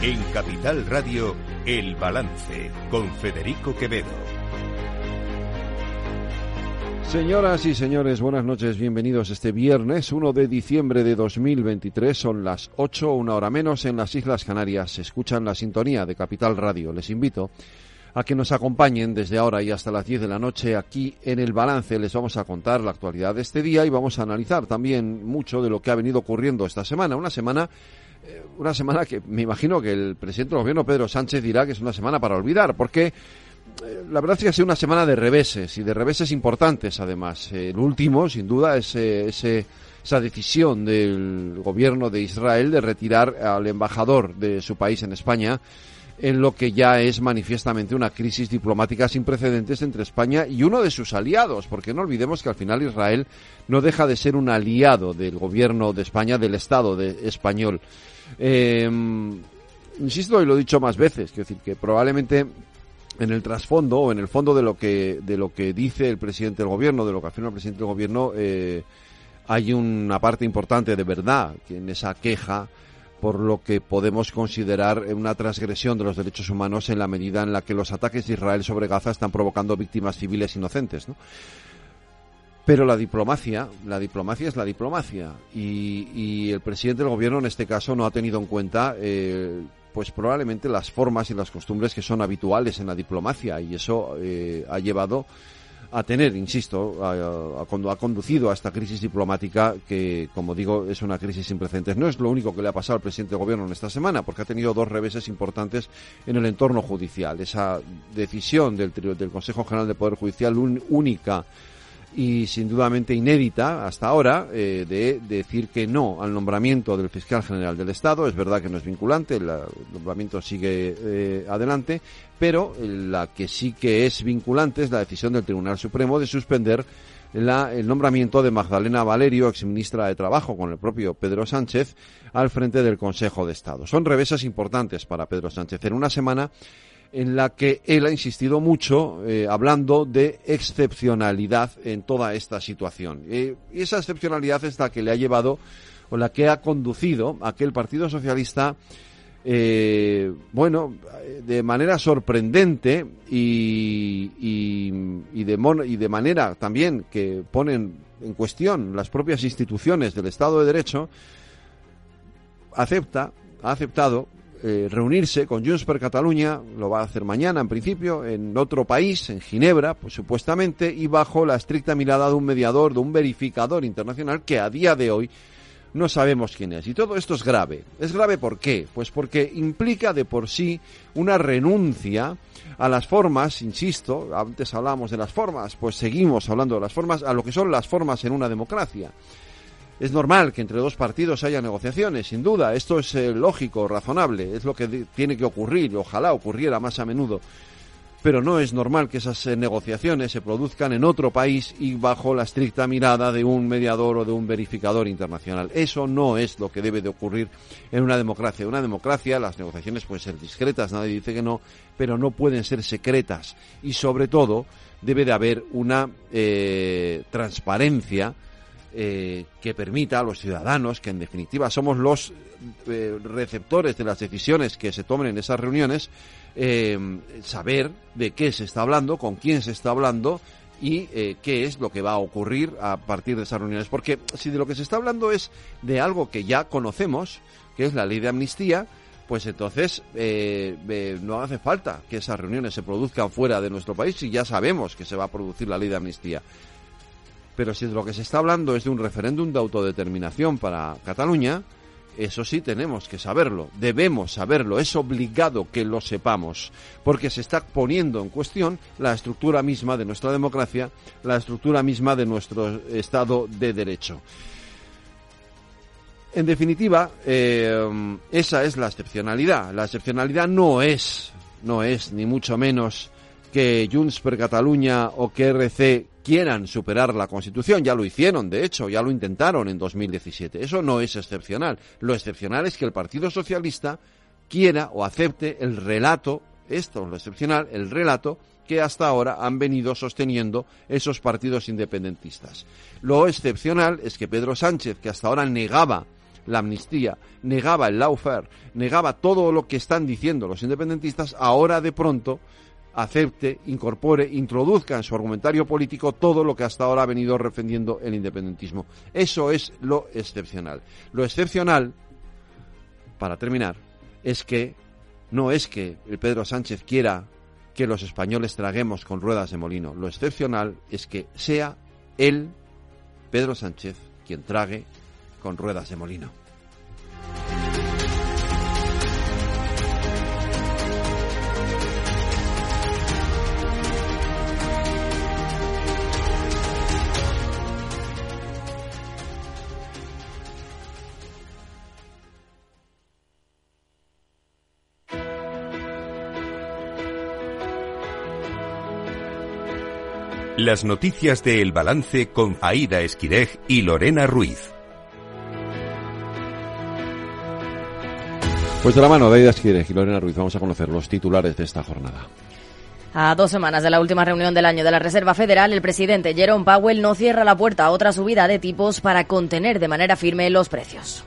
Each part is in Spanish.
En Capital Radio, El Balance, con Federico Quevedo. Señoras y señores, buenas noches, bienvenidos este viernes 1 de diciembre de 2023. Son las 8, una hora menos en las Islas Canarias. Se escuchan la sintonía de Capital Radio. Les invito a que nos acompañen desde ahora y hasta las 10 de la noche aquí en el balance. Les vamos a contar la actualidad de este día y vamos a analizar también mucho de lo que ha venido ocurriendo esta semana. Una semana una semana que me imagino que el presidente del gobierno, Pedro Sánchez, dirá que es una semana para olvidar, porque eh, la verdad es que ha sido una semana de reveses y de reveses importantes, además. el último, sin duda, es ese, esa decisión del gobierno de Israel de retirar al embajador de su país en España en lo que ya es manifiestamente una crisis diplomática sin precedentes entre España y uno de sus aliados, porque no olvidemos que al final Israel no deja de ser un aliado del gobierno de España, del Estado de español. Eh, insisto y lo he dicho más veces, quiero decir que probablemente en el trasfondo o en el fondo de lo que de lo que dice el presidente del gobierno, de lo que afirma el presidente del gobierno, eh, hay una parte importante de verdad que en esa queja por lo que podemos considerar una transgresión de los derechos humanos en la medida en la que los ataques de Israel sobre Gaza están provocando víctimas civiles inocentes, ¿no? Pero la diplomacia, la diplomacia es la diplomacia y, el presidente del gobierno en este caso no ha tenido en cuenta, eh, pues probablemente las formas y las costumbres que son habituales en la diplomacia y eso eh, ha llevado a tener, insisto, a, ha conducido a esta crisis diplomática que, como digo, es una crisis sin precedentes. No es lo único que le ha pasado al presidente del gobierno en esta semana, porque ha tenido dos reveses importantes en el entorno judicial. Esa decisión del, del Consejo General de Poder Judicial única y sin dudamente inédita hasta ahora eh, de decir que no al nombramiento del fiscal general del Estado. Es verdad que no es vinculante, el, nombramiento sigue eh, adelante, pero la que sí que es vinculante es la decisión del Tribunal Supremo de suspender la, el nombramiento de Magdalena Valerio, exministra de Trabajo, con el propio Pedro Sánchez, al frente del Consejo de Estado. Son revesas importantes para Pedro Sánchez en una semana en la que él ha insistido mucho eh, hablando de excepcionalidad en toda esta situación. Eh, y esa excepcionalidad es la que le ha llevado o la que ha conducido a que el Partido Socialista, eh, bueno, de manera sorprendente y, y, de y de manera también que ponen en cuestión las propias instituciones del Estado de Derecho, acepta, ha aceptado eh, reunirse con Junts per Cataluña, lo va a hacer mañana en principio, en otro país, en Ginebra, pues supuestamente, y bajo la estricta mirada de un mediador, de un verificador internacional que a día de hoy no sabemos quién es. Y todo esto es grave. ¿Es grave por qué? Pues porque implica de por sí una renuncia a las formas, insisto, antes hablábamos de las formas, pues seguimos hablando de las formas, a lo que son las formas en una democracia. Es normal que entre dos partidos haya negociaciones, sin duda. Esto es eh, lógico, razonable, es lo que tiene que ocurrir, ojalá ocurriera más a menudo. Pero no es normal que esas eh, negociaciones se produzcan en otro país y bajo la estricta mirada de un mediador o de un verificador internacional. Eso no es lo que debe de ocurrir en una democracia. En una democracia las negociaciones pueden ser discretas, nadie dice que no, pero no pueden ser secretas. Y sobre todo debe de haber una eh, transparencia eh, que permita a los ciudadanos, que en definitiva somos los eh, receptores de las decisiones que se tomen en esas reuniones, eh, saber de qué se está hablando, con quién se está hablando y qué es lo que va a ocurrir a partir de esas reuniones. Porque si de lo que se está hablando es de algo que ya conocemos, que es la ley de amnistía, pues entonces no hace falta que esas reuniones se produzcan fuera de nuestro país si ya sabemos que se va a producir la ley de amnistía. Pero si lo que se está hablando es de un referéndum de autodeterminación para Cataluña, eso sí tenemos que saberlo, debemos saberlo, es obligado que lo sepamos, porque se está poniendo en cuestión la estructura misma de nuestra democracia, la estructura misma de nuestro Estado de Derecho. En definitiva, eh, esa es la excepcionalidad. La excepcionalidad no es, no es ni mucho menos que Junts per Catalunya o que RC quieran superar la Constitución. Ya lo hicieron, de hecho, ya lo intentaron en 2017. Eso no es excepcional. Lo excepcional es que el Partido Socialista quiera o acepte el relato, esto es lo excepcional, el relato que hasta ahora han venido sosteniendo esos partidos independentistas. Lo excepcional es que Pedro Sánchez, que hasta ahora negaba la amnistía, negaba el lawfare, negaba todo lo que están diciendo los independentistas, ahora de pronto acepte, incorpore, introduzca en su argumentario político todo lo que hasta ahora ha venido defendiendo el independentismo. Eso es lo excepcional. Lo excepcional, para terminar, es que no es que el Pedro Sánchez quiera que los españoles traguemos con ruedas de molino. Lo excepcional es que sea él, Pedro Sánchez, quien trague con ruedas de molino. Las noticias de El Balance con Aida Esquirej y Lorena Ruiz. Pues de la mano de Aida Esquirej y Lorena Ruiz vamos a conocer los titulares de esta jornada. A dos semanas de la última reunión del año de la Reserva Federal, el presidente Jerome Powell no cierra la puerta a otra subida de tipos para contener de manera firme los precios.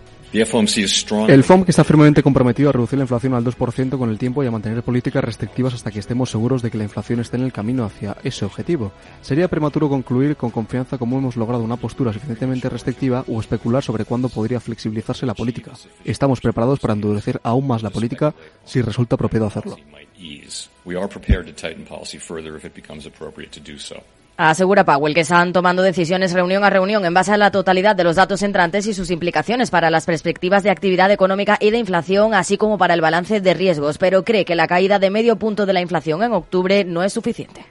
El FOMC está firmemente comprometido a reducir la inflación al 2% con el tiempo y a mantener políticas restrictivas hasta que estemos seguros de que la inflación esté en el camino hacia ese objetivo. Sería prematuro concluir con confianza cómo hemos logrado una postura suficientemente restrictiva o especular sobre cuándo podría flexibilizarse la política. Estamos preparados para endurecer aún más la política si resulta apropiado hacerlo. Asegura Powell que están tomando decisiones reunión a reunión en base a la totalidad de los datos entrantes y sus implicaciones para las perspectivas de actividad económica y de inflación, así como para el balance de riesgos, pero cree que la caída de medio punto de la inflación en octubre no es suficiente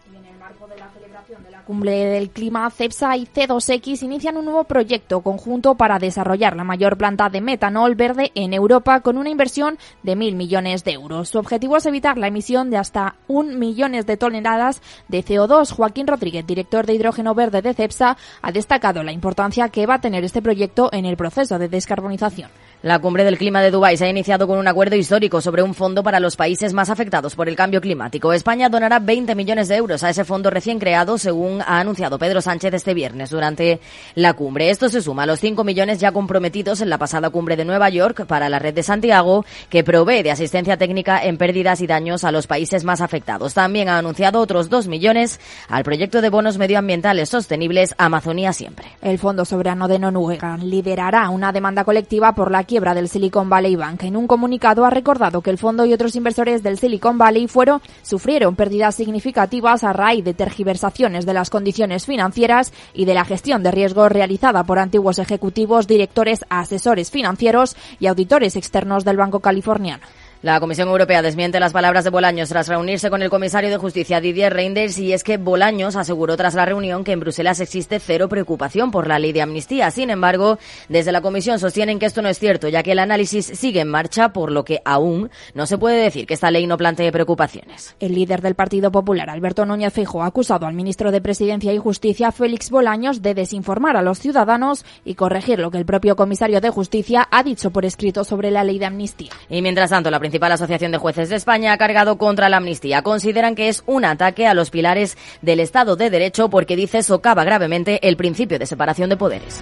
cumbre del clima, CEPSA y C2X inician un nuevo proyecto conjunto para desarrollar la mayor planta de metanol verde en Europa con una inversión de mil millones de euros. Su objetivo es evitar la emisión de hasta un millón de toneladas de CO2. Joaquín Rodríguez, director de hidrógeno verde de CEPSA, ha destacado la importancia que va a tener este proyecto en el proceso de descarbonización. La cumbre del clima de Dubái se ha iniciado con un acuerdo histórico sobre un fondo para los países más afectados por el cambio climático. España donará 20 millones de euros a ese fondo recién creado, según ha anunciado Pedro Sánchez este viernes durante la cumbre. Esto se suma a los 5 millones ya comprometidos en la pasada cumbre de Nueva York para la red de Santiago, que provee de asistencia técnica en pérdidas y daños a los países más afectados. También ha anunciado otros 2 millones al proyecto de bonos medioambientales sostenibles Amazonía Siempre. El Fondo Soberano de Noruega liderará una demanda colectiva por la quiebra del Silicon Valley Bank. En un comunicado ha recordado que el fondo y otros inversores del Silicon Valley fueron, sufrieron pérdidas significativas a raíz de tergiversaciones de las condiciones financieras y de la gestión de riesgos realizada por antiguos ejecutivos, directores, asesores financieros y auditores externos del Banco Californiano. La Comisión Europea desmiente las palabras de Bolaños tras reunirse con el comisario de Justicia Didier Reinders y es que Bolaños aseguró tras la reunión que en Bruselas existe cero preocupación por la ley de amnistía. Sin embargo, desde la Comisión sostienen que esto no es cierto, ya que el análisis sigue en marcha, por lo que aún no se puede decir que esta ley no plantee preocupaciones. El líder del Partido Popular, Alberto Núñez Fijo, ha acusado al ministro de Presidencia y Justicia, Félix Bolaños, de desinformar a los ciudadanos y corregir lo que el propio comisario de Justicia ha dicho por escrito sobre la ley de amnistía. Y mientras tanto, la principal asociación de jueces de España ha cargado contra la amnistía. Consideran que es un ataque a los pilares del Estado de Derecho porque dice socava gravemente el principio de separación de poderes.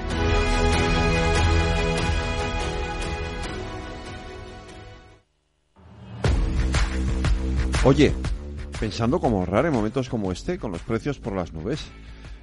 Oye, pensando cómo ahorrar en momentos como este con los precios por las nubes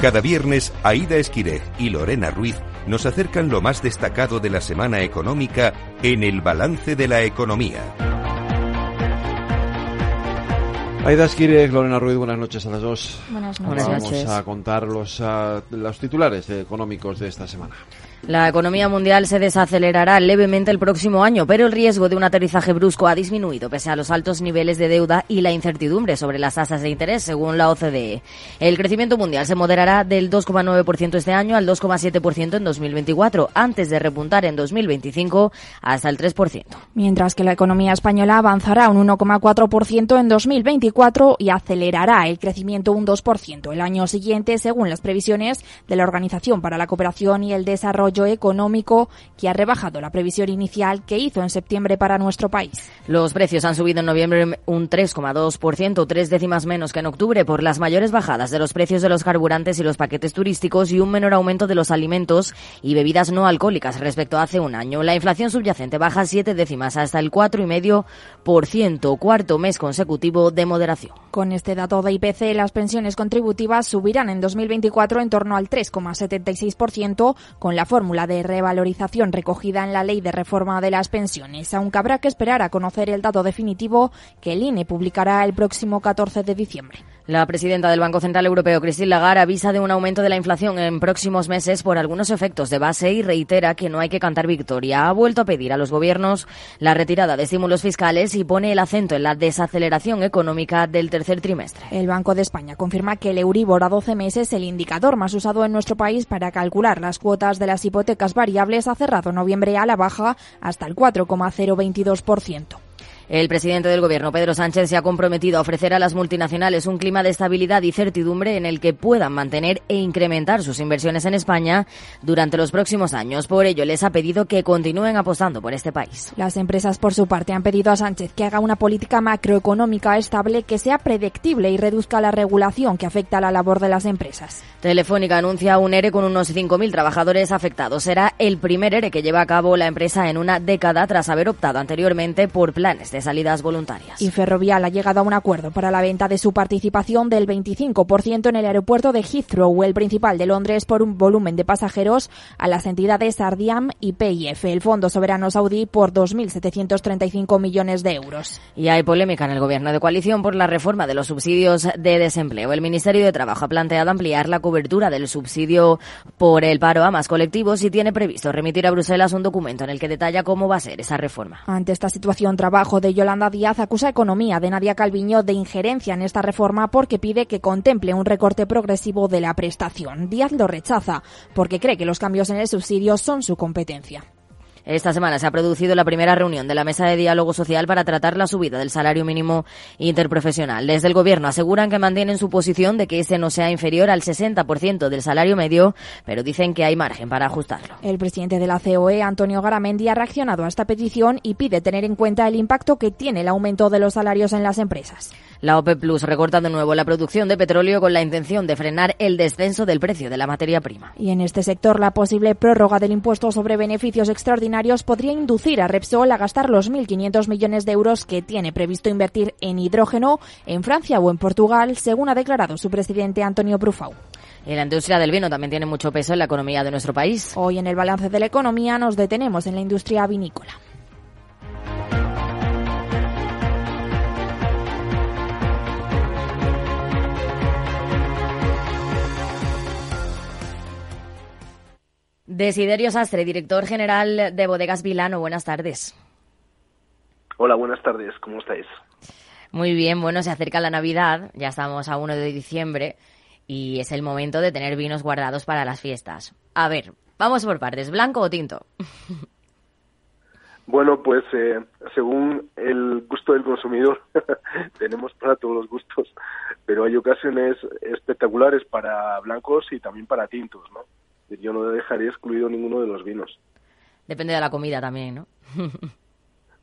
Cada viernes, Aida Esquirej y Lorena Ruiz nos acercan lo más destacado de la semana económica en el balance de la economía. Aida Esquire, Lorena Ruiz, buenas noches a las dos. Buenas noches. Vamos a contar los, uh, los titulares económicos de esta semana. La economía mundial se desacelerará levemente el próximo año, pero el riesgo de un aterrizaje brusco ha disminuido pese a los altos niveles de deuda y la incertidumbre sobre las tasas de interés, según la OCDE. El crecimiento mundial se moderará del 2,9% este año al 2,7% en 2024, antes de repuntar en 2025 hasta el 3%. Mientras que la economía española avanzará un 1,4% en 2024 y acelerará el crecimiento un 2% el año siguiente, según las previsiones de la Organización para la Cooperación y el Desarrollo económico que ha rebajado la previsión inicial que hizo en septiembre para nuestro país. Los precios han subido en noviembre un 3,2%, tres décimas menos que en octubre, por las mayores bajadas de los precios de los carburantes y los paquetes turísticos y un menor aumento de los alimentos y bebidas no alcohólicas respecto a hace un año. La inflación subyacente baja siete décimas hasta el 4,5%, cuarto mes consecutivo de moderación. Con este dato de IPC, las pensiones contributivas subirán en 2024 en torno al 3,76%, con la fórmula de revalorización recogida en la Ley de Reforma de las Pensiones, aunque habrá que esperar a conocer el dato definitivo que el INE publicará el próximo 14 de diciembre. La presidenta del Banco Central Europeo, Christine Lagarde, avisa de un aumento de la inflación en próximos meses por algunos efectos de base y reitera que no hay que cantar victoria. Ha vuelto a pedir a los gobiernos la retirada de estímulos fiscales y pone el acento en la desaceleración económica del tercer trimestre. El Banco de España confirma que el Euribor a 12 meses, el indicador más usado en nuestro país para calcular las cuotas de las hipotecas variables, ha cerrado noviembre a la baja hasta el 4,022%. El presidente del Gobierno, Pedro Sánchez, se ha comprometido a ofrecer a las multinacionales un clima de estabilidad y certidumbre en el que puedan mantener e incrementar sus inversiones en España durante los próximos años. Por ello, les ha pedido que continúen apostando por este país. Las empresas, por su parte, han pedido a Sánchez que haga una política macroeconómica estable que sea predictible y reduzca la regulación que afecta a la labor de las empresas. Telefónica anuncia un ERE con unos 5.000 trabajadores afectados. Será el primer ERE que lleva a cabo la empresa en una década tras haber optado anteriormente por planes de salidas voluntarias. Y Ferrovial ha llegado a un acuerdo para la venta de su participación del 25% en el aeropuerto de Heathrow, el principal de Londres, por un volumen de pasajeros a las entidades Ardiam y PIF, el Fondo Soberano Saudí, por 2.735 millones de euros. Y hay polémica en el gobierno de coalición por la reforma de los subsidios de desempleo. El Ministerio de Trabajo ha planteado ampliar la cobertura del subsidio por el paro a más colectivos y tiene previsto remitir a Bruselas un documento en el que detalla cómo va a ser esa reforma. Ante esta situación, Trabajo de Yolanda Díaz acusa a Economía de Nadia Calviño de injerencia en esta reforma porque pide que contemple un recorte progresivo de la prestación. Díaz lo rechaza porque cree que los cambios en el subsidio son su competencia. Esta semana se ha producido la primera reunión de la Mesa de Diálogo Social para tratar la subida del salario mínimo interprofesional. Desde el Gobierno aseguran que mantienen su posición de que ese no sea inferior al 60% del salario medio, pero dicen que hay margen para ajustarlo. El presidente de la COE, Antonio Garamendi, ha reaccionado a esta petición y pide tener en cuenta el impacto que tiene el aumento de los salarios en las empresas. La OPEP Plus recorta de nuevo la producción de petróleo con la intención de frenar el descenso del precio de la materia prima. Y en este sector, la posible prórroga del impuesto sobre beneficios extraordinarios podría inducir a Repsol a gastar los 1.500 millones de euros que tiene previsto invertir en hidrógeno en Francia o en Portugal, según ha declarado su presidente Antonio Brufau. Y la industria del vino también tiene mucho peso en la economía de nuestro país. Hoy en el balance de la economía nos detenemos en la industria vinícola. Desiderio Sastre, director general de Bodegas Vilano. Buenas tardes. Hola, buenas tardes. ¿Cómo estáis? Muy bien. Bueno, se acerca la Navidad. Ya estamos a 1 de diciembre y es el momento de tener vinos guardados para las fiestas. A ver, vamos por partes. ¿Blanco o tinto? Bueno, pues eh, según el gusto del consumidor, tenemos para todos los gustos, pero hay ocasiones espectaculares para blancos y también para tintos, ¿no? Yo no dejaría excluido ninguno de los vinos. Depende de la comida también, ¿no?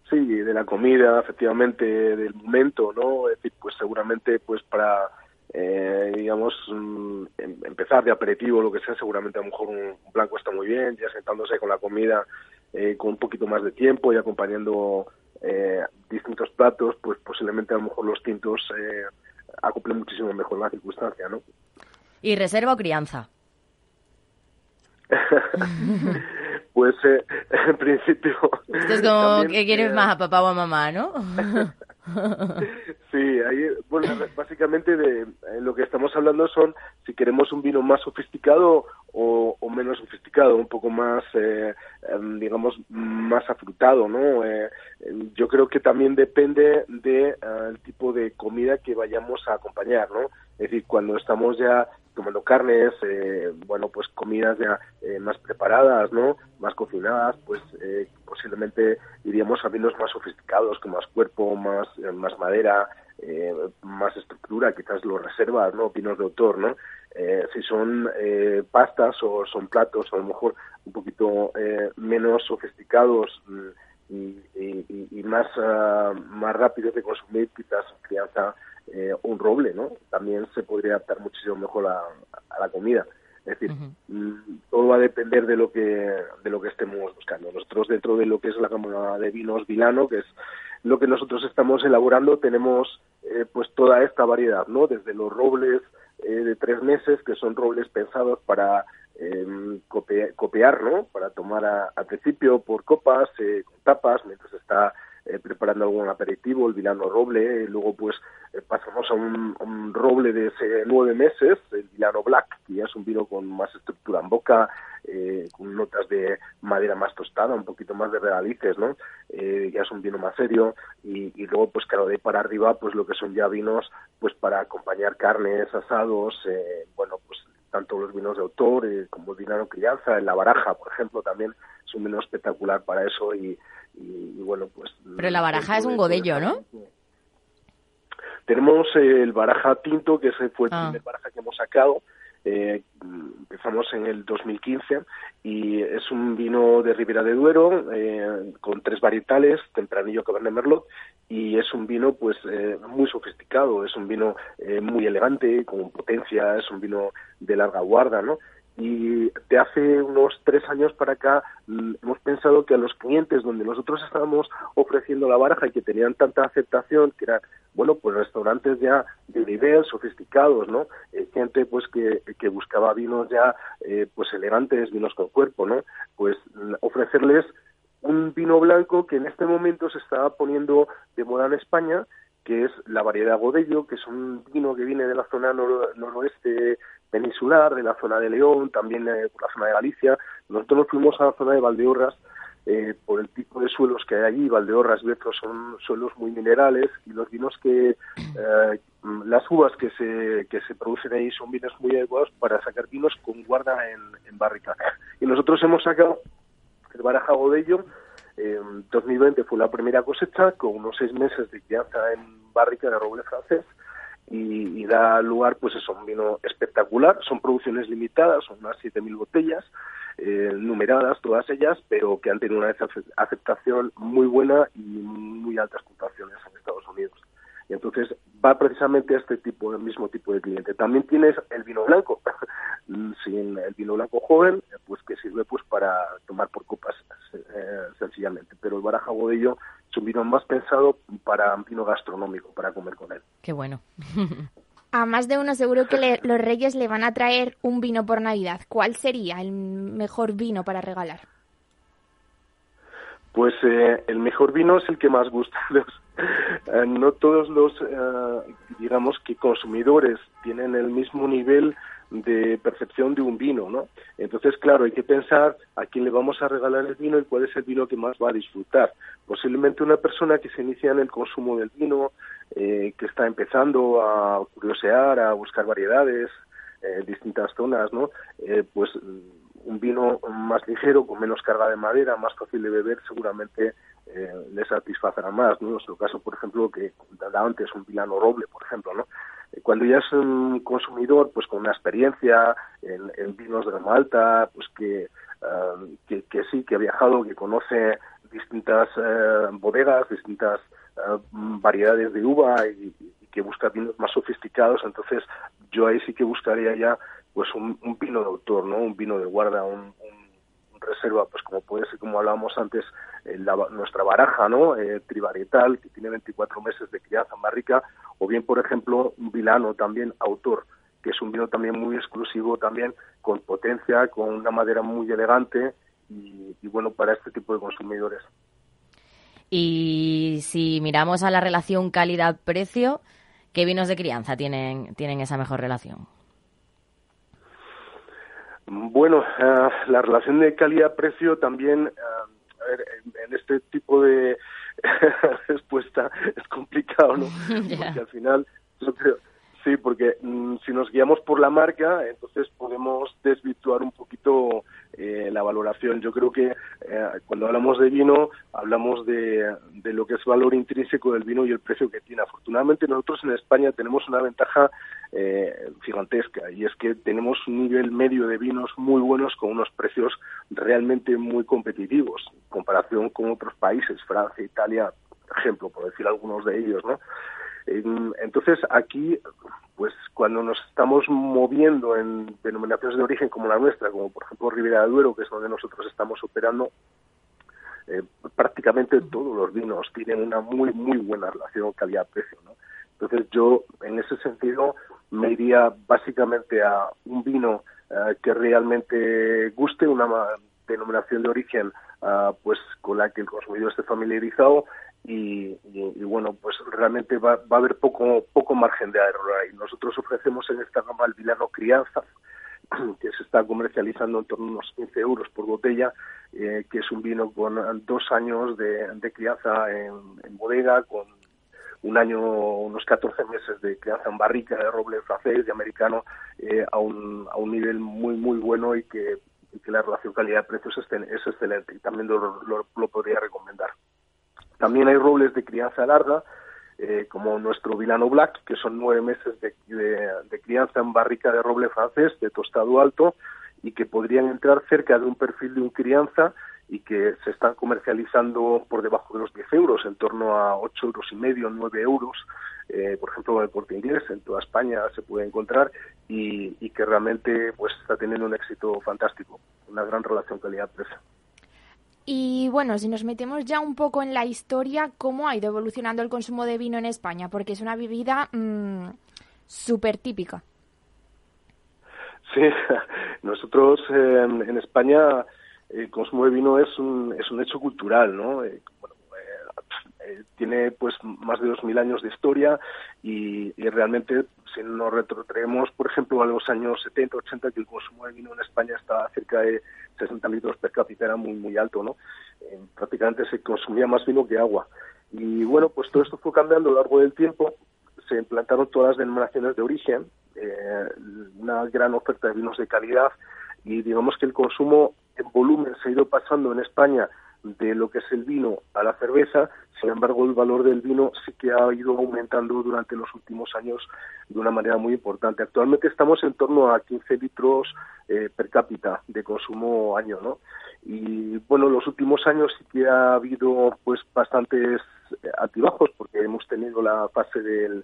sí, de la comida, efectivamente, del momento, ¿no? Es decir, pues seguramente, pues para, eh, digamos, mm, em, empezar de aperitivo, lo que sea, seguramente a lo mejor un, blanco está muy bien, ya sentándose con la comida eh, con un poquito más de tiempo y acompañando eh, distintos platos, pues posiblemente a lo mejor los tintos eh, acoplen muchísimo mejor la circunstancia, ¿no? ¿Y reserva o crianza? Pues eh, en principio... Esto es como que quieres más a papá o a mamá, ¿no? sí, ahí, bueno, básicamente de eh, lo que estamos hablando son si queremos un vino más sofisticado o, menos sofisticado, un poco más, eh, em, digamos, más afrutado, ¿no? Eh, yo creo que también depende del de, el tipo de comida que vayamos a acompañar, ¿no? Es decir, cuando estamos ya tomando carnes, eh, bueno, pues comidas ya eh, más preparadas, ¿no? Más cocinadas, pues eh, posiblemente iríamos a vinos más sofisticados, con más cuerpo, más, más madera, más estructura, quizás los reservas, ¿no? Vinos de autor, ¿no? si son pastas o son platos, a lo mejor un poquito menos sofisticados mm, y, más, ah, más rápidos de consumir, quizás crianza eh, un roble, ¿no? También se podría adaptar muchísimo mejor a, la comida. Es decir, mm, todo va a depender de lo que de lo que estemos buscando. Nosotros dentro de lo que es la gama de vinos Vilano, que es lo que nosotros estamos elaborando, tenemos eh, pues toda esta variedad, ¿no? Desde los robles eh, de tres meses, que son robles pensados para em, copiar, ¿no? Para tomar al principio por copas, con tapas, mientras está eh, preparando algún aperitivo, el Vilano Roble, y luego pues eh, pasamos a un, roble de nueve meses, el Vilano Black, que ya es un vino con más estructura en boca, eh, con notas de madera más tostada, un poquito más de regalices, ¿no? ya es un vino más serio, y, luego pues claro, de para arriba pues lo que son ya vinos pues para acompañar carnes, asados, bueno pues tanto los vinos de autor como el Vilano Crianza, en la baraja, por ejemplo, también un vino espectacular para eso y, y, bueno, pues... Pero la baraja es un godello, ¿no? Tenemos el baraja tinto, que ese fue el ah. primer baraja que hemos sacado, eh, empezamos en el 2015 y es un vino de Ribera de Duero eh, con tres varietales, Tempranillo, Cabernet Merlot y es un vino pues eh, muy sofisticado, es un vino eh, muy elegante, con potencia, es un vino de larga guarda, ¿no? Y de hace unos tres años para acá mm, hemos pensado que a los clientes donde nosotros estábamos ofreciendo la baraja y que tenían tanta aceptación que eran bueno pues restaurantes ya de nivel sofisticados no eh, gente pues que, que, buscaba vinos ya eh, pues elegantes vinos con cuerpo no pues mm, ofrecerles un vino blanco que en este momento se está poniendo de moda en España que es la variedad Godello, que es un vino que viene de la zona noroeste peninsular, de la zona de León, también eh, por la zona de Galicia. Nosotros nos fuimos a la zona de Valdeorras eh, por el tipo de suelos que hay allí. Valdeorras Betros son suelos muy minerales y los vinos que, eh, las uvas que se, que se producen ahí son vinos muy adecuados para sacar vinos con guarda en, en barrica. Y nosotros hemos sacado el Baraja Godello, en 2020 fue la primera cosecha con unos seis meses de crianza en barrica de roble francés y, da lugar pues es un vino espectacular. Son producciones limitadas son unas 7.000 botellas eh, numeradas todas ellas pero que han tenido una aceptación muy buena y muy altas puntuaciones en Estados Unidos y entonces va precisamente a este tipo el mismo tipo de cliente también tienes el vino blanco sin el vino blanco joven pues que sirve pues para tomar por copas eh, sencillamente pero el baraja bodello es un vino más pensado para vino gastronómico, para comer con él. Qué bueno. A más de uno seguro que los reyes le van a traer un vino por Navidad. ¿Cuál sería el mejor vino para regalar? Pues eh, el mejor vino es el que más gusta. Eh, no todos los, eh, digamos que consumidores tienen el mismo nivel de percepción de un vino, ¿no? Entonces, claro, hay que pensar a quién le vamos a regalar el vino y cuál es el vino que más va a disfrutar. Posiblemente una persona que se inicia en el consumo del vino, eh, que está empezando a curiosear, a buscar variedades, eh, distintas zonas, ¿no? Eh, pues un vino más ligero, con menos carga de madera, más fácil de beber, seguramente le satisfacerá más, ¿no? En nuestro caso, por ejemplo, que antes un vilano roble, por ejemplo, ¿no? cuando ya es un consumidor pues con una experiencia en, vinos de gama alta pues um, que, que, sí que ha viajado que conoce distintas uh, bodegas distintas uh, variedades de uva y, que busca vinos más sofisticados entonces yo ahí sí que buscaría ya pues un, vino de autor no un vino de guarda un reserva, pues como puede ser, como hablábamos antes, eh, nuestra baraja, ¿no? Eh, que tiene 24 meses de crianza más rica, o bien, por ejemplo, un vilano también autor, que es un vino también muy exclusivo, también con potencia, con una madera muy elegante y, bueno, para este tipo de consumidores. Y si miramos a la relación calidad-precio, ¿qué vinos de crianza tienen, tienen esa mejor relación? Bueno, eh, la relación de calidad-precio también, a ver, en, este tipo de respuesta es complicado, ¿no? Porque al final, yo creo, sí, porque mm, si nos guiamos por la marca, entonces podemos desvirtuar un poquito eh, la valoración. Yo creo que eh, cuando hablamos de vino, hablamos de, de, lo que es valor intrínseco del vino y el precio que tiene. Afortunadamente nosotros en España tenemos una ventaja eh, gigantesca y es que tenemos un nivel medio de vinos muy buenos con unos precios realmente muy competitivos en comparación con otros países, Francia, Italia, por ejemplo, por decir algunos de ellos, ¿no? Entonces, aquí, pues cuando nos estamos moviendo en denominaciones de origen como la nuestra, como por ejemplo Ribera de Duero, que es donde nosotros estamos operando, eh, prácticamente todos los vinos tienen una muy, muy buena relación calidad-precio. ¿no? Entonces, yo, en ese sentido, me iría básicamente a un vino eh, que realmente guste, una denominación de origen uh, pues con la que el consumidor esté familiarizado y, bueno, pues realmente va, va, a haber poco, poco margen de error ahí. Nosotros ofrecemos en esta gama el Vilano Crianza, que se está comercializando en torno a unos 15 euros por botella, eh, que es un vino con dos años de, de crianza en, en, bodega, con un año, unos 14 meses de crianza en barrica de roble francés y americano eh, a, un, a un nivel muy, muy bueno y que, que la relación calidad-precio es, es, excelente y también lo, lo, podría recomendar. También hay robles de crianza larga, eh, como nuestro Vilano Black, que son nueve meses de, de, crianza en barrica de roble francés, de tostado alto, y que podrían entrar cerca de un perfil de un crianza y que se están comercializando por debajo de los 10 euros, en torno a 8 euros y medio, 9 euros, eh, por ejemplo, el corte inglés, en toda España se puede encontrar y, y que realmente pues está teniendo un éxito fantástico, una gran relación calidad-precio. Y bueno, si nos metemos ya un poco en la historia, ¿cómo ha ido evolucionando el consumo de vino en España? Porque es una bebida mmm, súper típica. Sí, nosotros eh, en España el consumo de vino es un, es un hecho cultural, ¿no? Eh, bueno, eh, tiene pues más de dos mil años de historia y, y, realmente si nos retrotraemos, por ejemplo, a los años 70, 80, que el consumo de vino en España estaba cerca de 60 litros per cápita, era muy, muy alto, ¿no? Eh, prácticamente se consumía más vino que agua. Y bueno, pues todo esto fue cambiando a lo largo del tiempo. Se implantaron todas las denominaciones de origen, eh, una gran oferta de vinos de calidad y digamos que el consumo en volumen se ha ido pasando en España de lo que es el vino a la cerveza, sin embargo el valor del vino sí que ha ido aumentando durante los últimos años de una manera muy importante. Actualmente estamos en torno a 15 litros eh, per cápita de consumo año, ¿no? Y bueno, los últimos años sí que ha habido pues bastantes altibajos porque hemos tenido la fase del eh,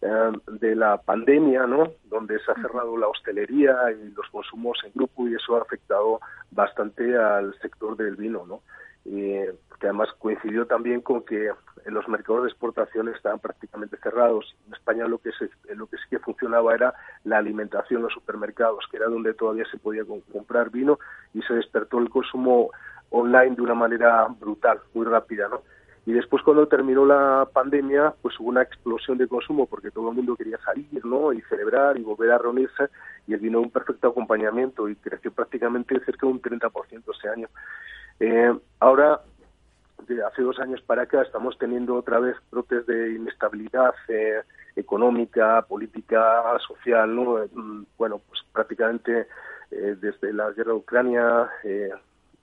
de la pandemia, ¿no? Donde se ha cerrado la hostelería y los consumos en grupo y eso ha afectado bastante al sector del vino, ¿no? eh, que además coincidió también con que en los mercados de exportación estaban prácticamente cerrados. En España lo que, se, lo que sí que funcionaba era la alimentación, los supermercados, que era donde todavía se podía comprar vino y se despertó el consumo online de una manera brutal, muy rápida, ¿no? Y después cuando terminó la pandemia, pues hubo una explosión de consumo porque todo el mundo quería salir, ¿no? Y celebrar y volver a reunirse y el vino un perfecto acompañamiento y creció prácticamente cerca de un 30% ese año. Eh, ahora, de hace dos años para acá, estamos teniendo otra vez brotes de inestabilidad eh, económica, política, social, ¿no? Mm, bueno, pues prácticamente eh, desde la guerra de Ucrania, eh,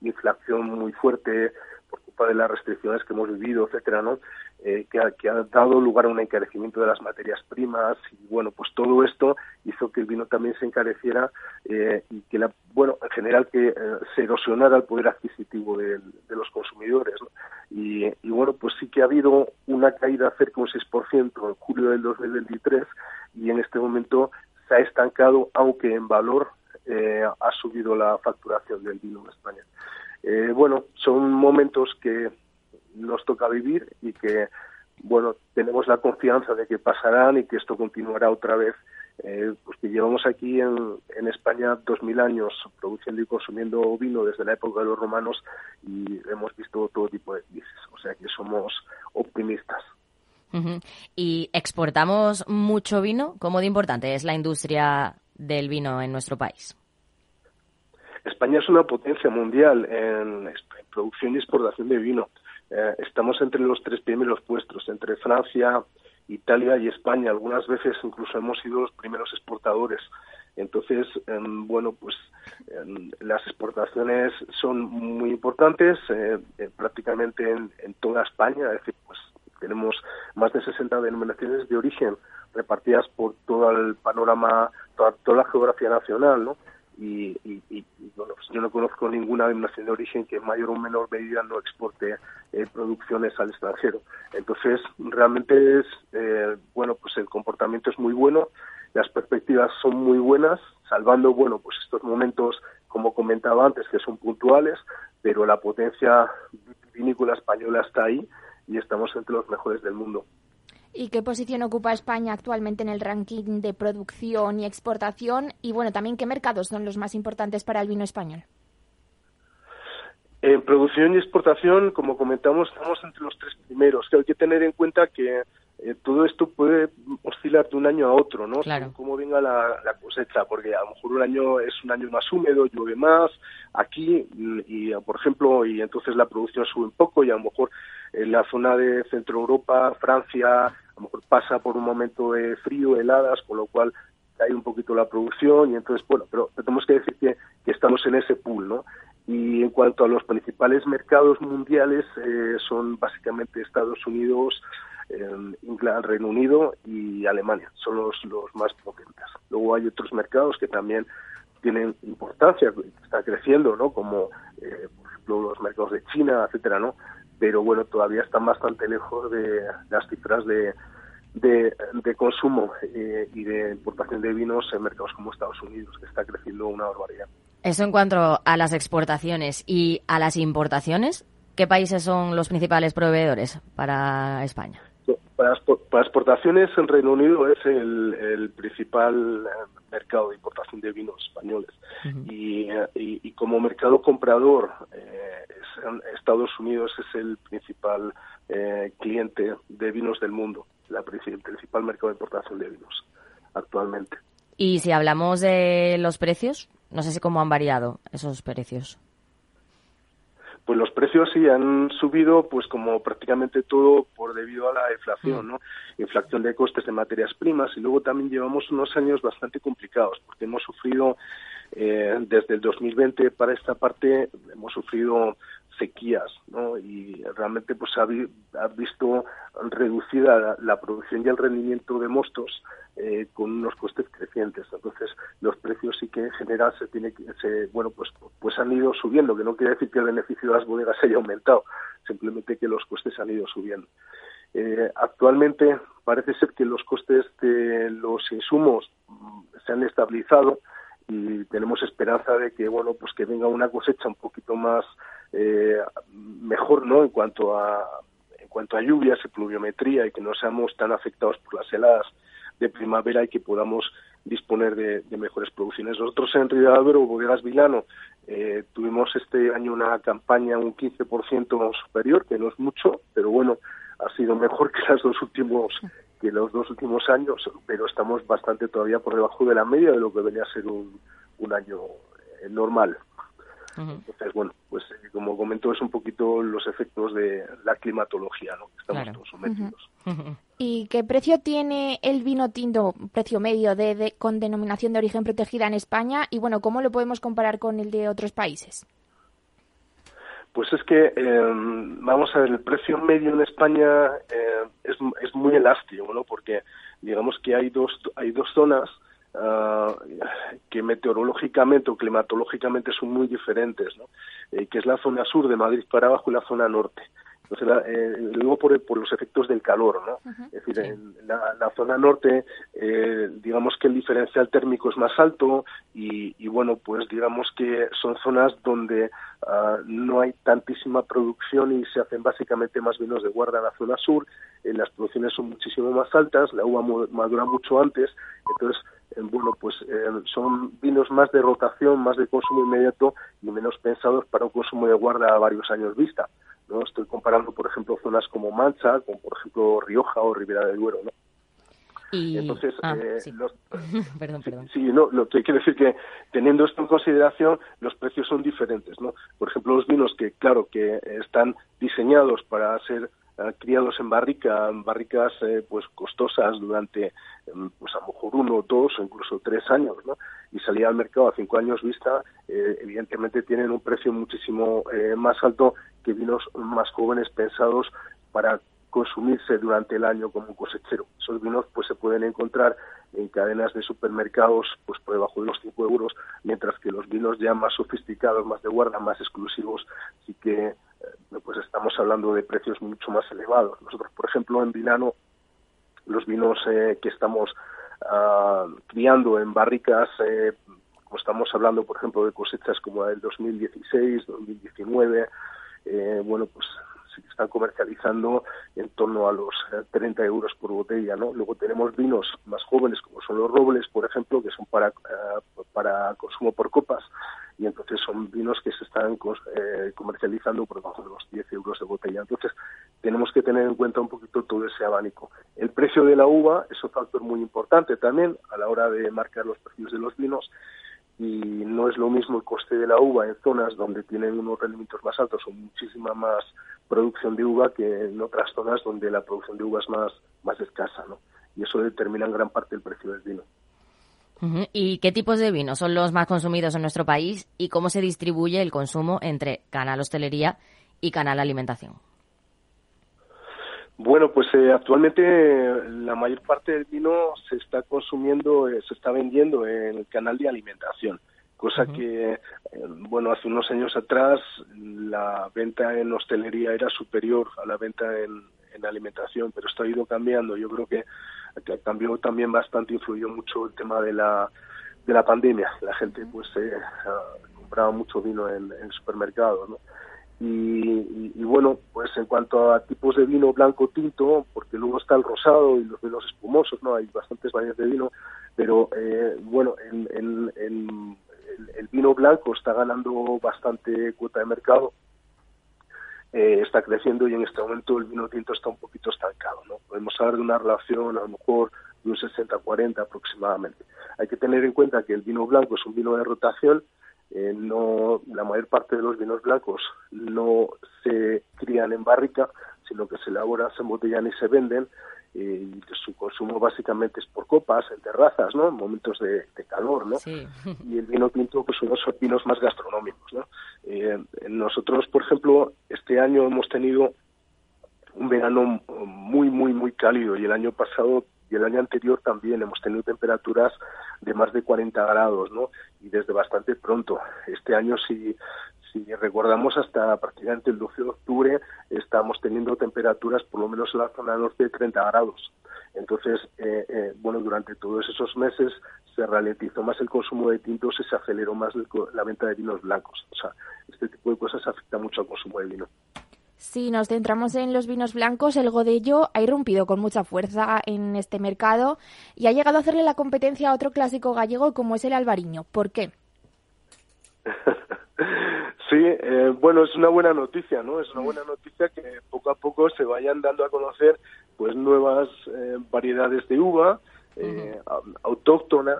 inflación muy fuerte de las restricciones que hemos vivido, etcétera, ¿no? Eh, que, ha, dado lugar a un encarecimiento de las materias primas y bueno pues todo esto hizo que el vino también se encareciera eh, y que la, bueno en general que eh, se erosionara el poder adquisitivo de, los consumidores y, y, bueno pues sí que ha habido una caída cerca de un 6% en julio del 2023 y en este momento se ha estancado aunque en valor eh, ha subido la facturación del vino en España eh, bueno son momentos que nos toca vivir y que, bueno, tenemos la confianza de que pasarán y que esto continuará otra vez eh, pues que llevamos aquí en, España dos mil años produciendo y consumiendo vino desde la época de los romanos y hemos visto todo tipo de crisis. O sea que somos optimistas. ¿Y exportamos mucho vino? ¿Cómo de importante es la industria del vino en nuestro país? España es una potencia mundial en, producción y exportación de vino. Eh, estamos entre los tres primeros puestos, entre Francia, Italia y España. Algunas veces incluso hemos sido los primeros exportadores. Entonces, em, bueno, pues em, las exportaciones son muy importantes eh, eh, prácticamente en, toda España. Es decir, pues tenemos más de 60 denominaciones de origen repartidas por todo el panorama, toda la geografía nacional, ¿no? Y, bueno, pues yo no conozco ninguna denominación de origen que en mayor o menor medida no exporte eh, producciones al extranjero. Entonces, realmente es, eh, bueno, pues el comportamiento es muy bueno, las perspectivas son muy buenas, salvando, bueno, pues estos momentos, como comentaba antes, que son puntuales, pero la potencia vinícola española está ahí y estamos entre los mejores del mundo. ¿Y qué posición ocupa España actualmente en el ranking de producción y exportación? Y bueno, también qué mercados son los más importantes para el vino español. En producción y exportación, como comentamos, estamos entre los tres primeros. Que hay que tener en cuenta que eh, todo esto puede oscilar de un año a otro, ¿no? Claro. Cómo venga la, cosecha, porque a lo mejor un año es un año más húmedo, llueve más aquí, y por ejemplo, y entonces la producción sube un poco, y a lo mejor en la zona de Centro Europa, Francia, a lo mejor pasa por un momento de frío, heladas, con lo cual cae un poquito la producción, y entonces, bueno, pero tenemos que decir que, que estamos en ese pool, ¿no? Y en cuanto a los principales mercados mundiales, eh, son básicamente Estados Unidos, Inglaterra, Reino Unido y Alemania. Son los, los más potentes. Luego hay otros mercados que también tienen importancia, está creciendo, ¿no? Como, eh, por ejemplo, los mercados de China, etcétera, ¿no? Pero bueno, todavía están bastante lejos de las cifras de, de, consumo eh, y de importación de vinos en mercados como Estados Unidos, que está creciendo una barbaridad. Eso en cuanto a las exportaciones y a las importaciones, ¿qué países son los principales proveedores para España? Para, exportaciones, el Reino Unido es el, principal eh, mercado de importación de vinos españoles. Eh, y, como mercado comprador, eh, Estados Unidos es el principal cliente de vinos del mundo, la, el principal mercado de importación de vinos actualmente. Y si hablamos de los precios, no sé si cómo han variado esos precios pues los precios sí han subido, pues como prácticamente todo por debido a la inflación, mm. ¿no? Inflación de costes de materias primas y luego también llevamos unos años bastante complicados porque hemos sufrido eh, desde el 2020 para esta parte hemos sufrido sequías, ¿no? Y realmente pues ha, visto reducida la, producción y el rendimiento de mostos eh, con unos costes crecientes. Entonces los precios sí que en general se tiene que, se, bueno pues pues han ido subiendo, que no quiere decir que el beneficio de las bodegas haya aumentado, simplemente que los costes han ido subiendo. Eh, actualmente parece ser que los costes de los insumos mm, se han estabilizado y tenemos esperanza de que bueno pues que venga una cosecha un poquito más eh, mejor no en cuanto a en cuanto a lluvias y pluviometría y que no seamos tan afectados por las heladas de primavera y que podamos disponer de, mejores producciones. Nosotros en Río de o Bodegas Vilano, eh, tuvimos este año una campaña un 15% superior, que no es mucho, pero bueno, ha sido mejor que las dos últimos que los dos últimos años, pero estamos bastante todavía por debajo de la media de lo que venía a ser un, un año eh. Entonces, bueno, pues eh, como comento, es un poquito los efectos de la climatología, ¿no? Que estamos todos sometidos. ¿Y qué precio tiene el vino tinto, precio medio, de, con denominación de origen protegida en España? Y bueno, ¿cómo lo podemos comparar con el de otros países? Pues es que, em, vamos a ver, el precio medio en España eh, es, es muy elástico, ¿no? Porque digamos que hay dos, hay dos zonas uh, que meteorológicamente o climatológicamente son muy diferentes, ¿no? Eh, que es la zona sur de Madrid para abajo y la zona norte. Entonces, eh, luego por, por, los efectos del calor, ¿no? Es decir, en la, zona norte, eh, digamos que el diferencial térmico es más alto y, y bueno, pues digamos que son zonas donde uh, no hay tantísima producción y se hacen básicamente más vinos de guarda en la zona sur. Eh, las producciones son muchísimo más altas, la uva madura mucho antes, entonces eh, bueno, pues eh, son vinos más de rotación, más de consumo inmediato y menos pensados para un consumo de guarda a varios años vista. ¿No? Estoy comparando, por ejemplo, zonas como Mancha, como por ejemplo Rioja o Ribera del Duero. ¿no? Y... Entonces, ah, eh, sí. los... perdón, perdón. Sí, no, lo que quiere decir que teniendo esto en consideración, los precios son diferentes, ¿no? Por ejemplo, los vinos que, claro, que están diseñados para ser criados en barrica, en barricas eh, pues costosas durante em, pues a lo mejor uno, dos o incluso tres años, ¿no? Y salir al mercado a cinco años vista, eh, evidentemente tienen un precio muchísimo eh, más alto que vinos más jóvenes pensados para consumirse durante el año como un cosechero. Esos vinos pues se pueden encontrar en cadenas de supermercados pues por debajo de los 5 euros, mientras que los vinos ya más sofisticados, más de guarda, más exclusivos, sí que pues estamos hablando de precios mucho más elevados. Nosotros, por ejemplo, en Vinano, los vinos eh, que estamos ah, criando en barricas, eh, como estamos hablando, por ejemplo, de cosechas como la del 2016, 2019, eh, bueno, pues se están comercializando en torno a los 30 euros por botella, ¿no? Luego tenemos vinos más jóvenes, como son los robles, por ejemplo, que son para, para consumo por copas, y entonces son vinos que se están eh, comercializando por debajo de los 10 euros de botella. Entonces, tenemos que tener en cuenta un poquito todo ese abanico. El precio de la uva es un factor muy importante también a la hora de marcar los precios de los vinos y no es lo mismo el coste de la uva en zonas donde tienen unos rendimientos más altos o muchísima más producción de uva que en otras zonas donde la producción de uva es más, más escasa, ¿no? Y eso determina en gran parte el precio del vino. ¿Y qué tipos de vinos son los más consumidos en nuestro país y cómo se distribuye el consumo entre canal hostelería y canal alimentación? Bueno, pues eh, actualmente la mayor parte del vino se está consumiendo, eh, se está vendiendo en el canal de alimentación, cosa que, eh, bueno, hace unos años atrás la venta en hostelería era superior a la venta en, en alimentación, pero esto ha ido cambiando. Yo creo que, que cambió también bastante, influyó mucho el tema de la, de la pandemia. La gente pues eh, compraba mucho vino en, en supermercados. Y, y, bueno, pues en cuanto a tipos de vino blanco tinto, porque luego está el rosado y los vinos espumosos, ¿no? Hay bastantes variedades de vino, pero eh, bueno, el, el, el, el, vino blanco está ganando bastante cuota de mercado, eh, está creciendo y en este momento el vino tinto está un poquito estancado, ¿no? Podemos hablar de una relación a lo mejor de un 60-40 aproximadamente. Hay que tener en cuenta que el vino blanco es un vino de rotación, eh, no la mayor parte de los vinos blancos no se crían en barrica, sino que se elaboran, se embotellan y se venden, eh, su consumo básicamente es por copas, en terrazas, ¿no? En momentos de, de calor, ¿no? Sí. Y el vino tinto, pues son los vinos más gastronómicos, ¿no? Eh, nosotros, por ejemplo, este año hemos tenido un verano muy, muy, muy cálido y el año pasado y el año anterior también hemos tenido temperaturas de más de 40 grados, ¿no? Y desde bastante pronto. Este año, si, si recordamos, hasta prácticamente el 12 de octubre estamos teniendo temperaturas, por lo menos en la zona norte, de 30 grados. Entonces, eh, eh, bueno, durante todos esos meses se ralentizó más el consumo de tintos y se aceleró más la venta de vinos blancos. O sea, este tipo de cosas afecta mucho al consumo de vino. Si nos centramos en los vinos blancos, el Godello ha irrumpido con mucha fuerza en este mercado y ha llegado a hacerle la competencia a otro clásico gallego como es el albariño. ¿Por qué? Sí, eh, bueno, es una buena noticia, ¿no? Es una buena noticia que poco a poco se vayan dando a conocer pues nuevas eh, variedades de uva eh, autóctonas,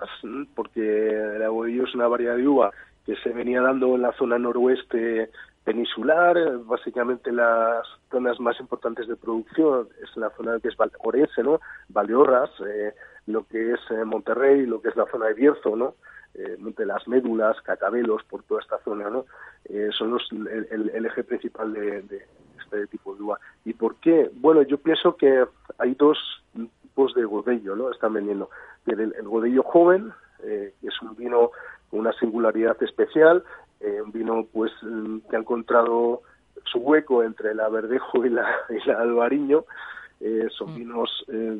porque el aguadillo es una variedad de uva que se venía dando en la zona noroeste peninsular, básicamente las zonas más importantes de producción es la zona que es orense, ¿no? Valdeorras, eh, lo que es eh, Monterrey, lo que es la zona de Bierzo, ¿no? Eh, Monte las Médulas, Cacabelos, por toda esta zona, ¿no? Eh, son los, el, el, eje principal de, de, este tipo de uva. ¿Y por qué? Bueno, yo pienso que hay dos tipos de godello, ¿no? Están vendiendo. El, el godello joven, eh, que es un vino con una singularidad especial, eh, un vino pues que ha encontrado su hueco entre la Verdejo y la, y la Albariño. Eh, son mm. vinos eh,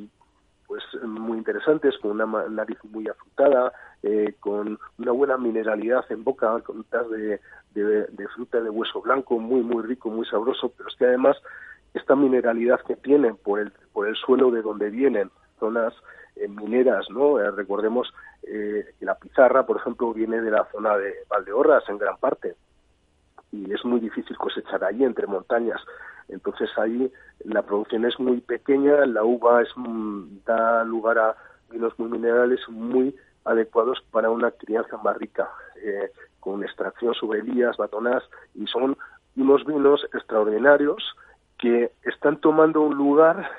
pues muy interesantes, con una nariz muy afrutada, eh, con una buena mineralidad en boca, con de, de, de, fruta de hueso blanco, muy, muy rico, muy sabroso, pero es que además esta mineralidad que tienen por el, por el suelo de donde vienen, zonas eh, mineras, ¿no? Eh, recordemos que la pizarra, por ejemplo, viene de la zona de Valdeorras en gran parte, y es muy difícil cosechar allí entre montañas. Entonces ahí la producción es muy pequeña, la uva es, mm, da lugar a vinos muy minerales muy adecuados para una crianza más rica, eh, con extracción sobre elías, batonás, y son unos vinos extraordinarios que están tomando un lugar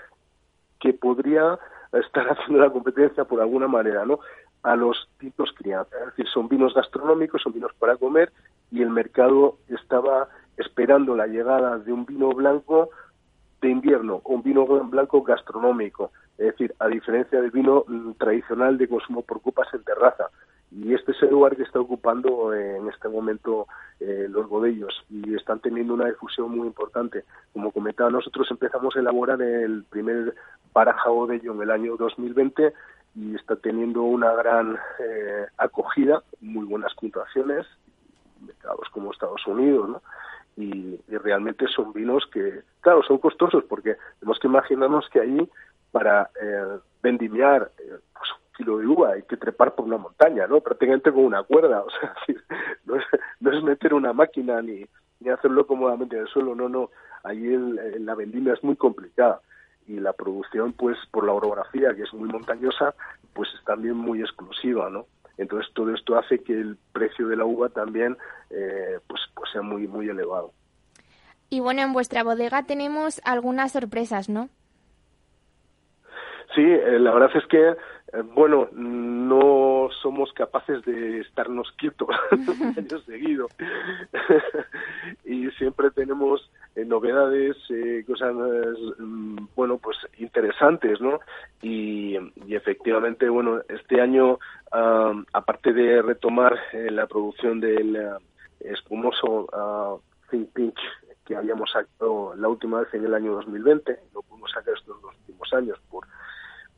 que podría estar haciendo la competencia por alguna manera, ¿no? a los tipos crianza. Es decir, son vinos gastronómicos, son vinos para comer y el mercado estaba esperando la llegada de un vino blanco de invierno, un vino blanco gastronómico, es decir, a diferencia del vino mm, tradicional de consumo por copas en terraza. Y este es el lugar que está ocupando eh, en este momento eh, los bodellos y están teniendo una difusión muy importante. Como comentaba, nosotros empezamos a elaborar el primer Baraja Bodello en el año 2020 y está teniendo una gran eh, acogida, muy buenas puntuaciones, mercados como Estados Unidos, ¿no? Y, realmente son vinos que, claro, son costosos porque tenemos que imaginarnos que allí para eh, vendimiar eh, pues un kilo de uva hay que trepar por una montaña, ¿no? Prácticamente con una cuerda, o sea, no es, no es meter una máquina ni, ni hacerlo cómodamente en el suelo, no, no, allí la vendimia es muy complicada y la producción, pues por la orografía, que es muy montañosa, pues es también muy exclusiva, ¿no? Entonces todo esto hace que el precio de la uva también eh, pues, pues sea muy, muy elevado. Y bueno, en vuestra bodega tenemos algunas sorpresas, ¿no? Sí, eh, la verdad es que, bueno, no somos capaces de estarnos quietos años seguido. y siempre tenemos eh, novedades, cosas, mm, bueno, pues interesantes, ¿no? Y, efectivamente, bueno, este año, aparte de retomar la producción del espumoso uh, Think Pink que habíamos sacado la última vez en el año 2020, no pudimos sacar estos dos últimos años por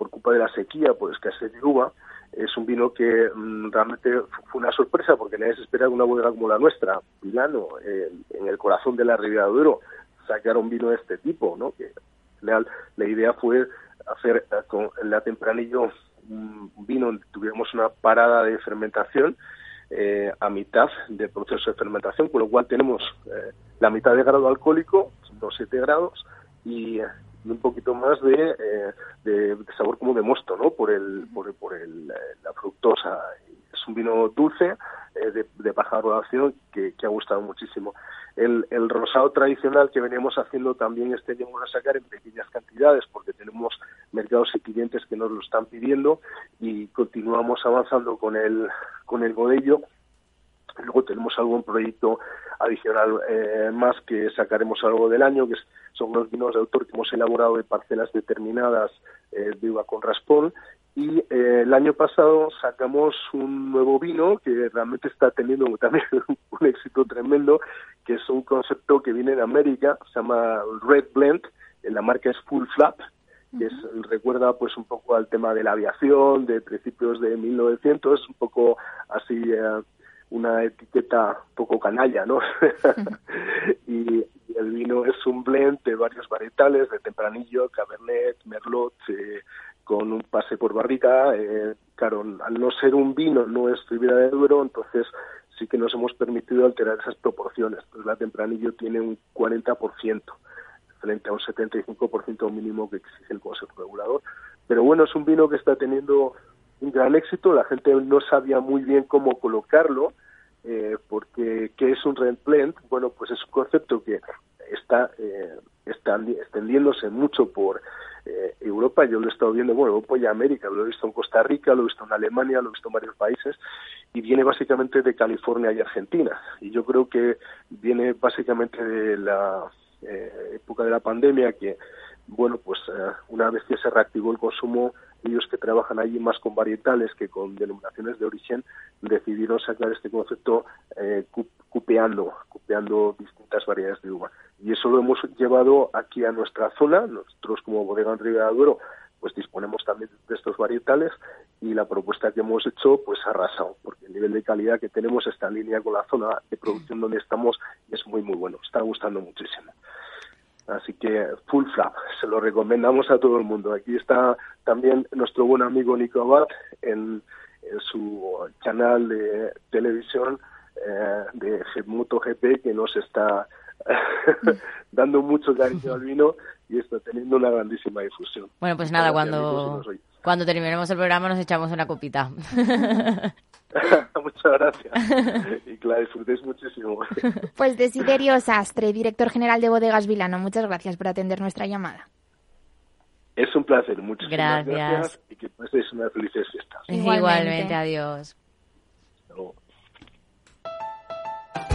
por culpa de la sequía, por escasez de uva, es un vino que mm, realmente fue una sorpresa porque nadie se espera una bodega como la nuestra, Milano, en el corazón de la Ribera de Duero, sacar un vino de este tipo, ¿no? Que la, la idea fue hacer eh, con la tempranillo un vino tuviéramos una parada de fermentación eh, a mitad del proceso de fermentación, con lo cual tenemos eh, la mitad de grado alcohólico, los 7 grados, y un poquito más de, eh, de, sabor como de mosto, ¿no? Por el, por, por el, eh, la fructosa. Es un vino dulce, eh, de, de, baja graduación, que, que, ha gustado muchísimo. El, el rosado tradicional que veníamos haciendo también este año vamos a sacar en pequeñas cantidades, porque tenemos mercados y clientes que nos lo están pidiendo y continuamos avanzando con el, con el bodello Luego tenemos algún proyecto adicional eh, más que sacaremos algo del año, que son los vinos de autor que hemos elaborado de parcelas determinadas eh, de uva con raspón. Y eh, el año pasado sacamos un nuevo vino que realmente está teniendo también un éxito tremendo, que es un concepto que viene de América, se llama Red Blend, la marca es Full Flap, que es, recuerda pues un poco al tema de la aviación de principios de 1900, un poco así una etiqueta poco canalla, ¿no? y, el vino es un blend de varios varietales, de tempranillo, cabernet, merlot, eh, con un pase por barrica. Eh, claro, al no ser un vino, no es Ribera de Duero, entonces sí que nos hemos permitido alterar esas proporciones. Pues la tempranillo tiene un 40% frente a un 75% mínimo que exige el Consejo Regulador. Pero bueno, es un vino que está teniendo un gran éxito, la gente no sabía muy bien cómo colocarlo, eh, porque ¿qué es un rent blend? Bueno, pues es un concepto que está, eh, está extendiéndose mucho por eh, Europa, yo lo he estado viendo, bueno, Europa y América, lo he visto en Costa Rica, lo he visto en Alemania, lo he visto en varios países, y viene básicamente de California y Argentina. Y yo creo que viene básicamente de la eh, época de la pandemia, que, bueno, pues una vez que se reactivó el consumo ellos que trabajan allí más con varietales que con denominaciones de origen, decidieron sacar este concepto eh, cupeando, cupeando distintas variedades de uva. Y eso lo hemos llevado aquí a nuestra zona. Nosotros como Bodega en Ribera Duero pues disponemos también de estos varietales y la propuesta que hemos hecho pues ha arrasado porque el nivel de calidad que tenemos está en línea con la zona de producción donde estamos y es muy muy bueno, está gustando muchísimo. Así que full flap, se lo recomendamos a todo el mundo. Aquí está también nuestro buen amigo Nico Abad en, su canal de televisión eh, de GP que nos está dando mucho cariño al vino y está teniendo una grandísima difusión. Bueno, pues nada, cuando, cuando terminemos el programa nos echamos una copita. Muchas gracias. Y que la disfrutéis muchísimo. Pues Desiderio Sastre, director general de Bodegas Vilano, muchas gracias por atender nuestra llamada. Es un placer, muchas gracias. gracias y que paséis una feliz fiesta. Igualmente, adiós.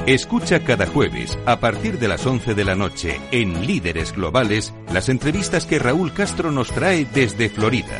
Escucha cada jueves, a partir de las 11 de la noche, en Líderes Globales, las entrevistas que Raúl Castro nos trae desde Florida.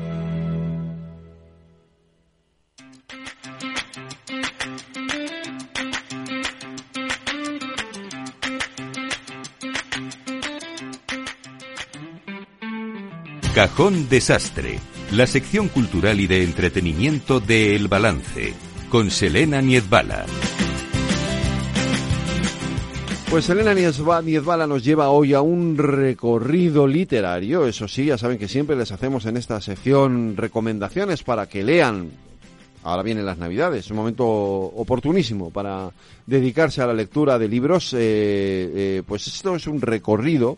Cajón Desastre, la sección cultural y de entretenimiento de El Balance, con Selena Niezbala. Pues Selena Niezbala nos lleva hoy a un recorrido literario, eso sí, ya saben que siempre les hacemos en esta sección recomendaciones para que lean. Ahora vienen las Navidades, un momento oportunísimo para dedicarse a la lectura de libros. Eh, eh, pues esto es un recorrido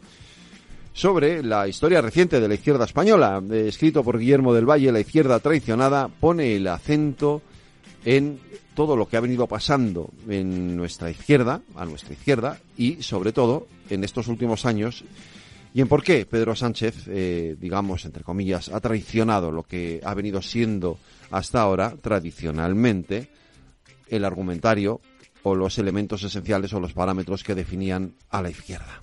sobre la historia reciente de la izquierda española. Eh, escrito por Guillermo del Valle, La izquierda traicionada pone el acento en todo lo que ha venido pasando en nuestra izquierda, a nuestra izquierda, y sobre todo en estos últimos años, y en por qué Pedro Sánchez, eh, digamos, entre comillas, ha traicionado lo que ha venido siendo hasta ahora, tradicionalmente, el argumentario o los elementos esenciales o los parámetros que definían a la izquierda.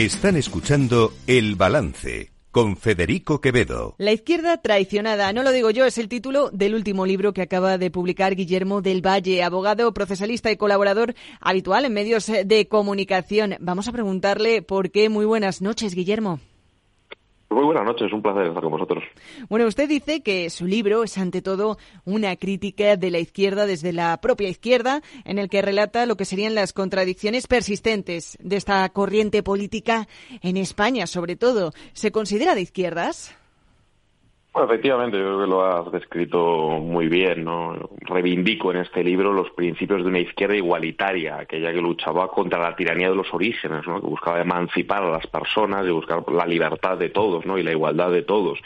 Están escuchando El Balance con Federico Quevedo. La izquierda traicionada, no lo digo yo, es el título del último libro que acaba de publicar Guillermo del Valle, abogado, procesalista y colaborador habitual en medios de comunicación. Vamos a preguntarle por qué. Muy buenas noches, Guillermo. Muy buenas noches, un placer estar con vosotros. Bueno, usted dice que su libro es ante todo una crítica de la izquierda desde la propia izquierda, en el que relata lo que serían las contradicciones persistentes de esta corriente política en España, sobre todo. ¿Se considera de izquierdas? Bueno, efectivamente, yo creo que lo has descrito muy bien, ¿no? Reivindico en este libro los principios de una izquierda igualitaria, aquella que luchaba contra la tiranía de los orígenes, ¿no? Que buscaba emancipar a las personas y buscar la libertad de todos, ¿no? Y la igualdad de todos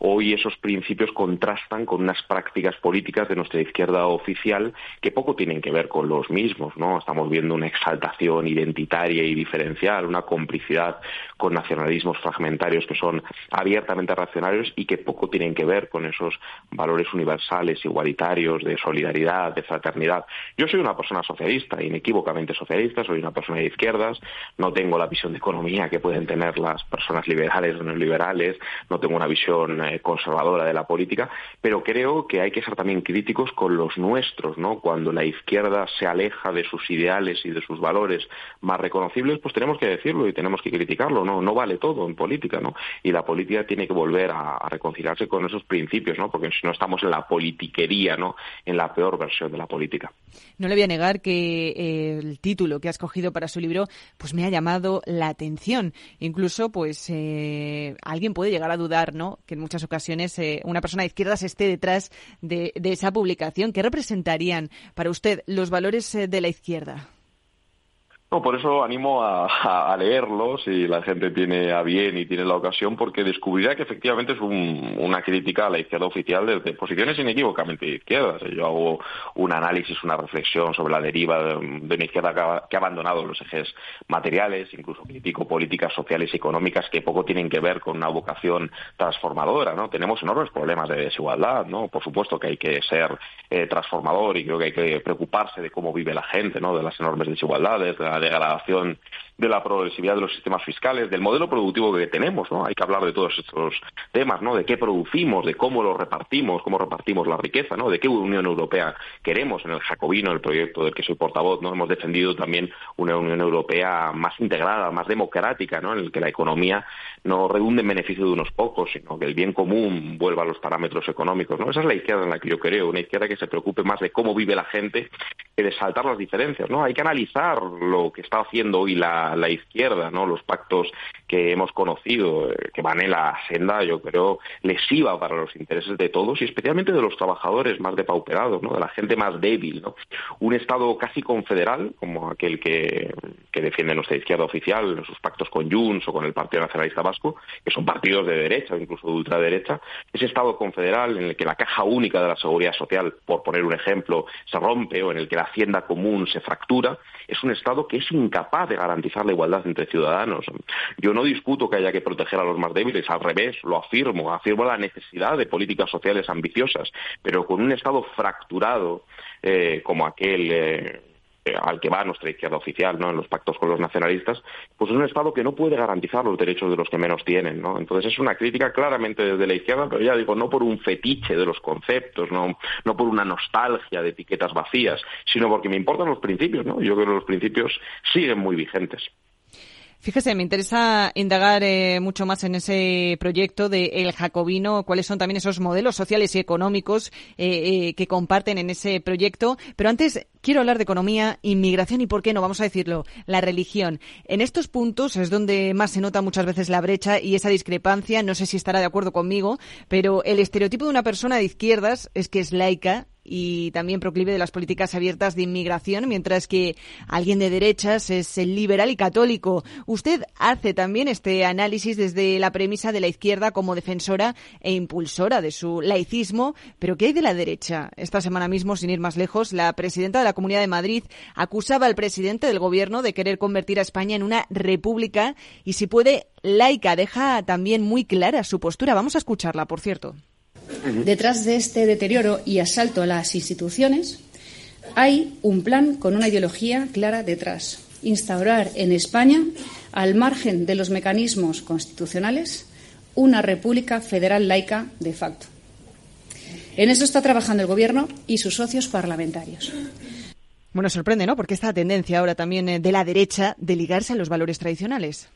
hoy esos principios contrastan con unas prácticas políticas de nuestra izquierda oficial que poco tienen que ver con los mismos, ¿no? Estamos viendo una exaltación identitaria y diferencial, una complicidad con nacionalismos fragmentarios que son abiertamente racionarios y que poco tienen que ver con esos valores universales, igualitarios, de solidaridad, de fraternidad. Yo soy una persona socialista, inequívocamente socialista, soy una persona de izquierdas, no tengo la visión de economía que pueden tener las personas liberales o neoliberales, no tengo una visión conservadora de la política, pero creo que hay que ser también críticos con los nuestros, ¿no? Cuando la izquierda se aleja de sus ideales y de sus valores más reconocibles, pues tenemos que decirlo y tenemos que criticarlo, ¿no? No vale todo en política, ¿no? Y la política tiene que volver a, reconciliarse con esos principios, ¿no? Porque si no estamos en la politiquería, ¿no? En la peor versión de la política. No le voy a negar que eh, el título que ha escogido para su libro, pues me ha llamado la atención. Incluso, pues eh, alguien puede llegar a dudar, ¿no? Que en muchas ocasiones eh, una persona de izquierdas esté detrás de, esa publicación. ¿Qué representarían para usted los valores eh, de la izquierda? Por eso animo a, a, leerlo si la gente tiene a bien y tiene la ocasión, porque descubrirá que efectivamente es una crítica a la izquierda oficial desde posiciones inequívocamente izquierdas. Yo hago un análisis, una reflexión sobre la deriva de, una izquierda que ha, abandonado los ejes materiales, incluso crítico políticas sociales y económicas que poco tienen que ver con una vocación transformadora. ¿no? Tenemos enormes problemas de desigualdad. ¿no? Por supuesto que hay que ser eh, transformador y creo que hay que preocuparse de cómo vive la gente, ¿no? de las enormes desigualdades, de la degradación de la progresividad de los sistemas fiscales, del modelo productivo que tenemos, ¿no? Hay que hablar de todos estos temas, ¿no? De qué producimos, de cómo lo repartimos, cómo repartimos la riqueza, ¿no? De qué Unión Europea queremos en el Jacobino, el proyecto del que soy portavoz, ¿no? Hemos defendido también una Unión Europea más integrada, más democrática, ¿no? En el que la economía no redunde en beneficio de unos pocos, sino que el bien común vuelva a los parámetros económicos, ¿no? Esa es la izquierda en la que yo creo, una izquierda que se preocupe más de cómo vive la gente que de saltar las diferencias, ¿no? Hay que analizar lo que está haciendo hoy la la, izquierda, ¿no? Los pactos que hemos conocido, eh, que van en la senda, yo creo, lesiva para los intereses de todos y especialmente de los trabajadores más depauperados, ¿no? De la gente más débil. Un Estado casi confederal, como aquel que, que defiende nuestra izquierda oficial, sus pactos con Junts o con el Partido Nacionalista Vasco, que son partidos de derecha o incluso de ultraderecha, ese Estado confederal en el que la caja única de la seguridad social, por poner un ejemplo, se rompe o en el que la hacienda común se fractura, es un Estado que es incapaz de garantizar la igualdad entre ciudadanos. Yo no discuto que haya que proteger a los más débiles, al revés, lo afirmo, afirmo la necesidad de políticas sociales ambiciosas, pero con un Estado fracturado eh, como aquel eh, eh, al que va nuestra izquierda oficial, ¿no? En los pactos con los nacionalistas, pues es un Estado que no puede garantizar los derechos de los que menos tienen, ¿no? Entonces es una crítica claramente desde la izquierda, pero ya digo, no por un fetiche de los conceptos, no, no por una nostalgia de etiquetas vacías, sino porque me importan los principios, ¿no? Yo creo que los principios siguen muy vigentes. Fíjese, me interesa indagar eh, mucho más en ese proyecto de El Jacobino, cuáles son también esos modelos sociales y económicos eh, eh, que comparten en ese proyecto. Pero antes quiero hablar de economía, inmigración y, ¿por qué no? Vamos a decirlo, la religión. En estos puntos es donde más se nota muchas veces la brecha y esa discrepancia. No sé si estará de acuerdo conmigo, pero el estereotipo de una persona de izquierdas es que es laica y también proclive de las políticas abiertas de inmigración, mientras que alguien de derechas es el liberal y católico. Usted hace también este análisis desde la premisa de la izquierda como defensora e impulsora de su laicismo, pero ¿qué hay de la derecha? Esta semana mismo, sin ir más lejos, la presidenta de la Comunidad de Madrid acusaba al presidente del gobierno de querer convertir a España en una república y si puede laica. Deja también muy clara su postura. Vamos a escucharla, por cierto. Detrás de este deterioro y asalto a las instituciones hay un plan con una ideología clara detrás. Instaurar en España, al margen de los mecanismos constitucionales, una república federal laica de facto. En eso está trabajando el Gobierno y sus socios parlamentarios. Bueno, sorprende, ¿no? Porque esta tendencia ahora también eh, de la derecha de ligarse a los valores tradicionales.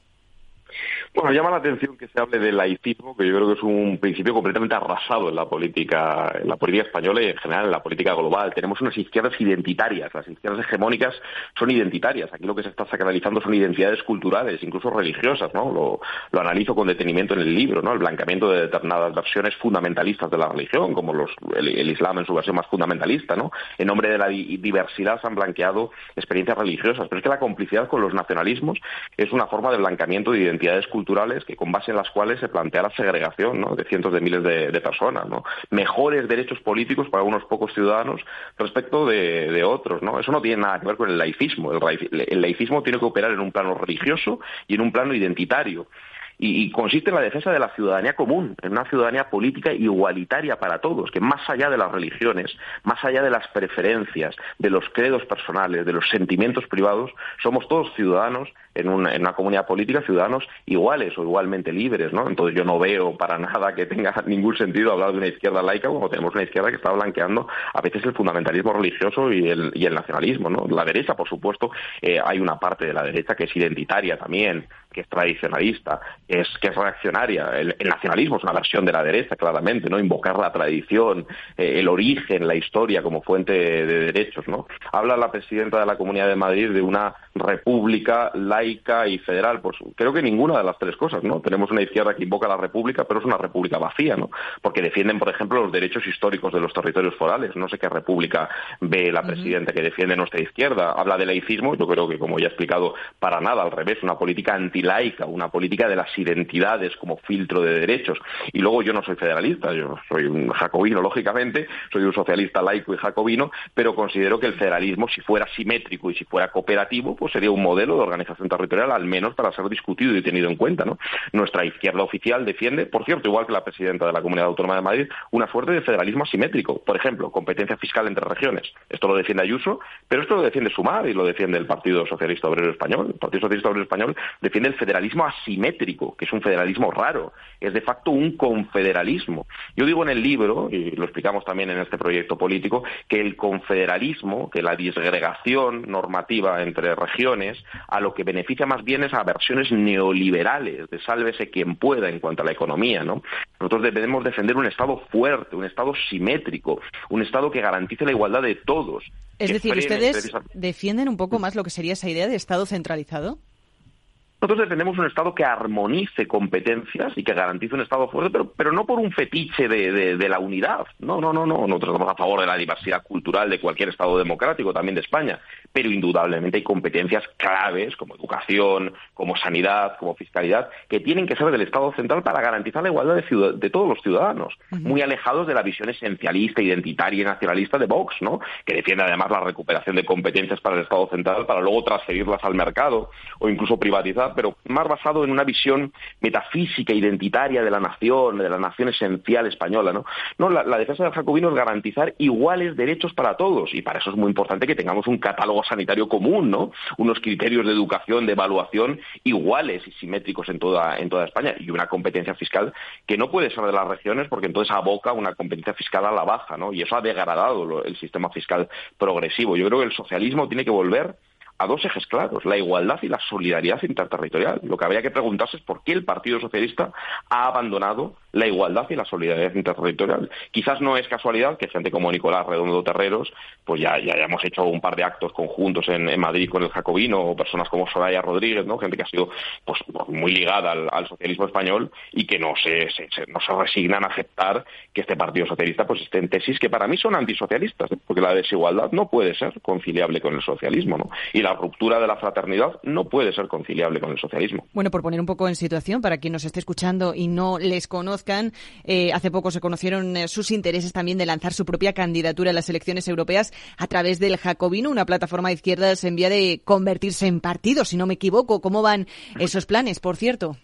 Bueno, llama la atención que se hable del laicismo, que yo creo que es un principio completamente arrasado en la política, en la política española y en general en la política global. Tenemos unas izquierdas identitarias, las izquierdas hegemónicas son identitarias. Aquí lo que se está sacralizando son identidades culturales, incluso religiosas, ¿no? Lo, lo analizo con detenimiento en el libro, ¿no? El blanqueamiento de determinadas versiones fundamentalistas de la religión, como los, el, Islam en su versión más fundamentalista, ¿no? En nombre de la diversidad se han blanqueado experiencias religiosas, pero es que la complicidad con los nacionalismos es una forma de blanqueamiento de identidades culturales culturales que con base en las cuales se plantea la segregación de cientos de miles de, personas, ¿no? mejores derechos políticos para unos pocos ciudadanos respecto de, otros. ¿no? Eso no tiene nada que ver con el laicismo. el laicismo tiene que operar en un plano religioso y en un plano identitario y, consiste en la defensa de la ciudadanía común, en una ciudadanía política igualitaria para todos, que más allá de las religiones, más allá de las preferencias, de los credos personales, de los sentimientos privados, somos todos ciudadanos en una, en una comunidad política, ciudadanos iguales o igualmente libres, ¿no? Entonces yo no veo para nada que tenga ningún sentido hablar de una izquierda laica cuando tenemos una izquierda que está blanqueando a veces el fundamentalismo religioso y el, y el nacionalismo, ¿no? La derecha, por supuesto, eh, hay una parte de la derecha que es identitaria también, que es tradicionalista, es que es reaccionaria. El, nacionalismo es una versión de la derecha, claramente, ¿no? Invocar la tradición, eh, el origen, la historia como fuente de, derechos, ¿no? Habla la presidenta de la Comunidad de Madrid de una república laica y federal. Pues creo que ninguna de las tres cosas, ¿no? Tenemos una izquierda que invoca la república, pero es una república vacía, ¿no? Porque defienden, por ejemplo, los derechos históricos de los territorios forales. No sé qué república ve la presidenta que defiende nuestra izquierda. Habla de laicismo, yo creo que, como ya he explicado, para nada, al revés, una política antilaica, una política de las identidades como filtro de derechos. Y luego yo no soy federalista, yo soy un jacobino, lógicamente, soy un socialista laico y jacobino, pero considero que el federalismo, si fuera simétrico y si fuera cooperativo, pues sería un modelo de organización territorial, al menos para ser discutido y tenido en cuenta. ¿no? Nuestra izquierda oficial defiende, por cierto, igual que la presidenta de la Comunidad Autónoma de Madrid, una suerte de federalismo asimétrico. Por ejemplo, competencia fiscal entre regiones. Esto lo defiende Ayuso, pero esto lo defiende Sumar y lo defiende el Partido Socialista Obrero Español. El Partido Socialista Obrero Español defiende el federalismo asimétrico, que es un federalismo raro. Es de facto un confederalismo. Yo digo en el libro, y lo explicamos también en este proyecto político, que el confederalismo, que la disgregación normativa entre regiones, a lo que beneficia más bien es a versiones neoliberales, de sálvese quien pueda en cuanto a la economía. ¿no? Nosotros debemos defender un Estado fuerte, un Estado simétrico, un Estado que garantice la igualdad de todos. Es decir, ¿ustedes defienden un poco más lo que sería esa idea de Estado centralizado? Nosotros defendemos un Estado que armonice competencias y que garantice un Estado fuerte, pero, pero no por un fetiche de, de, la unidad. No, no, no, no. Nosotros estamos a favor de la diversidad cultural de cualquier Estado democrático, también de España. Pero indudablemente hay competencias claves como educación, como sanidad, como fiscalidad, que tienen que ser del Estado central para garantizar la igualdad de, de todos los ciudadanos. Muy alejados de la visión esencialista, identitaria y nacionalista de Vox, ¿no? Que defiende además la recuperación de competencias para el Estado central para luego transferirlas al mercado o incluso privatizar pero más basado en una visión metafísica, identitaria de la nación, de la nación esencial española. No, no la, defensa del jacobino es garantizar iguales derechos para todos, y para eso es muy importante que tengamos un catálogo sanitario común, ¿no? unos criterios de educación, de evaluación iguales y simétricos en toda, en toda España, y una competencia fiscal que no puede ser de las regiones, porque entonces aboca una competencia fiscal a la baja, ¿no? y eso ha degradado el sistema fiscal progresivo. Yo creo que el socialismo tiene que volver a dos ejes claros, la igualdad y la solidaridad interterritorial. Lo que habría que preguntarse es por qué el Partido Socialista ha abandonado la igualdad y la solidaridad interterritorial. Quizás no es casualidad que gente como Nicolás Redondo Terreros, pues ya, ya hayamos hecho un par de actos conjuntos en, Madrid con el Jacobino, o personas como Soraya Rodríguez, ¿no? gente que ha sido pues, muy ligada al, socialismo español y que no se, no se resignan a aceptar que este Partido Socialista pues esté en tesis que para mí son antisocialistas, ¿eh? porque la desigualdad no puede ser conciliable con el socialismo, ¿no? Y la ruptura de la fraternidad no puede ser conciliable con el socialismo. Bueno, por poner un poco en situación, para quien nos esté escuchando y no les conoce eh, hace poco se conocieron eh, sus intereses también de lanzar su propia candidatura a las elecciones europeas a través del Jacobino, una plataforma de izquierdas en vía de convertirse en partido, si no me equivoco. ¿Cómo van esos planes, por cierto?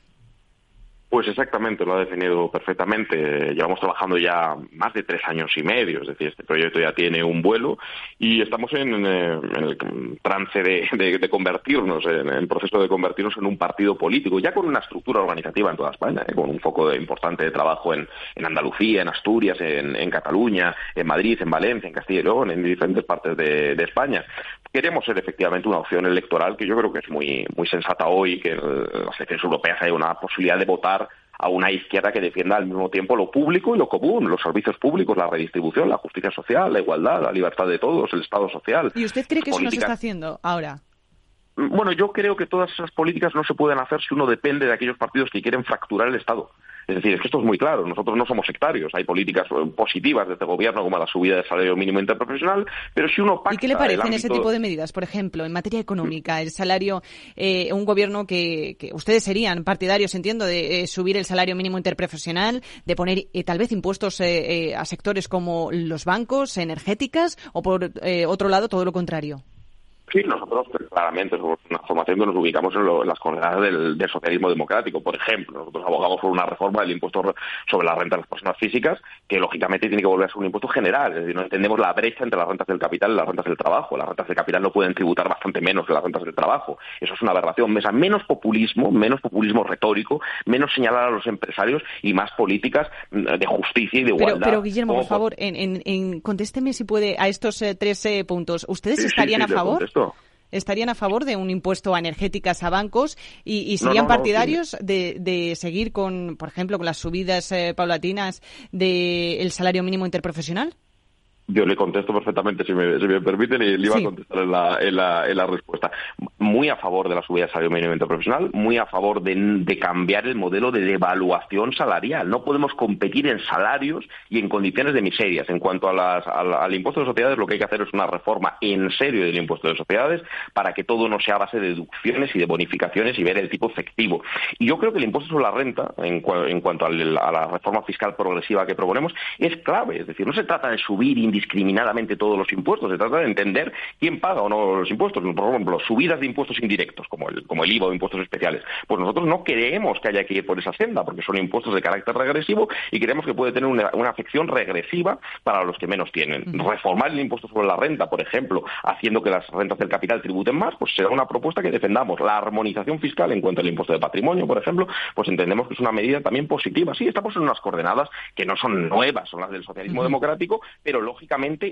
Pues exactamente, lo ha definido perfectamente. Llevamos trabajando ya más de tres años y medio, es decir, este proyecto ya tiene un vuelo y estamos en, el trance de, convertirnos, en el proceso de convertirnos en un partido político, ya con una estructura organizativa en toda España, ¿eh? con un foco importante de trabajo en, Andalucía, en Asturias, en, Cataluña, en Madrid, en Valencia, en Castilla y León, en diferentes partes de, España. Queremos ser efectivamente una opción electoral que yo creo que es muy, muy sensata hoy, que en las elecciones europeas hay una posibilidad de votar a una izquierda que defienda al mismo tiempo lo público y lo común, los servicios públicos, la redistribución, la justicia social, la igualdad, la libertad de todos, el Estado social. ¿Y usted cree que eso no se está haciendo ahora? Bueno, yo creo que todas esas políticas no se pueden hacer si uno depende de aquellos partidos que quieren fracturar el Estado. Es decir, es que esto es muy claro. Nosotros no somos sectarios. Hay políticas eh, positivas de este gobierno, como la subida del salario mínimo interprofesional, pero si uno pacta ¿Y qué le parecen ese tipo de medidas? Por ejemplo, en materia económica, el salario, eh, un gobierno que, ustedes serían partidarios, entiendo, de eh, subir el salario mínimo interprofesional, de poner tal vez impuestos a sectores como los bancos, energéticas, o por otro lado, todo lo contrario. Sí, nosotros claramente somos una formación que nos ubicamos en, las coordenadas del, socialismo democrático. Por ejemplo, nosotros abogamos por una reforma del impuesto sobre la renta de las personas físicas, que lógicamente tiene que volver a ser un impuesto general. Es decir, no entendemos la brecha entre las rentas del capital y las rentas del trabajo. Las rentas del capital no pueden tributar bastante menos que las rentas del trabajo. Eso es una aberración. Menos populismo, menos populismo retórico, menos señalar a los empresarios y más políticas de justicia y de igualdad. Pero, Guillermo, por favor, en, en, contésteme si puede a estos eh, tres eh, puntos. ¿Ustedes estarían a favor? Estarían a favor de un impuesto a energéticas a bancos y, serían partidarios de, seguir con, por ejemplo, con las subidas eh, paulatinas del salario mínimo interprofesional? Yo le contesto perfectamente, si me, si me permite, le, iba a contestar en la, en, la, en la, respuesta. Muy a favor de la subida del salario mínimo interprofesional, muy a favor de, de, cambiar el modelo de devaluación salarial. No podemos competir en salarios y en condiciones de miserias. En cuanto a las, al impuesto de sociedades, lo que hay que hacer es una reforma en serio del impuesto de sociedades para que todo no sea a base de deducciones y de bonificaciones y ver el tipo efectivo. Y yo creo que el impuesto sobre la renta, en, en cuanto a la reforma fiscal progresiva que proponemos, es clave. Es decir, no se trata de subir indiscriminadamente todos los impuestos. Se trata de entender quién paga o no los impuestos. Por ejemplo, subidas de impuestos indirectos, como el, como el IVA o impuestos especiales. Pues nosotros no creemos que haya que ir por esa senda, porque son impuestos de carácter regresivo y creemos que puede tener una, afección regresiva para los que menos tienen. Reformar el impuesto sobre la renta, por ejemplo, haciendo que las rentas del capital tributen más, pues será una propuesta que defendamos. La armonización fiscal en cuanto al impuesto de patrimonio, por ejemplo, pues entendemos que es una medida también positiva. Sí, estamos en unas coordenadas que no son nuevas, son las del socialismo democrático, pero lógicamente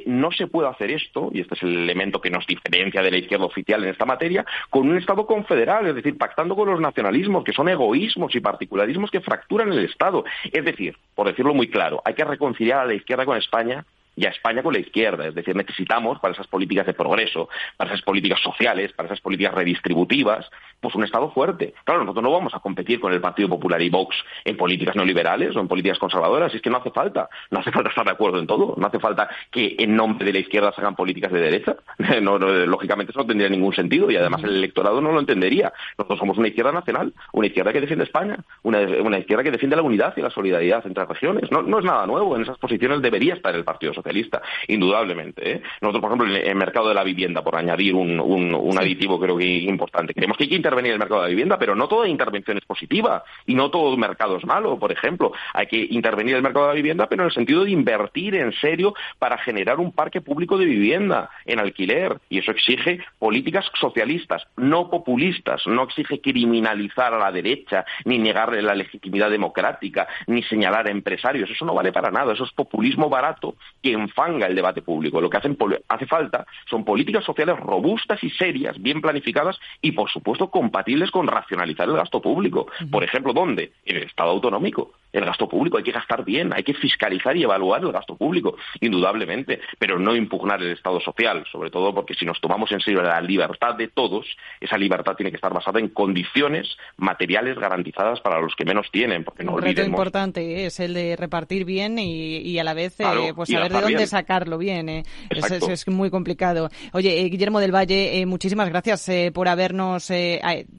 no se puede hacer esto, y este es el elemento que nos diferencia de la izquierda oficial en esta materia, con un Estado confederal, es decir, pactando con los nacionalismos, que son egoísmos y particularismos que fracturan el Estado. Es decir, por decirlo muy claro, hay que reconciliar a la izquierda con España y a España con la izquierda. Es decir, necesitamos para esas políticas de progreso, para esas políticas sociales, para esas políticas redistributivas, pues un Estado fuerte. Claro, nosotros no vamos a competir con el Partido Popular y Vox en políticas neoliberales o en políticas conservadoras, y es que no hace falta. No hace falta estar de acuerdo en todo. No hace falta que en nombre de la izquierda se hagan políticas de derecha. lógicamente eso no tendría ningún sentido y además el electorado no lo entendería. Nosotros somos una izquierda nacional, una izquierda que defiende España, una, una izquierda que defiende la unidad y la solidaridad entre regiones. No, no es nada nuevo. En esas posiciones debería estar el Partido Socialista socialista, indudablemente. ¿eh? Nosotros, por ejemplo, en el mercado de la vivienda, por añadir un, un, aditivo creo que importante, creemos que hay que intervenir en el mercado de la vivienda, pero no toda intervención es positiva y no todo mercado es malo, por ejemplo. Hay que intervenir en el mercado de la vivienda, pero en el sentido de invertir en serio para generar un parque público de vivienda en alquiler. Y eso exige políticas socialistas, no populistas. No exige criminalizar a la derecha, ni negarle la legitimidad democrática, ni señalar a empresarios. Eso no vale para nada. Eso es populismo barato que enfanga el debate público. Lo que hacen, hace falta son políticas sociales robustas y serias, bien planificadas y, por supuesto, compatibles con racionalizar el gasto público. Por ejemplo, ¿dónde? En el Estado autonómico el gasto público, hay que gastar bien, hay que fiscalizar y evaluar el gasto público, indudablemente, pero no impugnar el Estado social, sobre todo porque si nos tomamos en serio la libertad de todos, esa libertad tiene que estar basada en condiciones materiales garantizadas para los que menos tienen, porque no Un reto importante es el de repartir bien y, a la vez eh, pues saber de dónde sacarlo bien. Eh. Es, muy complicado. Oye, eh, Guillermo del Valle, muchísimas gracias por habernos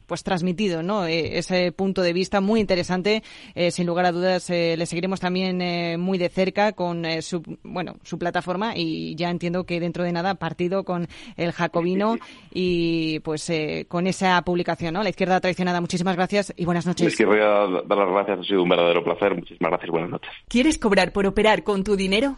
pues transmitido ¿no? ese punto de vista muy interesante, sin lugar a dudas eh, le seguiremos también eh, muy de cerca con eh, su, bueno, su plataforma y ya entiendo que dentro de nada partido con el Jacobino y pues con esa publicación, ¿no? La izquierda traicionada. Muchísimas gracias y buenas noches. Les querría dar las gracias, ha sido un verdadero placer. Muchísimas gracias y buenas noches. ¿Quieres cobrar por operar con tu dinero?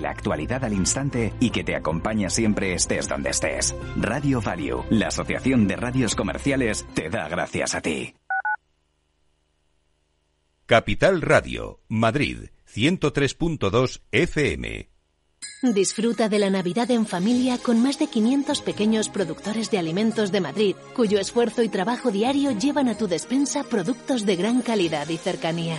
la actualidad al instante y que te acompaña siempre estés donde estés. Radio Value, la Asociación de Radios Comerciales, te da gracias a ti. Capital Radio, Madrid, 103.2 FM. Disfruta de la Navidad en familia con más de 500 pequeños productores de alimentos de Madrid, cuyo esfuerzo y trabajo diario llevan a tu despensa productos de gran calidad y cercanía.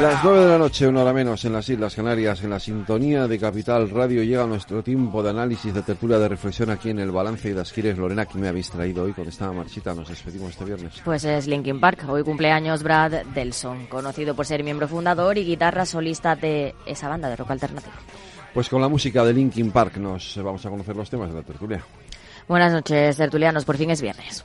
Las nueve de la noche, una hora menos, en las Islas Canarias, en la sintonía de Capital Radio, llega nuestro tiempo de análisis, de tertulia, de reflexión aquí en el Balance y de Asquires. Lorena, ¿qué me habéis traído hoy con esta marchita? Nos despedimos este viernes. Pues es Linkin Park. Hoy cumpleaños Brad Delson, conocido por ser miembro fundador y guitarra solista de esa banda de rock alternativo. Pues con la música de Linkin Park nos vamos a conocer los temas de la tertulia. Buenas noches, tertulianos. Por fin es viernes.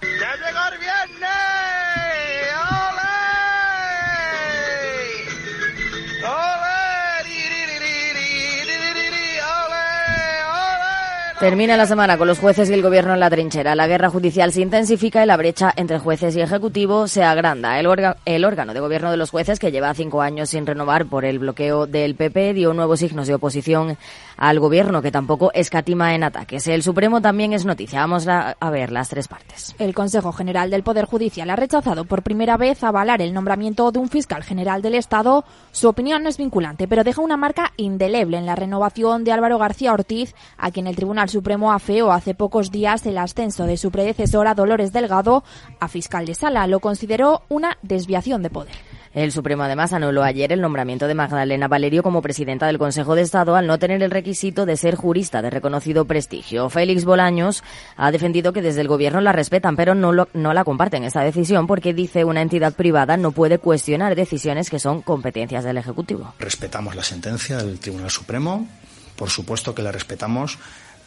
Termina la semana con los jueces y el gobierno en la trinchera. La guerra judicial se intensifica y la brecha entre jueces y ejecutivo se agranda. El, el, órgano de gobierno de los jueces, que lleva cinco años sin renovar por el bloqueo del PP, dio nuevos signos de oposición al gobierno, que tampoco escatima en ataques. El Supremo también es noticia. Vamos a ver las tres partes. El Consejo General del Poder Judicial ha rechazado por primera vez avalar el nombramiento de un fiscal general del Estado. Su opinión no es vinculante, pero deja una marca indeleble en la renovación de Álvaro García Ortiz, a quien el Tribunal Supremo afeó hace pocos días el ascenso de su predecesora Dolores Delgado a fiscal de sala. Lo consideró una desviación de poder. El Supremo además anuló ayer el nombramiento de Magdalena Valerio como presidenta del Consejo de Estado al no tener el requisito de ser jurista de reconocido prestigio. Félix Bolaños ha defendido que desde el Gobierno la respetan, pero no, lo, no la comparten esta decisión porque dice una entidad privada no puede cuestionar decisiones que son competencias del Ejecutivo. Respetamos la sentencia del Tribunal Supremo, por supuesto que la respetamos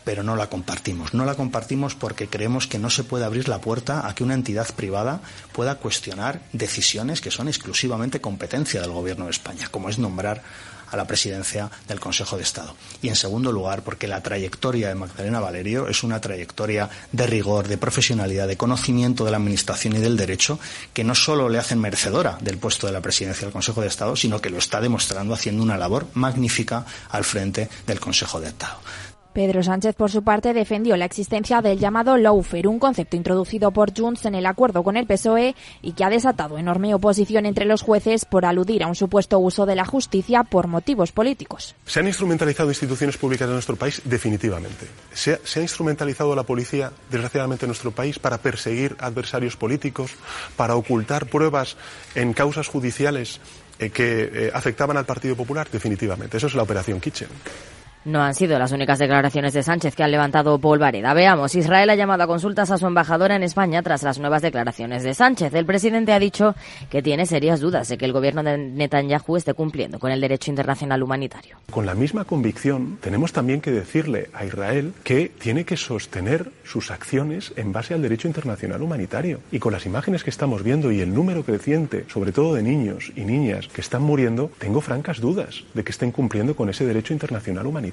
pero no la compartimos. No la compartimos porque creemos que no se puede abrir la puerta a que una entidad privada pueda cuestionar decisiones que son exclusivamente competencia del Gobierno de España, como es nombrar a la presidencia del Consejo de Estado. Y en segundo lugar, porque la trayectoria de Magdalena Valerio es una trayectoria de rigor, de profesionalidad, de conocimiento de la Administración y del Derecho, que no solo le hacen merecedora del puesto de la presidencia del Consejo de Estado, sino que lo está demostrando haciendo una labor magnífica al frente del Consejo de Estado. Pedro Sánchez, por su parte, defendió la existencia del llamado lawfare, un concepto introducido por Junts en el acuerdo con el PSOE y que ha desatado enorme oposición entre los jueces por aludir a un supuesto uso de la justicia por motivos políticos. Se han instrumentalizado instituciones públicas de nuestro país definitivamente. Se ha, instrumentalizado la policía, desgraciadamente, en nuestro país para perseguir adversarios políticos, para ocultar pruebas en causas judiciales eh, que eh, afectaban al Partido Popular, definitivamente. Eso es la operación Kitchen. No han sido las únicas declaraciones de Sánchez que han levantado Paul Vareda. Veamos, Israel ha llamado a consultas a su embajadora en España tras las nuevas declaraciones de Sánchez. El presidente ha dicho que tiene serias dudas de que el gobierno de Netanyahu esté cumpliendo con el derecho internacional humanitario. Con la misma convicción, tenemos también que decirle a Israel que tiene que sostener sus acciones en base al derecho internacional humanitario. Y con las imágenes que estamos viendo y el número creciente, sobre todo de niños y niñas que están muriendo, tengo francas dudas de que estén cumpliendo con ese derecho internacional humanitario.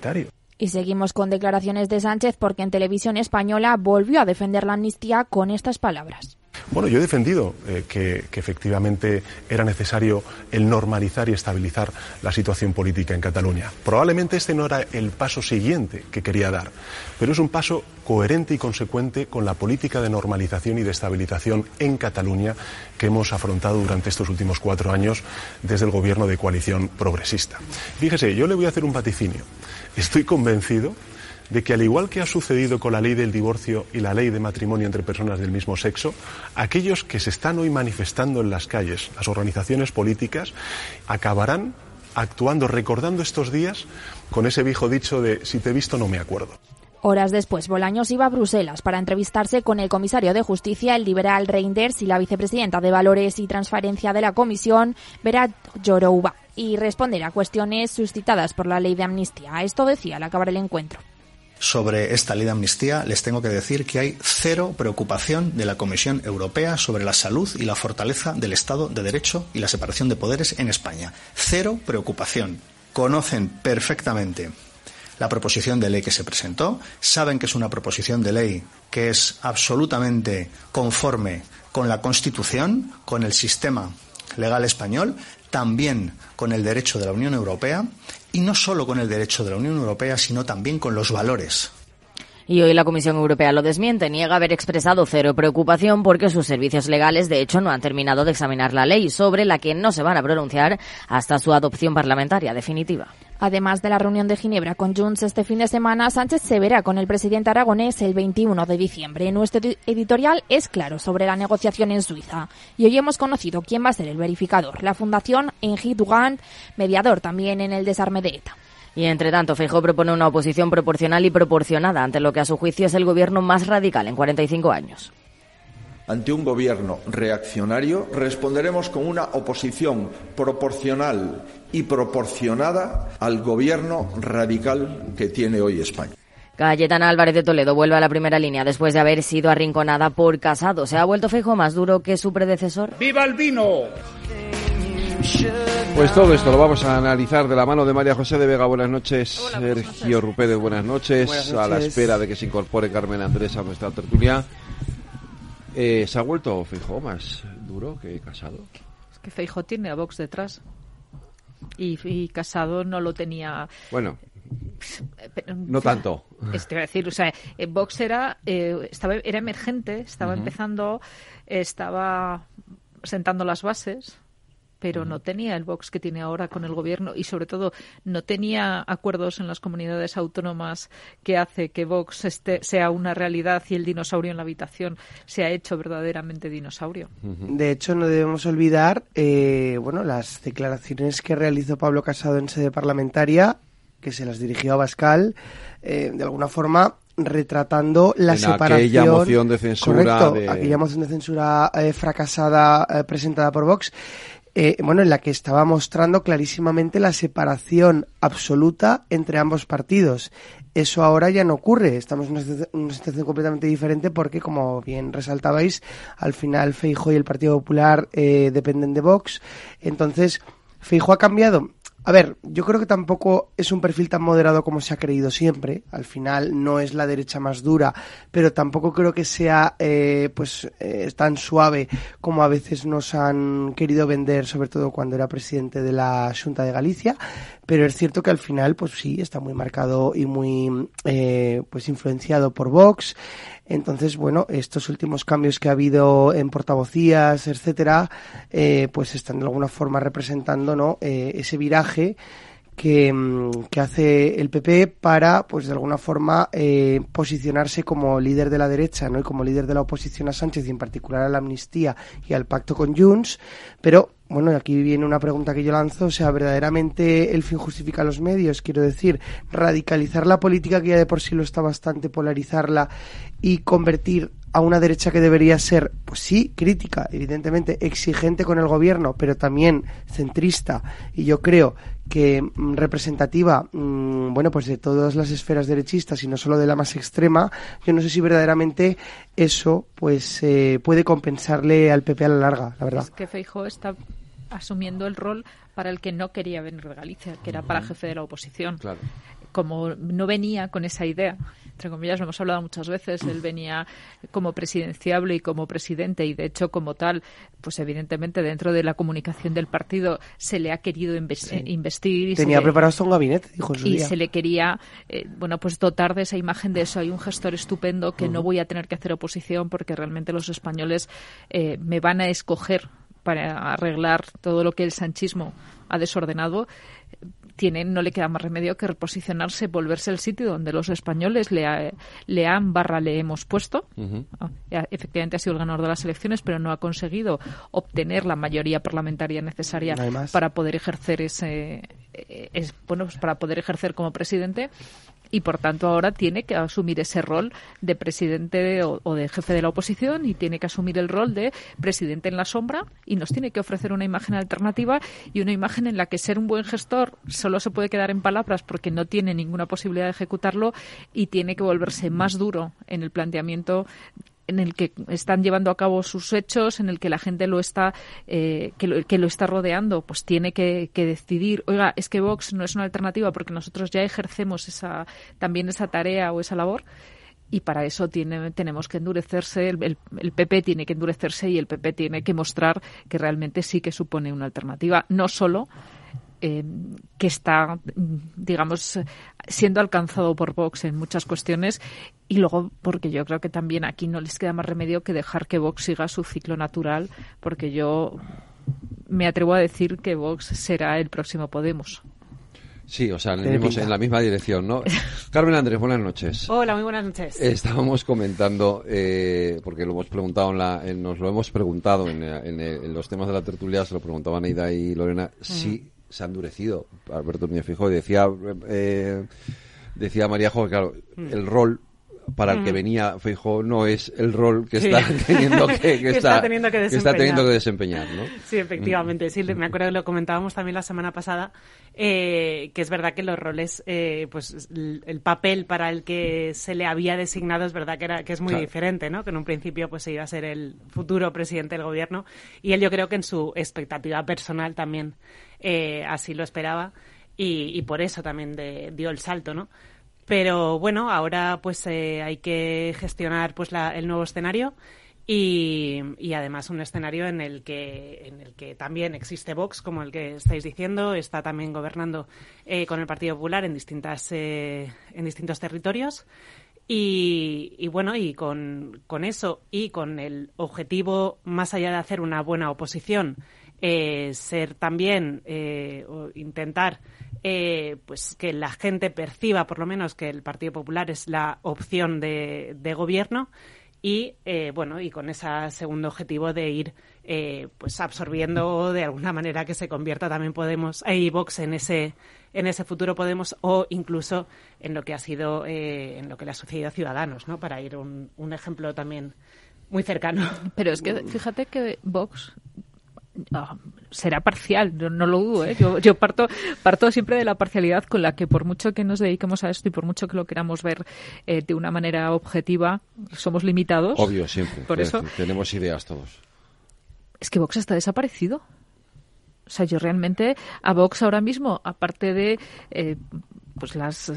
Y seguimos con declaraciones de Sánchez porque en televisión española volvió a defender la amnistía con estas palabras. Bueno, yo he defendido eh, que, efectivamente era necesario el normalizar y estabilizar la situación política en Cataluña. Probablemente este no era el paso siguiente que quería dar, pero es un paso coherente y consecuente con la política de normalización y de estabilización en Cataluña que hemos afrontado durante estos últimos cuatro años desde el gobierno de coalición progresista. Fíjese, yo le voy a hacer un vaticinio. Estoy convencido de que al igual que ha sucedido con la ley del divorcio y la ley de matrimonio entre personas del mismo sexo, aquellos que se están hoy manifestando en las calles, las organizaciones políticas, acabarán actuando, recordando estos días con ese viejo dicho de si te he visto no me acuerdo. Horas después, Bolaños iba a Bruselas para entrevistarse con el comisario de Justicia, el liberal Reinders, y la vicepresidenta de Valores y Transparencia de la Comisión, Berat Jorouba, y responder a cuestiones suscitadas por la ley de amnistía. Esto decía al acabar el encuentro sobre esta ley de amnistía, les tengo que decir que hay cero preocupación de la Comisión Europea sobre la salud y la fortaleza del Estado de Derecho y la separación de poderes en España. Cero preocupación. Conocen perfectamente la proposición de ley que se presentó, saben que es una proposición de ley que es absolutamente conforme con la Constitución, con el sistema legal español, también con el derecho de la Unión Europea y no solo con el derecho de la Unión Europea, sino también con los valores y hoy la Comisión Europea lo desmiente, niega haber expresado cero preocupación porque sus servicios legales, de hecho, no han terminado de examinar la ley sobre la que no se van a pronunciar hasta su adopción parlamentaria definitiva. Además de la reunión de Ginebra con Junts este fin de semana, Sánchez se verá con el presidente aragonés el 21 de diciembre. Nuestro editorial es claro sobre la negociación en Suiza. Y hoy hemos conocido quién va a ser el verificador, la Fundación Engie Dugand, mediador también en el desarme de ETA. Y entre tanto, Feijóo propone una oposición proporcional y proporcionada ante lo que a su juicio es el gobierno más radical en 45 años. Ante un gobierno reaccionario responderemos con una oposición proporcional y proporcionada al gobierno radical que tiene hoy España. Cayetana Álvarez de Toledo vuelve a la primera línea después de haber sido arrinconada por Casado. ¿Se ha vuelto Feijóo más duro que su predecesor? ¡Viva el vino! Pues todo esto lo vamos a analizar de la mano de María José de Vega. Buenas noches. Sergio Rupérez, buenas noches. A la espera de que se incorpore Carmen Andrés a nuestra tertulia. Eh, ¿Se ha vuelto Feijo más duro que Casado? Es que Feijo tiene a Vox detrás. Y, Casado no lo tenía. Bueno, no tanto. Este, decir, o sea, eh, Vox era, eh, estaba, era emergente, estaba empezando, estaba sentando las bases pero no tenía el Vox que tiene ahora con el gobierno y sobre todo no tenía acuerdos en las comunidades autónomas que hace que Vox este, sea una realidad y el dinosaurio en la habitación se ha hecho verdaderamente dinosaurio. De hecho, no debemos olvidar eh, bueno, las declaraciones que realizó Pablo Casado en sede parlamentaria, que se las dirigió a Bascal, eh, de alguna forma retratando la separación. Aquella moción de censura. aquella moción de censura eh, fracasada presentada por Vox eh, bueno, en la que estaba mostrando clarísimamente la separación absoluta entre ambos partidos. Eso ahora ya no ocurre. Estamos en una situación completamente diferente porque, como bien resaltabais, al final Feijo y el Partido Popular eh, dependen de Vox. Entonces, Feijo ha cambiado a ver, yo creo que tampoco es un perfil tan moderado como se ha creído siempre. Al final no es la derecha más dura, pero tampoco creo que sea eh, pues eh, tan suave como a veces nos han querido vender, sobre todo cuando era presidente de la Junta de Galicia. Pero es cierto que al final, pues sí, está muy marcado y muy eh, pues influenciado por Vox. Entonces, bueno, estos últimos cambios que ha habido en portavocías, etcétera, eh, pues están de alguna forma representando, ¿no? Eh, ese viraje que, mm, que, hace el PP para, pues de alguna forma, eh, posicionarse como líder de la derecha, ¿no? Y como líder de la oposición a Sánchez y en particular a la amnistía y al pacto con Junts, pero bueno, aquí viene una pregunta que yo lanzo, o sea, ¿verdaderamente el fin justifica los medios? Quiero decir, radicalizar la política que ya de por sí lo está bastante, polarizarla y convertir a una derecha que debería ser, pues sí, crítica, evidentemente, exigente con el gobierno, pero también centrista y yo creo que mm, representativa, mm, bueno, pues de todas las esferas derechistas y no solo de la más extrema, yo no sé si verdaderamente eso pues eh, puede compensarle al PP a la larga, la verdad. Que está asumiendo el rol para el que no quería venir de Galicia, que era para jefe de la oposición. como no venía con esa idea entre comillas, lo hemos hablado muchas veces, él venía como presidenciable y como presidente y de hecho como tal, pues evidentemente dentro de la comunicación del partido se le ha querido investir. Y Tenía preparado hasta un gabinete, dijo en su Y se le quería, eh, bueno, pues dotar de esa imagen de eso. Hay un gestor estupendo que no voy a tener que hacer oposición porque realmente los españoles eh, me van a escoger para arreglar todo lo que el sanchismo ha desordenado tienen, no le queda más remedio que reposicionarse, volverse al sitio donde los españoles le, le han barra le hemos puesto. Ah, efectivamente ha sido el ganador de las elecciones, pero no ha conseguido obtener la mayoría parlamentaria necesaria para poder ejercer ese, eh, es, bueno, pues para poder ejercer como presidente y por tanto ahora tiene que asumir ese rol de presidente o, de jefe de la oposición y tiene que asumir el rol de presidente en la sombra y nos tiene que ofrecer una imagen alternativa y una imagen en la que ser un buen gestor solo se puede quedar en palabras porque no tiene ninguna posibilidad de ejecutarlo y tiene que volverse más duro en el planteamiento en el que están llevando a cabo sus hechos, en el que la gente lo está, eh, que, lo, que, lo, está rodeando, pues tiene que, decidir, oiga, es que Vox no es una alternativa porque nosotros ya ejercemos esa, también esa tarea o esa labor y para eso tiene, tenemos que endurecerse, el, el, PP tiene que endurecerse y el PP tiene que mostrar que realmente sí que supone una alternativa, no solo eh, que está, digamos, siendo alcanzado por Vox en muchas cuestiones y luego porque yo creo que también aquí no les queda más remedio que dejar que Vox siga su ciclo natural porque yo me atrevo a decir que Vox será el próximo Podemos. Sí, o sea, en la misma dirección, ¿no? Carmen Andrés, buenas noches. Hola, muy buenas noches. Estábamos comentando, eh, porque lo hemos preguntado, en la, nos lo hemos preguntado en, los temas de la tertulia, se lo preguntaban Aida y Lorena, si se ha endurecido Alberto Núñez Fijo. Decía, eh, decía María Jo claro, mm. el rol para el que venía Feijóo no es el rol que está teniendo que, está, teniendo que, desempeñar. ¿no? Sí, efectivamente. Sí, me acuerdo que lo comentábamos también la semana pasada, eh, que es verdad que los roles, eh, pues el, papel para el que se le había designado es verdad que era que es muy diferente, ¿no? Que en un principio pues se iba a ser el futuro presidente del gobierno y él yo creo que en su expectativa personal también eh, así lo esperaba y, por eso también dio el salto, ¿no? Pero bueno, ahora pues eh, hay que gestionar pues el nuevo escenario y, además un escenario en el que en el que también existe Vox, como el que estáis diciendo, está también gobernando eh, con el Partido Popular en distintas en distintos territorios. Y, bueno, y con, con, eso y con el objetivo, más allá de hacer una buena oposición, eh, ser también eh, intentar eh, pues que la gente perciba por lo menos que el Partido Popular es la opción de, gobierno y bueno y con ese segundo objetivo de ir pues absorbiendo de alguna manera que se convierta también Podemos y Vox en ese en ese futuro Podemos o incluso en lo que ha sido en lo que le ha sucedido a Ciudadanos no para ir un, un ejemplo también muy cercano. Pero es que fíjate que Vox Ah, será parcial, no, lo dudo. ¿eh? Yo, yo, parto, parto siempre de la parcialidad con la que, por mucho que nos dediquemos a esto y por mucho que lo queramos ver eh, de una manera objetiva, somos limitados. Obvio, siempre. Por eso tenemos ideas todos. Es que Vox está desaparecido. O sea, yo realmente a Vox ahora mismo, aparte de eh, pues las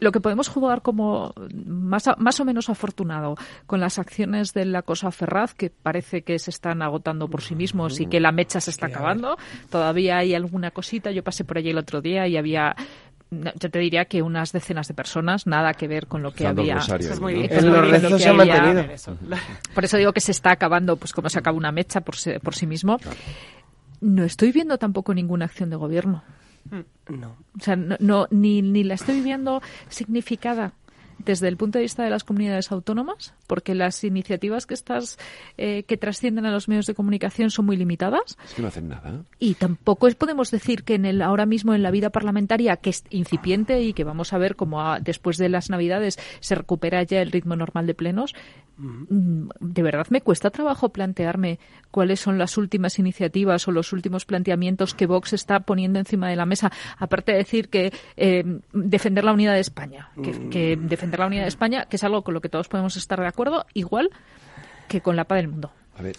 lo que podemos jugar como más, más o menos afortunado con las acciones de la cosa Ferraz que parece que se están agotando por sí mismos y que la mecha se está acabando todavía hay alguna cosita yo pasé por allí el otro día y había yo te diría que unas decenas de personas, nada que ver con lo que había. Por eso digo que se está acabando, pues como se acaba una mecha por, por sí mismo. No estoy viendo tampoco ninguna acción de gobierno. No. O sea, no, ni, ni la estoy viendo significada desde el punto de vista de las comunidades autónomas, porque las iniciativas que estás eh, que trascienden a los medios de comunicación son muy limitadas. Es que no hacen nada. Y tampoco es, podemos decir que en el ahora mismo en la vida parlamentaria que es incipiente y que vamos a ver cómo después de las Navidades se recupera ya el ritmo normal de plenos. Mm, de verdad me cuesta trabajo plantearme cuáles son las últimas iniciativas o los últimos planteamientos que Vox está poniendo encima de la mesa, aparte de decir que eh, defender la unidad de España, que, mm. defender la unidad de España, que es algo con lo que todos podemos estar de acuerdo, igual que con la paz del mundo. A ver,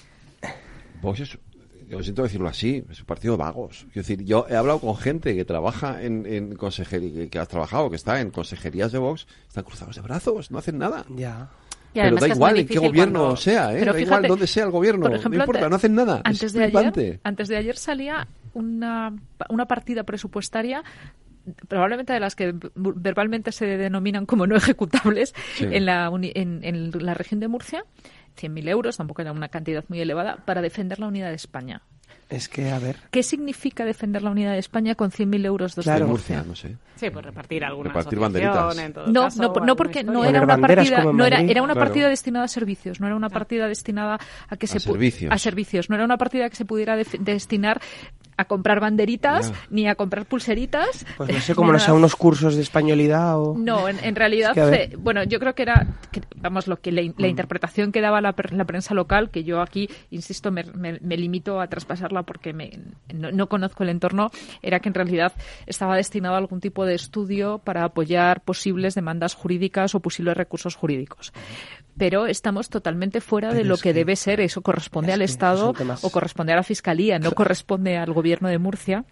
Vox es yo siento decirlo así, es un partido de vagos. Es decir, yo he hablado con gente que trabaja en, en consejería, que ha trabajado, que está en consejerías de Vox, están cruzados de brazos, no hacen nada. Ya. pero da igual en qué gobierno sea, ¿eh? da igual dónde sea el gobierno, no importa, no hacen nada. Antes, de ayer, antes de ayer salía una, una partida presupuestaria probablemente de las que verbalmente se denominan como no ejecutables en, la, en, en la región de Murcia, 100.000 euros, tampoco era una cantidad muy elevada, para defender la unidad de España. Es que, a ver. ¿Qué significa defender la unidad de España con 100.000 euros de claro. Murcia? No sé. Sí, pues repartir alguna repartir banderitas. no, no, no, porque no era una partida, no era, era una partida destinada a servicios, no era una partida destinada a que a se servicios. a servicios, no era una partida que se pudiera destinar a comprar banderitas ni a comprar pulseritas. Pues no sé, como no sea unos cursos de españolidad o... No, en, realidad, eh, bueno, yo creo que era, vamos, lo que la, la mm. interpretación que daba la, la, prensa local, que yo aquí, insisto, me, me, me limito a traspasarla porque me, no, no, conozco el entorno, era que en realidad estaba destinado a algún tipo de estudio para apoyar posibles demandas jurídicas o posibles recursos jurídicos pero estamos totalmente fuera de lo que, debe ser. Eso corresponde al Estado o corresponde a la Fiscalía, no corresponde al Gobierno de Murcia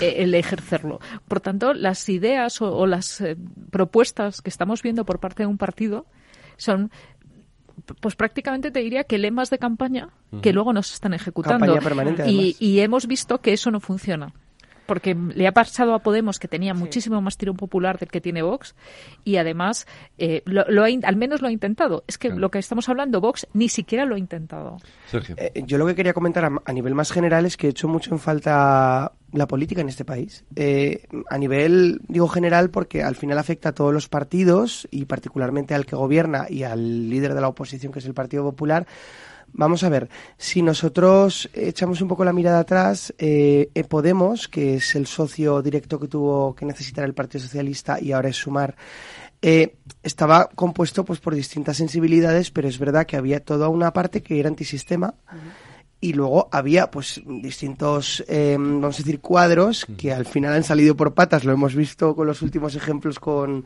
eh, el ejercerlo. Por tanto, las ideas o, las eh, propuestas que estamos viendo por parte de un partido son pues prácticamente te diría que lemas de campaña que luego no se están ejecutando. y, y, hemos visto que eso no funciona porque le ha pasado a Podemos que tenía muchísimo más tirón popular del que tiene Vox y además eh, lo, lo ha, al menos lo ha intentado. Es que lo que estamos hablando, Vox ni siquiera lo ha intentado. Eh, yo lo que quería comentar a, nivel más general es que he hecho mucho en falta la política en este país. Eh, a nivel, digo general, porque al final afecta a todos los partidos y particularmente al que gobierna y al líder de la oposición, que es el Partido Popular Vamos a ver, si nosotros echamos un poco la mirada atrás, eh, eh, Podemos, que es el socio directo que tuvo que necesitar el Partido Socialista y ahora es Sumar, eh, estaba compuesto pues por distintas sensibilidades, pero es verdad que había toda una parte que era antisistema. Y luego había pues distintos, vamos a decir, cuadros que al final han salido por patas. Lo hemos visto con los últimos ejemplos con,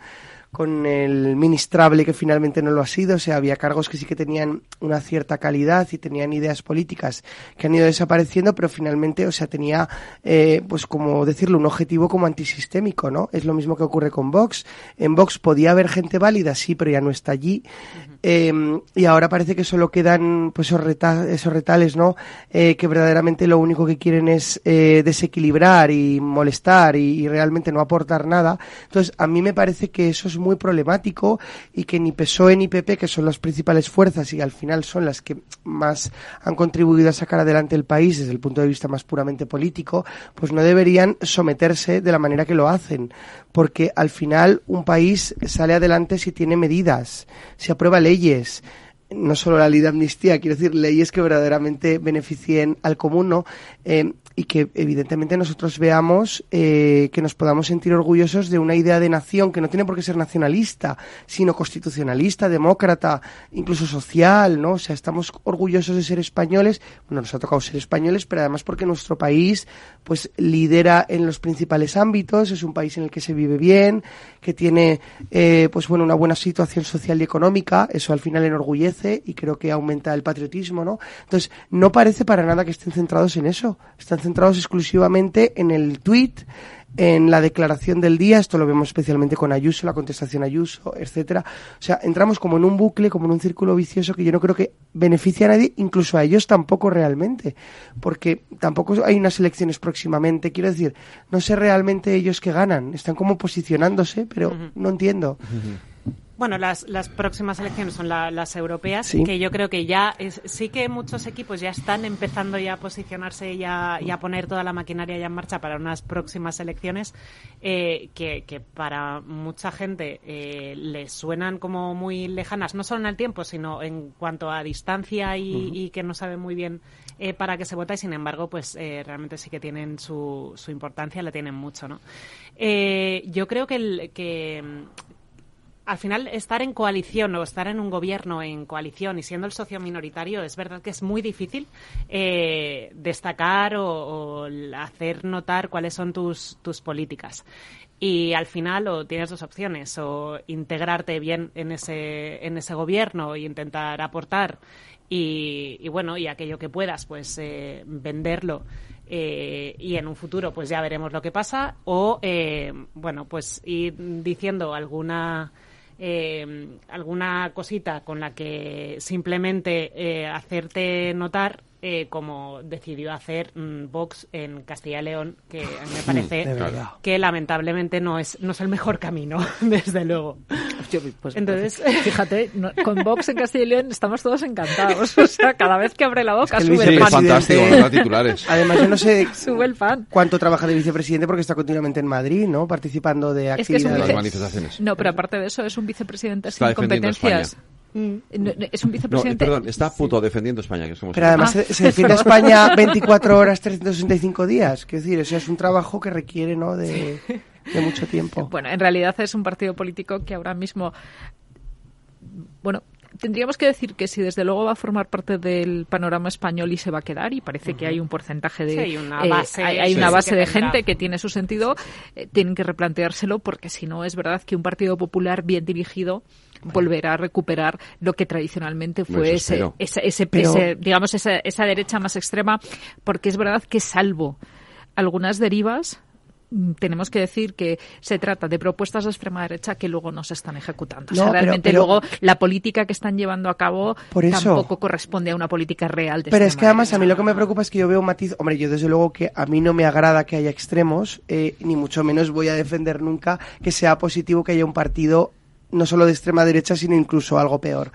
con el ministrable que finalmente no lo ha sido. O sea, había cargos que sí que tenían una cierta calidad y tenían ideas políticas que han ido desapareciendo, pero finalmente, o sea, tenía, eh, pues como decirlo, un objetivo como antisistémico, ¿no? Es lo mismo que ocurre con Vox. En Vox podía haber gente válida, sí, pero ya no está allí. Em, y ahora parece que solo quedan pues esos, esos retales, ¿no? Eh, que verdaderamente lo único que quieren es eh, desequilibrar y molestar y, y, realmente no aportar nada. Entonces, a mí me parece que eso es muy problemático y que ni PSOE ni PP, que son las principales fuerzas y al final son las que más han contribuido a sacar adelante el país desde el punto de vista más puramente político, pues no deberían someterse de la manera que lo hacen, porque al final un país sale adelante si tiene medidas, si aprueba leyes, no solo la ley de amnistía, quiero decir, leyes que verdaderamente beneficien al común, ¿no? Eh, y que evidentemente nosotros veamos eh, que nos podamos sentir orgullosos de una idea de nación que no tiene por qué ser nacionalista, sino constitucionalista, demócrata, incluso social, ¿no? O sea, estamos orgullosos de ser españoles. Bueno, nos ha tocado ser españoles, pero además porque nuestro país, pues, lidera en los principales ámbitos, es un país en el que se vive bien, que tiene, eh, pues bueno, una buena situación social y económica, eso al final enorgullece y creo que aumenta el patriotismo, ¿no? Entonces, no parece para nada que estén centrados en eso. Centrados exclusivamente en el tweet, en la declaración del día, esto lo vemos especialmente con Ayuso, la contestación Ayuso, etcétera. O sea, entramos como en un bucle, como en un círculo vicioso que yo no creo que beneficie a nadie, incluso a ellos tampoco realmente, porque tampoco hay unas elecciones próximamente. Quiero decir, no sé realmente ellos que ganan, están como posicionándose, pero no entiendo. Bueno, las, las próximas elecciones son las europeas, que yo creo que ya sí que muchos equipos ya están empezando ya a posicionarse y a, y a poner toda la maquinaria ya en marcha para unas próximas elecciones eh, que, que, para mucha gente eh, les suenan como muy lejanas, no solo en el tiempo, sino en cuanto a distancia y, y que no saben muy bien eh, para qué se vota y sin embargo pues eh, realmente sí que tienen su, su importancia, la tienen mucho, ¿no? Eh, yo creo que, el, que al final estar en coalición o estar en un gobierno en coalición y siendo el socio minoritario es verdad que es muy difícil eh, destacar o, o, hacer notar cuáles son tus, tus políticas. y al final o tienes dos opciones o integrarte bien en ese en ese gobierno e intentar aportar y, bueno y aquello que puedas pues eh, venderlo eh, y en un futuro pues ya veremos lo que pasa o eh, bueno pues ir diciendo alguna alguna cosita con la que simplemente hacerte notar eh, como decidió hacer mm, Vox en Castilla y León, que me parece que lamentablemente no es, no es el mejor camino, desde luego. Pues, Entonces, fíjate, con Vox en Castilla y León estamos todos encantados. O sea, cada vez que abre la boca sube el pan. fantástico, titulares. Además, yo no sé sube el pan. cuánto trabaja de vicepresidente porque está continuamente en Madrid, ¿no? Participando de actividades. manifestaciones. No, pero aparte de eso, es un vicepresidente sin competencias. Mm. es un vicepresidente. perdón, está puto defendiendo España. Que es Pero además se, defiende España 24 horas, 365 días. Quiero decir, eso es un trabajo que requiere ¿no? de, de mucho tiempo. Bueno, en realidad es un partido político que ahora mismo. Bueno, tendríamos que decir que si desde luego va a formar parte del panorama español y se va a quedar y parece que hay un porcentaje de hay una eh, base, hay, una base de gente que tiene su sentido eh, tienen que replanteárselo porque si no es verdad que un partido popular bien dirigido volverá a recuperar lo que tradicionalmente fue ese, ese, digamos esa, esa derecha más extrema porque es verdad que salvo algunas derivas Mm, tenemos que decir que se trata de propuestas de extrema derecha que luego no se están ejecutando. o sea, realmente luego la política que están llevando a cabo tampoco corresponde a una política real. De pero es que además a mí lo que me preocupa es que yo veo un matiz. Hombre, yo desde luego que a mí no me agrada que haya extremos, eh, ni mucho menos voy a defender nunca que sea positivo que haya un partido no solo de extrema derecha, sino incluso algo peor.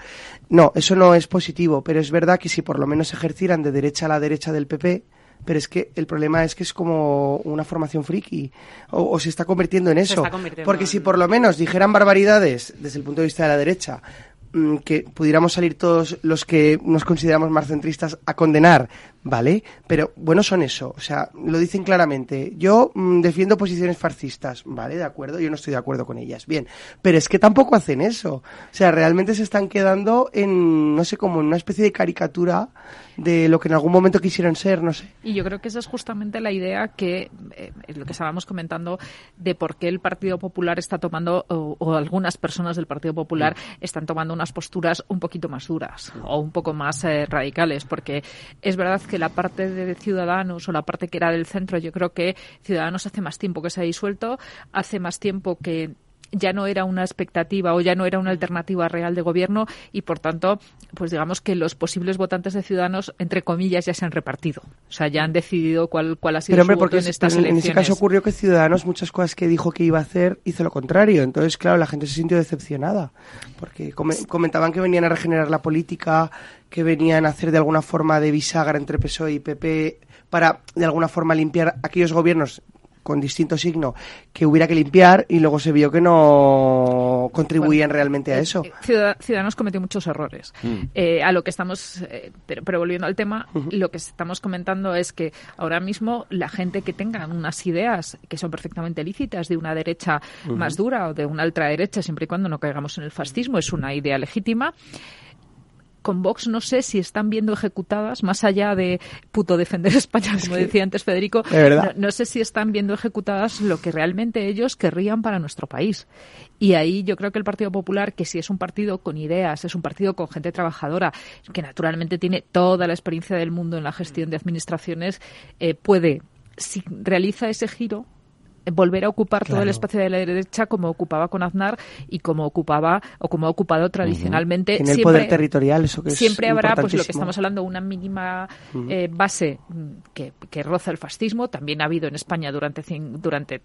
No, eso no es positivo, pero es verdad que si por lo menos ejercieran de derecha a la derecha del PP, pero es que el problema es que es como una formación friki o, se está convirtiendo en eso. Porque si por lo menos dijeran barbaridades desde el punto de vista de la derecha, mm, que pudiéramos salir todos los que nos consideramos más centristas a condenar, ¿vale? Pero bueno, son eso, o sea, lo dicen claramente. Yo mm, defiendo posiciones fascistas, ¿vale? De acuerdo, yo no estoy de acuerdo con ellas, bien. Pero es que tampoco hacen eso. O sea, realmente se están quedando en, no sé, como en una especie de caricatura de lo que en algún momento quisieron ser, no sé. Y yo creo que esa es justamente la idea que, eh, lo que estábamos comentando, de por qué el Partido Popular está tomando, o, algunas personas del Partido Popular mm. están tomando unas posturas un poquito más duras o un poco más eh, radicales, porque es verdad que la parte de Ciudadanos o la parte que era del centro, yo creo que Ciudadanos hace más tiempo que se ha disuelto, hace más tiempo que ya no era una expectativa o ya no era una alternativa real de gobierno y por tanto, pues digamos que los posibles votantes de Ciudadanos, entre comillas, ya se han repartido. O sea, ya han decidido cuál, cuál ha sido Pero, su porque en estas en, En ese caso ocurrió que Ciudadanos, muchas cosas que dijo que iba a hacer, hizo lo contrario. Entonces, claro, la gente se sintió decepcionada porque comentaban que venían a regenerar la política, que venían a hacer de alguna forma de bisagra entre PSOE y PP para de alguna forma limpiar aquellos gobiernos con distinto signo que hubiera que limpiar y luego se vio que no contribuían realmente a eh, eso. Eh, Ciudadanos cometió muchos errores. Mm. Eh, a lo que estamos, pero, volviendo al tema, lo que estamos comentando es que ahora mismo la gente que tenga unas ideas que son perfectamente lícitas de una derecha más dura o de una ultraderecha, siempre y cuando no caigamos en el fascismo, es una idea legítima con Vox no sé si están viendo ejecutadas, más allá de puto defender España, como decía antes Federico, no, sé si están viendo ejecutadas lo que realmente ellos querrían para nuestro país. Y ahí yo creo que el Partido Popular, que si es un partido con ideas, es un partido con gente trabajadora, que naturalmente tiene toda la experiencia del mundo en la gestión de administraciones, eh, puede, si realiza ese giro, volver a ocupar todo el espacio de la derecha como ocupaba con Aznar y como ocupaba o como ha ocupado tradicionalmente. En el poder territorial, eso que Siempre habrá, pues lo que estamos hablando, una mínima eh, base que, que, roza el fascismo. También ha habido en España durante, durante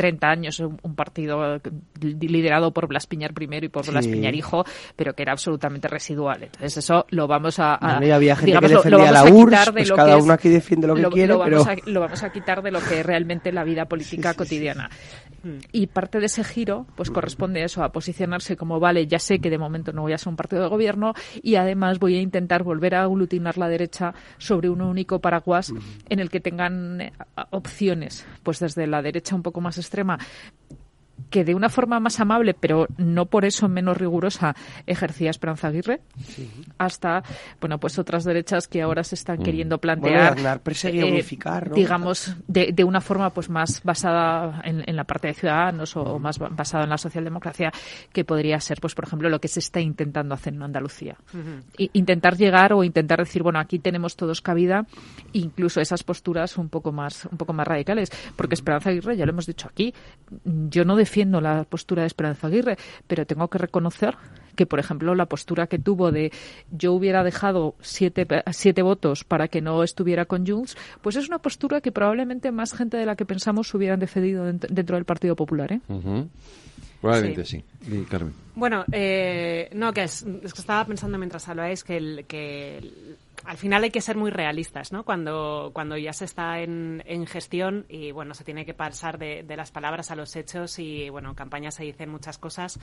30 años un, partido liderado por Blas Piñar primero y por Blas Piñar hijo, pero que era absolutamente residual. Entonces eso lo vamos a, había gente que defendía la URSS, pues cada uno aquí defiende lo que quiere, lo vamos, a, lo vamos a quitar de lo que es realmente la vida política cotidiana. Y parte de ese giro, pues corresponde a eso, a posicionarse como, vale, ya sé que de momento no voy a ser un partido de gobierno y además voy a intentar volver a aglutinar la derecha sobre un único paraguas en el que tengan eh, opciones, pues desde la derecha un poco más extrema que de una forma más amable, pero no por eso menos rigurosa, ejercía Esperanza Aguirre, hasta, bueno, pues otras derechas que ahora se están Mm. queriendo plantear, Bueno, eh, unificar, ¿no? digamos, de, de una forma pues más basada en, en la parte de ciudadanos o, más ba- basada en la socialdemocracia, que podría ser, pues por ejemplo, lo que se está intentando hacer en Andalucía. I- intentar llegar o intentar decir, bueno, aquí tenemos todos cabida, incluso esas posturas un poco más, un poco más radicales, porque Esperanza Aguirre, ya lo hemos dicho aquí, yo no defiendo la postura de Esperanza Aguirre, pero tengo que reconocer que, por ejemplo, la postura que tuvo de yo hubiera dejado siete, siete votos para que no estuviera con Junts, pues es una postura que probablemente más gente de la que pensamos hubieran defendido dent- dentro del Partido Popular. ¿eh? Probablemente sí. Y, Carmen. Bueno, eh, no, que es, es que estaba pensando mientras hablabais que, el, que el- al final hay que ser muy realistas, ¿no? Cuando, cuando ya se está en, en gestión y, bueno, se tiene que pasar de, de las palabras a los hechos y, bueno, en campaña se dicen muchas cosas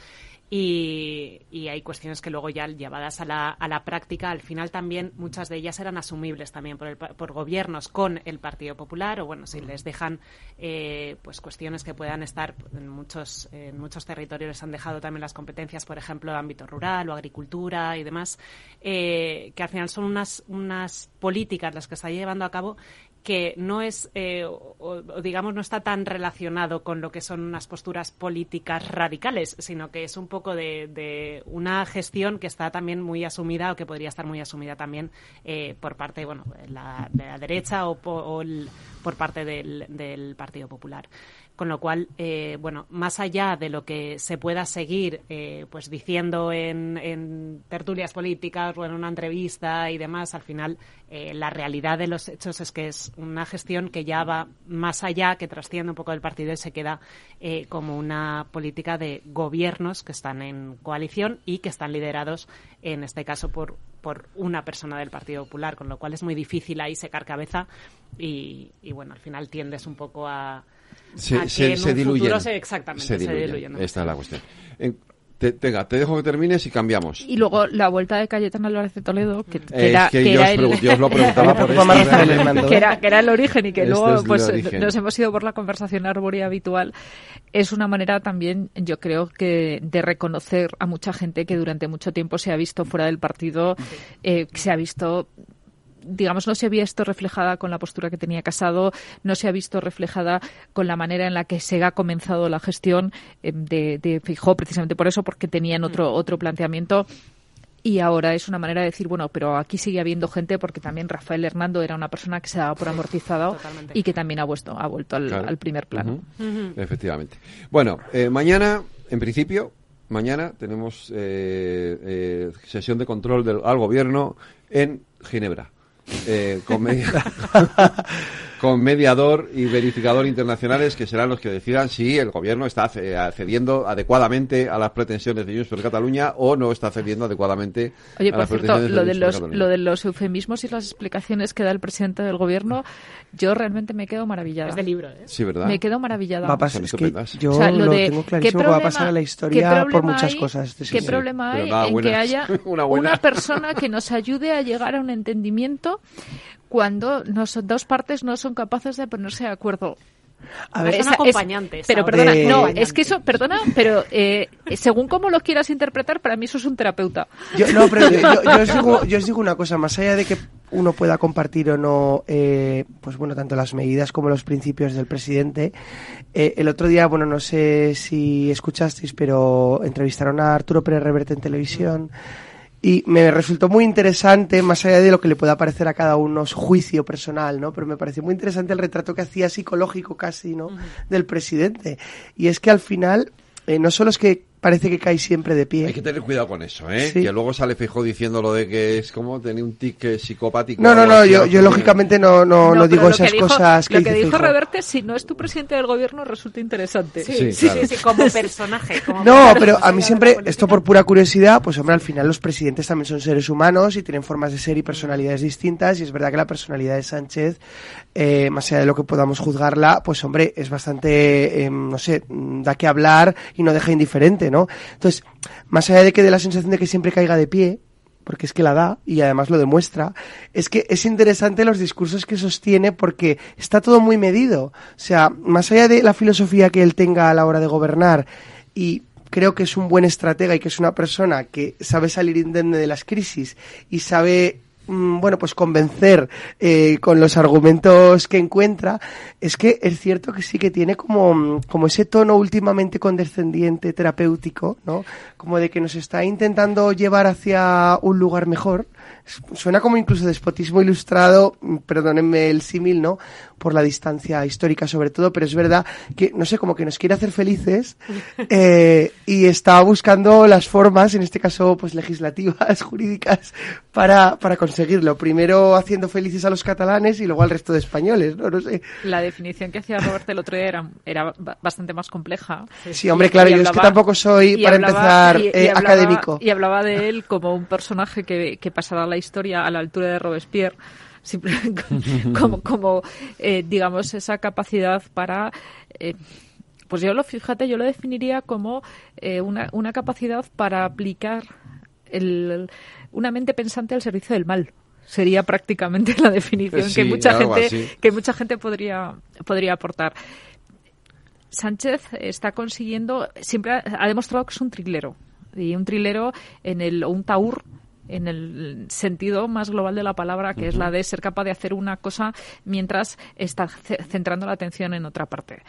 y, y hay cuestiones que luego ya llevadas a la, a la práctica, al final también muchas de ellas eran asumibles también por, el, por gobiernos con el Partido Popular o, bueno, si les dejan, eh, pues, cuestiones que puedan estar en muchos, en muchos territorios les han dejado también las competencias, por ejemplo, ámbito rural o agricultura y demás, eh, que al final son unas, unas políticas las que está llevando a cabo que no es, eh, o, digamos, no está tan relacionado con lo que son unas posturas políticas radicales, sino que es un poco de, una gestión que está también muy asumida o que podría estar muy asumida también eh, por parte, bueno, de la, de la derecha o, el- por parte del Partido Popular. Con lo cual, eh, bueno, más allá de lo que se pueda seguir eh, pues diciendo en, en tertulias políticas o en una entrevista y demás, al final eh, la realidad de los hechos es que es una gestión que ya va más allá, que trasciende un poco del partido y se queda eh, como una política de gobiernos que están en coalición y que están liderados, en este caso, por, por una persona del Partido Popular, con lo cual es muy difícil ahí secar cabeza y, y bueno, al final tiendes un poco a Se, a que se, en se un diluyen. futuro se- exactamente, se diluyen. diluyen, ¿no? Esta es la cuestión. En- te, venga, te dejo que termines y cambiamos. Y luego la vuelta de Cayetano Álvarez de Toledo, que, que era, que que yo era os, el, yo os lo preguntaba por esto. Que ¿eh? era, que era el origen y que Este luego pues origen. nos hemos ido por la conversación arbórea habitual es una manera también yo creo que de reconocer a mucha gente que durante mucho tiempo se ha visto fuera del partido eh, que se ha visto digamos, no se había visto reflejada con la postura que tenía Casado, no se ha visto reflejada con la manera en la que se ha comenzado la gestión eh, de, de Fijó, precisamente por eso, porque tenían otro, otro planteamiento. Y ahora es una manera de decir, bueno, pero aquí sigue habiendo gente porque también Rafael Hernando era una persona que se daba por amortizado Totalmente. y que también ha vuelto, ha vuelto al, Claro. al primer plano. Efectivamente. Bueno, eh, mañana, en principio, mañana tenemos eh, eh, sesión de control del, al gobierno en Ginebra. Eh, con, media- con mediador y verificador internacionales que serán los que decidan si el gobierno está ce- accediendo adecuadamente a las pretensiones de Junts per Cataluña o no está accediendo adecuadamente Oye, a por las cierto, pretensiones lo de de, los, lo de los eufemismos y las explicaciones que da el presidente del gobierno, yo realmente me quedo maravillada. Es de libro, ¿eh? Sí, ¿verdad? Me quedo maravillada. Va a pasar, es que yo O sea, lo lo de tengo ¿qué clarísimo que va a pasar problema- en la qué historia por problema muchas hay- cosas. este ¿Qué problema hay nada, en buenas. que haya Una buena. una persona que nos ayude a llegar a un entendimiento cuando nos, dos partes no son capaces de ponerse de acuerdo? A ver, Son es- pero perdona, De- no, es que eso, perdona, pero eh, según cómo lo quieras interpretar, para mí eso es un terapeuta. Yo, no, pero yo, yo- yo os digo, yo os digo una cosa, más allá de que uno pueda compartir o no, eh, pues bueno, tanto las medidas como los principios del presidente, eh, el otro día, bueno, no sé si escuchasteis, pero entrevistaron a Arturo Pérez Reverte en televisión y me resultó muy interesante, más allá de lo que le pueda parecer a cada uno su juicio personal, ¿no? Pero me pareció muy interesante el retrato que hacía psicológico casi, ¿no? Del presidente. Y es que al final, eh, no solo es que parece que cae siempre de pie. Hay que tener cuidado con eso, ¿eh? Sí. Que luego sale Feijóo diciendo lo de que es como tener un tic eh, psicopático. No, no, no, yo, lógicamente no, no, no, digo esas que dijo- cosas que Lo que dice dijo. Reverte, si no es tu presidente del gobierno, resulta interesante. Sí, Sí, sí, claro. sí, sí, como personaje. como No, pero a mí siempre, esto por pura curiosidad, pues hombre, al final los presidentes también son seres humanos y tienen formas de ser y personalidades distintas y es verdad que la personalidad de Sánchez, eh, más allá de lo que podamos juzgarla, pues hombre, es bastante, eh, no sé, da que hablar y no deja indiferente, ¿no? Entonces, más allá de que dé la sensación de que siempre caiga de pie, porque es que la da y además lo demuestra, es que es interesante los discursos que sostiene porque está todo muy medido. O sea, más allá de la filosofía que él tenga a la hora de gobernar y creo que es un buen estratega y que es una persona que sabe salir indemne de las crisis y sabe bueno, pues convencer eh, con los argumentos que encuentra, es que es cierto que sí que tiene como, como ese tono últimamente condescendiente, terapéutico, ¿no? Como de que nos está intentando llevar hacia un lugar mejor. Suena como incluso despotismo ilustrado, mm, perdónenme el símil, ¿no? Por la distancia histórica sobre todo, pero es verdad que, no sé, como que nos quiere hacer felices eh, y está buscando las formas, en este caso, pues legislativas, jurídicas, para, para conseguirlo. Primero haciendo felices a los catalanes y luego al resto de españoles, ¿no? No sé. La definición que hacía Robert el otro día era, era ba- bastante más compleja. Sí, hombre, claro, yo es que tampoco soy, y para empezar, eh, hablaba- académico. Y hablaba de él como un personaje que, que pasará a la historia a la altura de Robespierre. como, como eh, digamos, esa capacidad para... eh, pues yo lo, fíjate, yo lo definiría como eh, una, una capacidad para aplicar el- una mente pensante al servicio del mal. Sería prácticamente la definición Sí, que mucha gente así. que mucha gente podría podría aportar. Sánchez está consiguiendo, siempre ha, ha demostrado que es un trilero. Y un trilero en el, o un taur en el sentido más global de la palabra, que es la de ser capaz de hacer una cosa mientras está ce- centrando la atención en otra parte.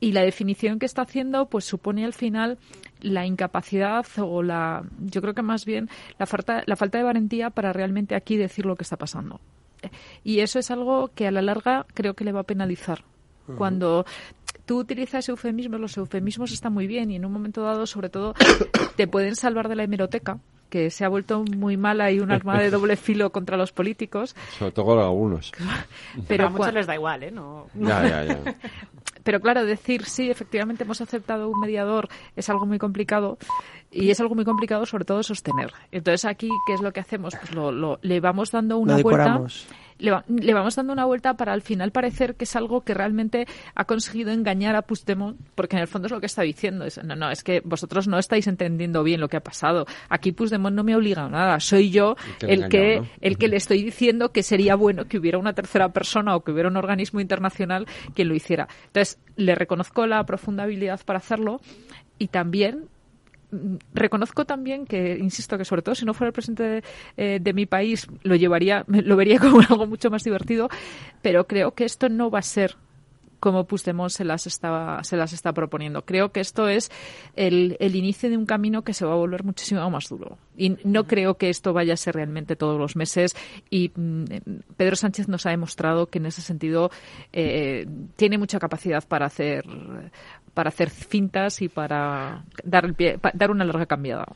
Y la definición que está haciendo, pues supone al final la incapacidad o la, yo creo que más bien la falta, la falta de valentía para realmente aquí decir lo que está pasando. Y eso es algo que a la larga creo que le va a penalizar. Cuando tú utilizas eufemismos, los eufemismos están muy bien y en un momento dado, sobre todo, te pueden salvar de la hemeroteca, que se ha vuelto muy mala y un arma de doble filo contra los políticos. Sobre todo con algunos. Pero a muchos les da igual, ¿eh? No... Ya, ya, ya. Pero claro, decir sí, efectivamente hemos aceptado un mediador es algo muy complicado y es algo muy complicado sobre todo sostener. Entonces aquí, ¿qué es lo que hacemos? Pues lo, lo- le vamos dando una Lo vuelta. Le, va- le vamos dando una vuelta para al final parecer que es algo que realmente ha conseguido engañar a Puigdemont, porque en el fondo es lo que está diciendo. Es, no, no, es que vosotros no estáis entendiendo bien lo que ha pasado. Aquí Puigdemont no me obliga a nada. Soy yo el que, el que le estoy diciendo que sería bueno que hubiera una tercera persona o que hubiera un organismo internacional que lo hiciera. Entonces, le reconozco la profunda habilidad para hacerlo y también reconozco también que, insisto, que sobre todo si no fuera el presidente de, eh, de mi país, lo llevaría, lo vería como algo mucho más divertido, pero creo que esto no va a ser como Puigdemont se las está, se las está proponiendo. Creo que esto es el, el inicio de un camino que se va a volver muchísimo más duro. Y no creo que esto vaya a ser realmente todos los meses. Y mm, Pedro Sánchez nos ha demostrado que en ese sentido eh, tiene mucha capacidad para hacer para hacer fintas y para dar el pie, dar una larga cambiada.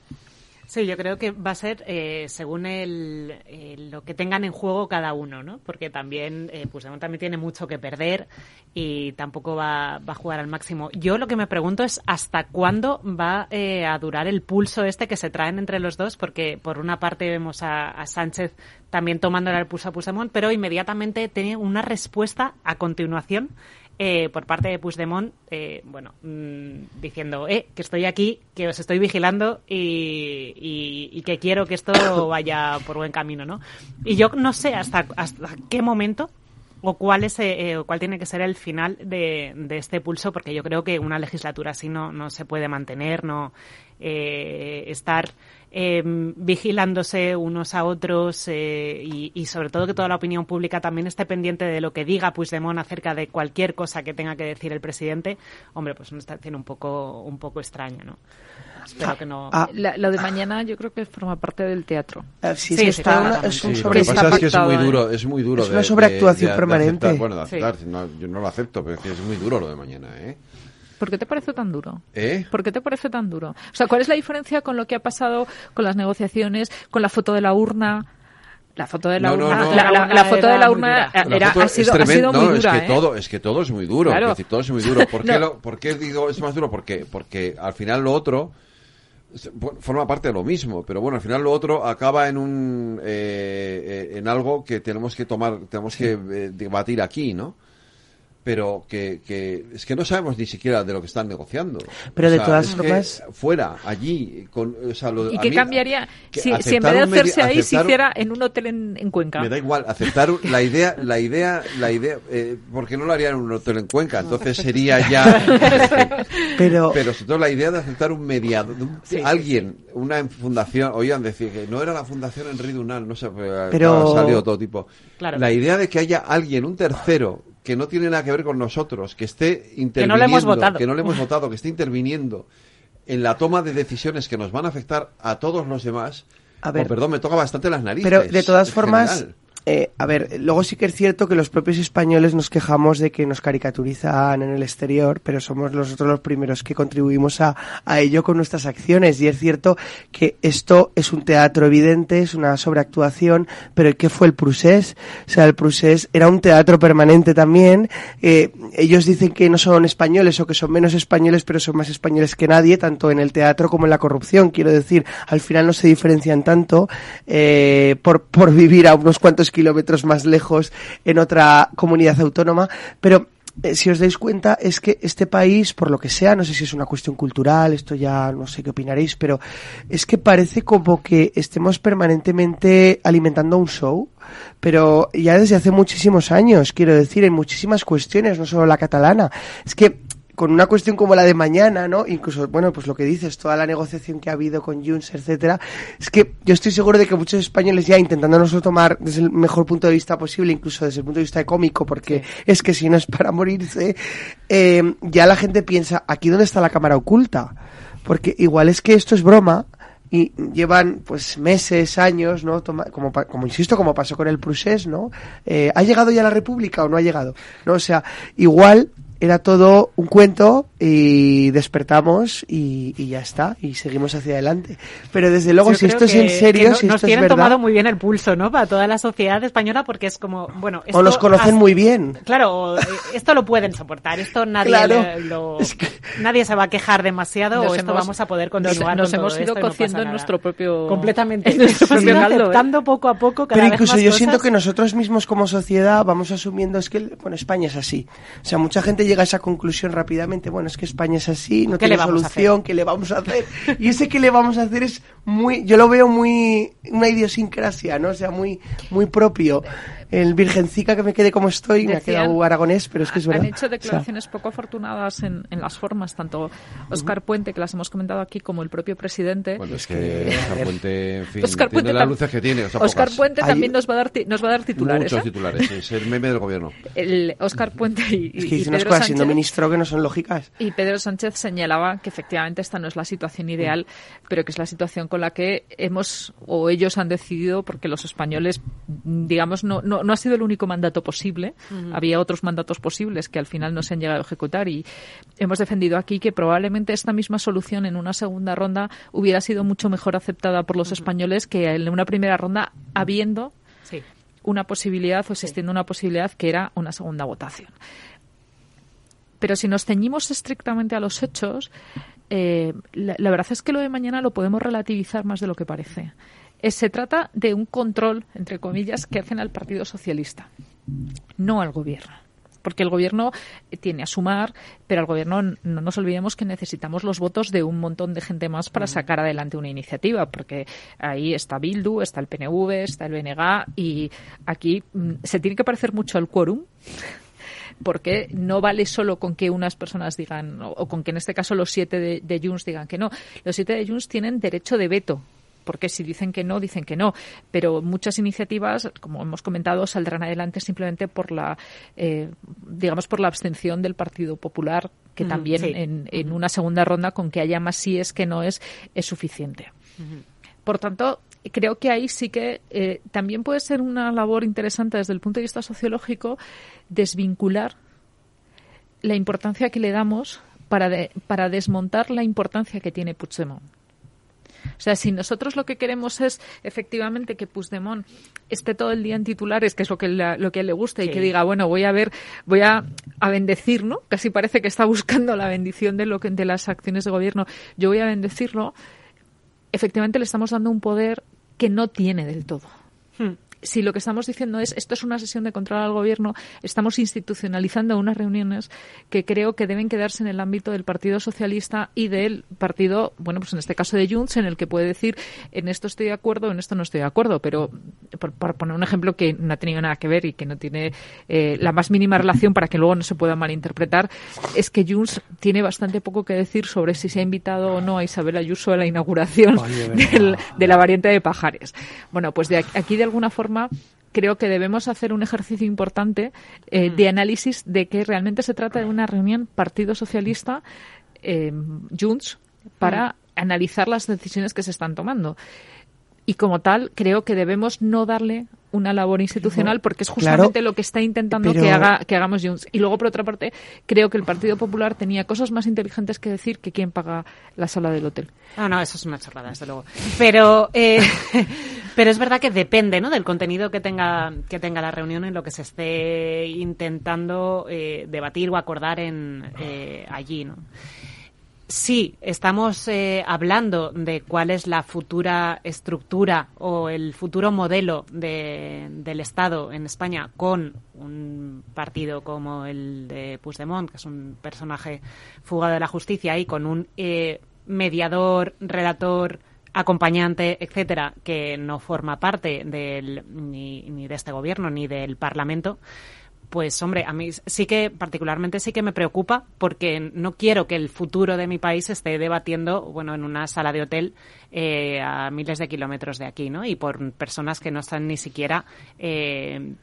Sí, yo creo que va a ser eh, según el, el- lo que tengan en juego cada uno, ¿no? Porque también eh, también tiene mucho que perder y tampoco va, a jugar al máximo. Yo lo que me pregunto es hasta cuándo va eh, a durar el pulso este que se traen entre los dos, porque por una parte vemos a, a Sánchez también tomándole el pulso a Puigdemont, pero inmediatamente tiene una respuesta a continuación eh, por parte de Puigdemont, eh, bueno, mm, diciendo, eh, que estoy aquí, que os estoy vigilando y, y- y que quiero que esto vaya por buen camino, ¿no? Y yo no sé hasta, hasta qué momento o cuál es eh, eh, o cuál tiene que ser el final de, de este pulso, porque yo creo que una legislatura así no, no se puede mantener, no eh, estar eh, vigilándose unos a otros eh, y, y sobre todo que toda la opinión pública también esté pendiente de lo que diga Puigdemont acerca de cualquier cosa que tenga que decir el presidente, hombre, pues una situación un poco, un poco extraña, ¿no? Espero que no. La- lo de mañana yo creo que forma parte del teatro. Ah, sí, está una- es un Sí, sobre- lo que pasa es que es pactado, muy duro, es muy duro. Es de- una sobreactuación de- de- de permanente. aceptar. bueno, de Sí. aceptar, no, yo no lo acepto, pero es que es muy duro lo de mañana, ¿eh? ¿Por qué te parece tan duro? ¿Eh? ¿Por qué te parece tan duro? O sea, ¿cuál es la diferencia con lo que ha pasado con las negociaciones, con la foto de la urna? La foto de la No, urna, no. La, la- la foto de la urna era, foto ha sido, ha sido muy no, dura, es que ¿eh? todo, es que todo es muy duro, Claro. es decir, todo es muy duro. ¿Por qué, lo- por qué digo es más duro? Porque, porque al final lo otro forma parte de lo mismo, pero bueno, al final lo otro acaba en un eh, eh, en algo que tenemos que tomar, tenemos que eh, debatir aquí, ¿no? Pero que, que, es que no sabemos ni siquiera de lo que están negociando. Pero de todas formas fuera allí con o sea, lo, y qué cambiaría si, si, en vez de hacerse ahí se hiciera en un hotel en, Cuenca. Me da igual aceptar la idea la idea la idea eh, porque no lo harían en un hotel en Cuenca entonces sería ya pero pero sobre todo la idea de aceptar un mediador alguien una fundación oigan decir que no era la fundación Enrique Dunal no sé pero salió todo tipo la idea de que haya alguien un tercero que no tiene nada que ver con nosotros, que esté interviniendo, que no le hemos votado, que, no le hemos votado, que esté interviniendo en la toma de decisiones que nos van a afectar a todos los demás, a ver, oh, perdón, me toca bastante las narices. Pero de todas formas, eh, a ver, luego sí que es cierto que los propios españoles nos quejamos de que nos caricaturizan en el exterior, pero somos nosotros los primeros que contribuimos a, ello con nuestras acciones. Y es cierto que esto es un teatro evidente, es una sobreactuación, pero ¿qué fue el Prusés? O sea, el Prusés era un teatro permanente también. Eh, ellos dicen que no son españoles o que son menos españoles, pero son más españoles que nadie, tanto en el teatro como en la corrupción. Quiero decir, al final no se diferencian tanto eh, por vivir a unos cuantos kilómetros más lejos en otra comunidad autónoma, pero eh, si os dais cuenta, es que este país, por lo que sea, no sé si es una cuestión cultural, esto ya no sé qué opinaréis, pero es que parece como que estemos permanentemente alimentando un show, pero ya desde hace muchísimos años, quiero decir, en muchísimas cuestiones, no solo la catalana. Es que con una cuestión como la de mañana, ¿no? Incluso, bueno, pues lo que dices, toda la negociación que ha habido con Junts, etcétera, es que yo estoy seguro de que muchos españoles ya intentándonos tomar desde el mejor punto de vista posible, incluso desde el punto de vista cómico, porque es que si no es para morirse, eh, ya la gente piensa, ¿aquí dónde está la cámara oculta? Porque igual es que esto es broma, y llevan pues meses, años, ¿no? como, como insisto, como pasó con el Prusés, ¿no? Eh, ¿Ha llegado ya la República o no ha llegado? ¿No? O sea, igual era todo un cuento y despertamos y, ya está y seguimos hacia adelante. Pero desde luego si esto es en serio si nos tienen tomado muy bien el pulso no para toda la sociedad española porque es como bueno o los conocen muy bien. Claro esto lo pueden soportar esto nadie lo, nadie se va a quejar demasiado o esto vamos a poder continuar nos, hemos ido cociendo en nuestro propio completamente. en nuestro propio ¿eh? poco a poco cada pero incluso yo siento que nosotros mismos como sociedad vamos asumiendo es que bueno España es así. O sea mucha gente llega a esa conclusión rápidamente, bueno, es que España es así, no tiene solución, ¿qué le vamos a hacer? Y ese que le vamos a hacer es muy, yo lo veo muy, una idiosincrasia, ¿no? O sea, muy, muy propio el virgencica que me quede como estoy, me ha quedado aragonés, pero es que es verdad. Han hecho declaraciones poco afortunadas en, en, las formas, tanto Oscar Puente, que las hemos comentado aquí, como el propio presidente. Bueno, es que Oscar Puente, en fin, Oscar tiene las luces que tiene. Oscar Puente también nos va a dar, nos va a dar titulares. Muchos ¿eh? titulares, es el meme del gobierno. El Oscar Puente y, es que dice unas cosas siendo ministro que no son lógicas. Y Pedro Sánchez señalaba que efectivamente esta no es la situación ideal, pero que es la situación con la que hemos o ellos han decidido, porque los españoles, digamos, no, no, no ha sido el único mandato posible. Había otros mandatos posibles que al final no se han llegado a ejecutar y hemos defendido aquí que probablemente esta misma solución en una segunda ronda hubiera sido mucho mejor aceptada por los españoles que en una primera ronda habiendo una posibilidad o existiendo una posibilidad que era una segunda votación. Pero si nos ceñimos estrictamente a los hechos, eh, la, verdad es que lo de mañana lo podemos relativizar más de lo que parece. Eh, se trata de un control, entre comillas, que hacen al Partido Socialista, no al Gobierno. Porque el gobierno tiene a sumar, pero al gobierno no nos olvidemos que necesitamos los votos de un montón de gente más para sacar adelante una iniciativa, porque ahí está Bildu, está el PNV, está el BNG y aquí mm, se tiene que parecer mucho al quórum porque no vale solo con que unas personas digan, o, con que en este caso los siete de, de Junts digan que no. Los siete de Junts tienen derecho de veto porque si dicen que no, dicen que no. Pero muchas iniciativas, como hemos comentado, saldrán adelante simplemente por la, eh, digamos, por la abstención del Partido Popular, que también en, una segunda ronda, con que haya más sí es que no es, es suficiente. Por tanto, creo que ahí sí que eh, también puede ser una labor interesante desde el punto de vista sociológico desvincular la importancia que le damos para, para desmontar la importancia que tiene Puigdemont. O sea, si nosotros lo que queremos es efectivamente que Puigdemont esté todo el día en titulares, que es lo que, lo que le gusta, y que diga, bueno, voy a ver, voy a, a, bendecir, ¿no? Casi parece que está buscando la bendición de, lo que, de las acciones de gobierno. Yo voy a bendecirlo. Efectivamente le estamos dando un poder que no tiene del todo. Hmm. Si lo que estamos diciendo es esto es una sesión de control al gobierno, estamos institucionalizando unas reuniones que creo que deben quedarse en el ámbito del Partido Socialista y del partido, bueno, pues en este caso de Junts, en el que puede decir en esto estoy de acuerdo, en esto no estoy de acuerdo. Pero por, poner un ejemplo que no ha tenido nada que ver y que no tiene eh, la más mínima relación para que luego no se pueda malinterpretar, es que Junts tiene bastante poco que decir sobre si se ha invitado o no a Isabel Ayuso a la inauguración de la variante de Pajares. Bueno, pues de aquí de alguna forma creo que debemos hacer un ejercicio importante eh, de análisis de que realmente se trata de una reunión Partido Socialista eh, Junts para analizar las decisiones que se están tomando. Y como tal, creo que debemos no darle una labor institucional porque es justamente lo que está intentando que haga que hagamos Junts. Y luego, por otra parte, creo que el Partido Popular tenía cosas más inteligentes que decir que quién paga la sala del hotel. No, no, eso es una chorrada, desde luego. Pero, eh, pero es verdad que depende ¿no? del contenido que tenga, que tenga la reunión en lo que se esté intentando eh, debatir o acordar en, eh, allí. ¿no? Sí, estamos eh, hablando de cuál es la futura estructura o el futuro modelo del Estado en España con un partido como el de Puigdemont, que es un personaje fugado de la justicia, y con un eh, mediador, relator, acompañante, etcétera, que no forma parte del, ni, ni de este gobierno ni del Parlamento pues hombre, a mí sí que particularmente sí que me preocupa porque no quiero que el futuro de mi país esté debatiendo, bueno, en una sala de hotel eh, a miles de kilómetros de aquí, ¿no? Y por personas que no están ni siquiera, eh,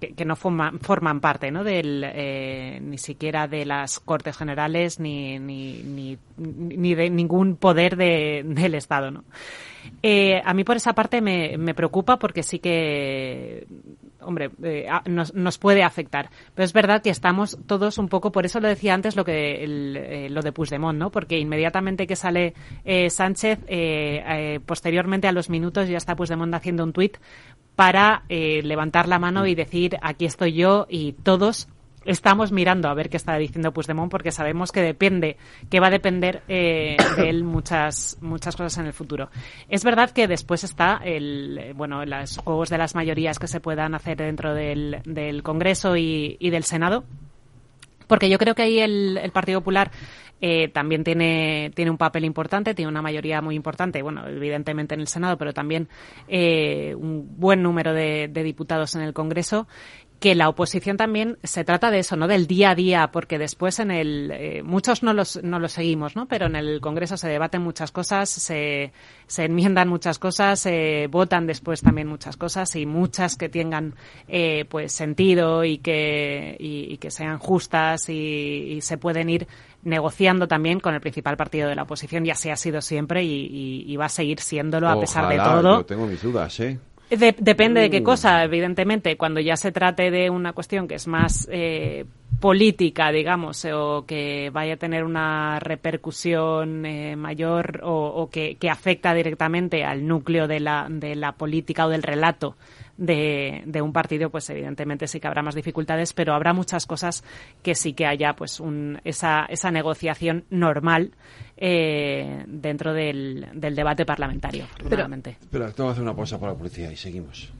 que, no forman, parte, ¿no? Del, eh, ni siquiera de las Cortes Generales ni, ni, ni, ni de ningún poder de, del Estado, ¿no? Eh, a mí por esa parte me, me preocupa porque sí que hombre, eh, nos, nos, puede afectar. Pero es verdad que estamos todos un poco, por eso lo decía antes lo que el, eh, lo de Puigdemont, ¿no? Porque inmediatamente que sale eh, Sánchez, posteriormente a los minutos ya está Puigdemont haciendo un tuit para levantar la mano y decir aquí estoy yo y todos estamos mirando a ver qué está diciendo Puigdemont porque sabemos que depende, que va a depender eh, de él muchas, muchas cosas en el futuro. Es verdad que después está el, bueno, los juegos de las mayorías que se puedan hacer dentro del, del Congreso y, y del Senado. Porque yo creo que ahí el, el Partido Popular eh, también tiene, tiene un papel importante, tiene una mayoría muy importante, bueno, evidentemente en el Senado, pero también eh, un buen número de, de, diputados en el Congreso que la oposición también se trata de eso, ¿no? Del día a día, porque después en el eh, muchos no los no los seguimos, ¿no? Pero en el Congreso se debaten muchas cosas, se, se enmiendan muchas cosas, se votan después también muchas cosas y muchas que tengan eh, pues sentido y que y, que sean justas y, se pueden ir negociando también con el principal partido de la oposición y así ha sido siempre y, va a seguir siéndolo a pesar de todo. Yo tengo mis dudas, ¿eh? Depende de qué uh. cosa, evidentemente. Cuando ya se trate de una cuestión que es más eh, política, digamos, o que vaya a tener una repercusión eh, mayor o, que, que, afecta directamente al núcleo de la, de la política o del relato de, de, un partido, pues evidentemente sí que habrá más dificultades, pero habrá muchas cosas que sí que haya pues un, esa, esa negociación normal eh, dentro del, del, debate parlamentario, afortunadamente. Pero, tengo que hacer una pausa para la policía y seguimos.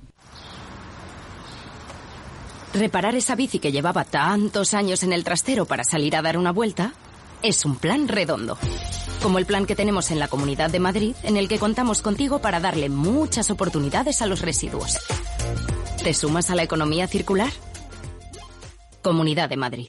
Reparar esa bici que llevaba tantos años en el trastero para salir a dar una vuelta es un plan redondo. Como el plan que tenemos en la Comunidad de Madrid, en el que contamos contigo para darle muchas oportunidades a los residuos. ¿Te sumas a la economía circular? Comunidad de Madrid.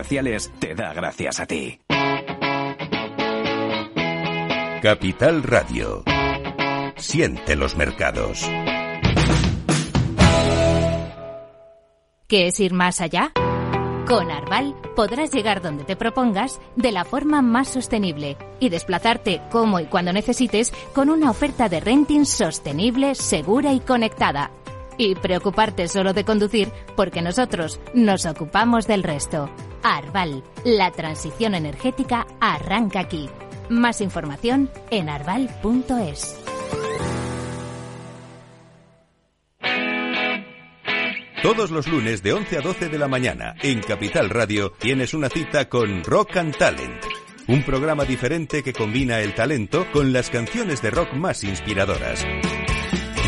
te da gracias a ti. Capital Radio. Siente los mercados. ¿Qué es ir más allá? Con Arval podrás llegar donde te propongas de la forma más sostenible y desplazarte como y cuando necesites con una oferta de renting sostenible, segura y conectada. Y preocuparte solo de conducir porque nosotros nos ocupamos del resto. Arval, la transición energética arranca aquí. Más información en arval.es. Todos los lunes de 11 a 12 de la mañana en Capital Radio tienes una cita con Rock and Talent. Un programa diferente que combina el talento con las canciones de rock más inspiradoras.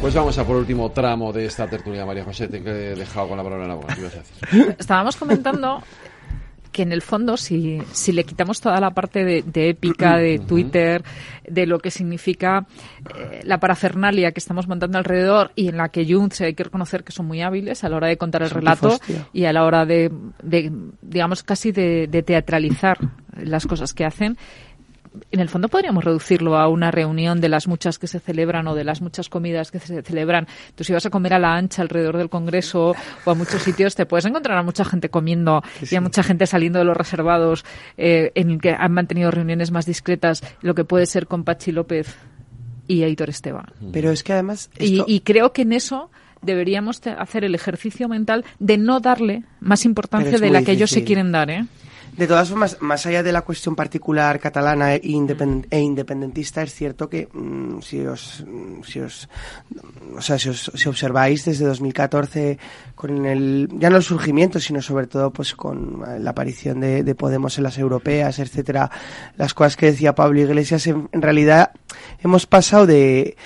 Pues vamos a por último tramo de esta tertulia, María José. Te he dejado con la palabra en la boca. Estábamos comentando que en el fondo, si, si le quitamos toda la parte de, de épica, de Twitter, de lo que significa eh, la parafernalia que estamos montando alrededor y en la que Junts hay que reconocer que son muy hábiles a la hora de contar el relato y a la hora de, de, digamos, casi de, de teatralizar las cosas que hacen. En el fondo podríamos reducirlo a una reunión de las muchas que se celebran o de las muchas comidas que se celebran. Tú si vas a comer a la ancha alrededor del Congreso o a muchos sitios te puedes encontrar a mucha gente comiendo y a mucha gente saliendo de los reservados eh, en el que han mantenido reuniones más discretas, lo que puede ser con Pachi López y Aitor Esteban. Pero es que además... Y, esto- y creo que en eso deberíamos hacer el ejercicio mental de no darle más importancia de la que ellos se quieren dar, ¿eh? De todas formas, más allá de la cuestión particular catalana e, independ- e independentista, es cierto que mm, si os, mm, si os, o sea, si os si observáis desde 2014 con el ya no el surgimiento, sino sobre todo pues con la aparición de, de Podemos en las europeas, etcétera, las cosas que decía Pablo Iglesias, en, en realidad hemos pasado de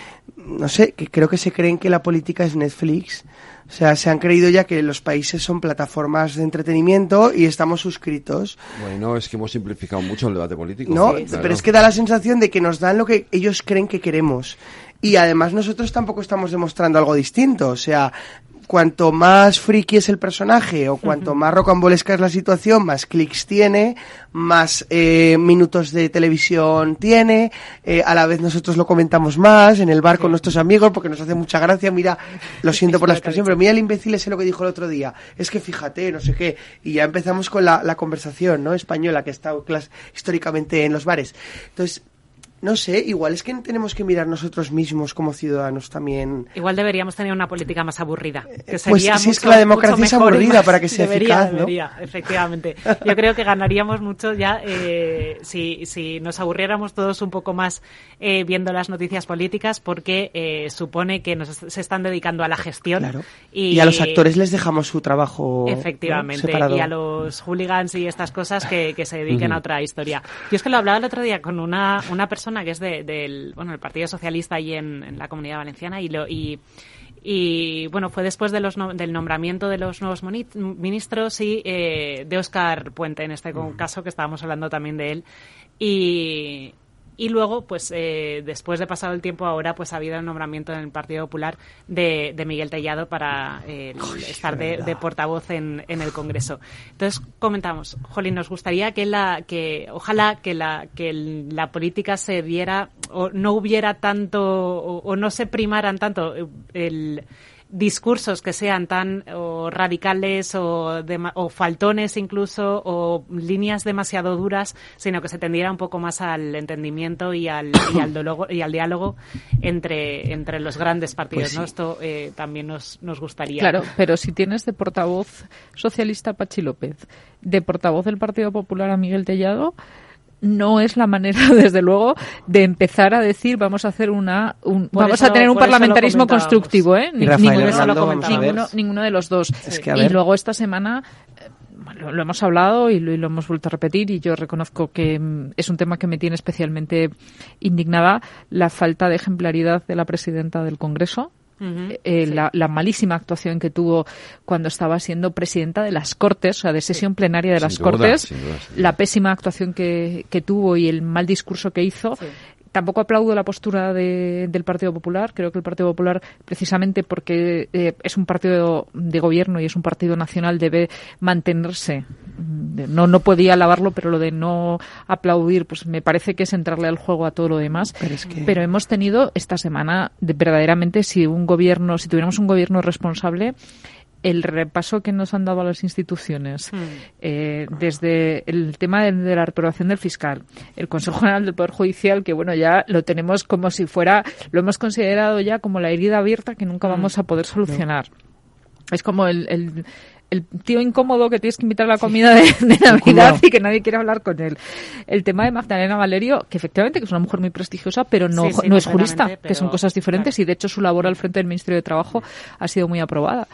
no sé, que creo que se creen que la política es Netflix. O sea, se han creído ya que los países son plataformas de entretenimiento y estamos suscritos. Bueno, es que hemos simplificado mucho el debate político. No, Claro. pero es que da la sensación de que nos dan lo que ellos creen que queremos. Y además nosotros tampoco estamos demostrando algo distinto. O sea, cuanto más friki es el personaje o cuanto más rocambolesca es la situación, más clics tiene, más eh, minutos de televisión tiene. eh, a la vez nosotros lo comentamos más en el bar con nuestros amigos porque nos hace mucha gracia. Mira, lo siento por la expresión, pero mira el imbécil ese lo que dijo el otro día. Es que fíjate, no sé qué. Y ya empezamos con la, la conversación, ¿no? Española que está históricamente en los bares. Entonces, no sé, igual es que tenemos que mirar nosotros mismos como ciudadanos también. Igual deberíamos tener una política más aburrida. Que Pues sería si es que la democracia es aburrida para que sea debería, eficaz, ¿no? Debería, efectivamente. Yo creo que ganaríamos mucho ya eh, si, si nos aburriéramos todos un poco más eh, viendo las noticias políticas porque eh, supone que nos se están dedicando a la gestión. Claro. Y, Y, a los actores les dejamos su trabajo. Efectivamente, y a los hooligans y estas cosas que, que se dediquen a otra historia. Yo es que lo hablaba el otro día con una, una persona que es de- del bueno, el Partido Socialista ahí en, en la Comunidad Valenciana y lo y y bueno, fue después de los no- del nombramiento de los nuevos ministros y eh, de Óscar Puente, en este caso que estábamos hablando también de él. Y, Y luego, pues eh, después de pasado el tiempo, ahora pues ha habido el nombramiento en el Partido Popular de, de Miguel Tellado para eh, estar de, de, portavoz en, en, el Congreso. Entonces comentamos, Jolín, nos gustaría que la que ojalá que la que la política se viera o no hubiera tanto o, o no se primaran tanto el discursos que sean tan o radicales o, de, o, faltones incluso o líneas demasiado duras, sino que se tendiera un poco más al entendimiento y al, y al, diálogo, y al diálogo entre, entre los grandes partidos. Pues sí. ¿no? Esto eh, también nos, nos gustaría. Claro, pero si tienes de portavoz socialista Pachi López, de portavoz del Partido Popular a Miguel Tellado, no es la manera, desde luego, de empezar a decir vamos a hacer una, un, vamos eso, a tener un parlamentarismo constructivo, ¿eh? Ninguno, Hernando, ninguno, ninguno, de los dos. Es que, y luego esta semana lo, lo, hemos hablado y lo, y lo, hemos vuelto a repetir y yo reconozco que mm, es un tema que me tiene especialmente indignada la falta de ejemplaridad de la presidenta del Congreso Uh -huh, eh, sí. la, la, malísima actuación que tuvo cuando estaba siendo presidenta de las Cortes, o sea, de sesión sí. plenaria de las Cortes, duda, duda, la pésima actuación que, que, tuvo y el mal discurso que hizo. Sí. Tampoco aplaudo la postura de, del Partido Popular. Creo que el Partido Popular, precisamente porque eh, es un partido de gobierno y es un partido nacional, debe mantenerse. No, no podía alabarlo, pero lo de no aplaudir, pues me parece que es entrarle al juego a todo lo demás. Pero, es que... pero hemos tenido esta semana, de, verdaderamente, si un gobierno, si tuviéramos un gobierno responsable, el repaso que nos han dado a las instituciones, mm. eh, desde el tema de, de, la reprobación del fiscal, el Consejo General del Poder Judicial, que bueno, ya lo tenemos como si fuera, lo hemos considerado ya como la herida abierta que nunca mm. vamos a poder solucionar. No. Es como el, el, el, tío incómodo que tienes que invitar a la comida de, de Navidad y que nadie quiere hablar con él. El tema de Magdalena Valerio, que efectivamente que es una mujer muy prestigiosa, pero no, sí, sí, no es jurista, pero, que son cosas diferentes claro. y de hecho su labor al frente del Ministerio de Trabajo ha sido muy aprobada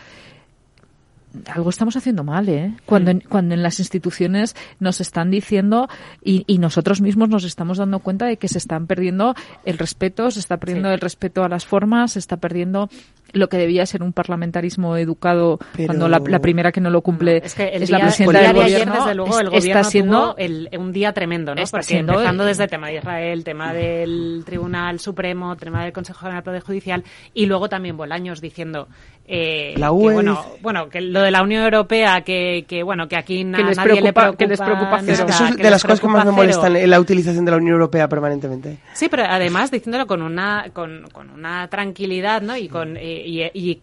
algo estamos haciendo mal, ¿eh? Cuando, en, cuando en las instituciones nos están diciendo y, y, nosotros mismos nos estamos dando cuenta de que se están perdiendo el respeto, se está perdiendo sí. el respeto a las formas, se está perdiendo lo que debía ser un parlamentarismo educado Pero... cuando la, la, primera que no lo cumple no, es, que es día, la presidenta del gobierno. Ayer, desde luego, el gobierno está siendo el, un día tremendo, ¿no? Porque siendo, empezando desde el tema de Israel, tema del Tribunal Supremo, tema del Consejo General del Poder Judicial y luego también Bolaños diciendo eh, la UE que, bueno, bueno, que lo de la Unión Europea, que, que bueno, que aquí na, que les nadie preocupa, le preocupa, que les preocupa cero. Eso es de las cosas que más me molestan, en la utilización de la Unión Europea permanentemente. Sí, pero además diciéndolo con una, con, con una tranquilidad, ¿no? Y con, eh, y, y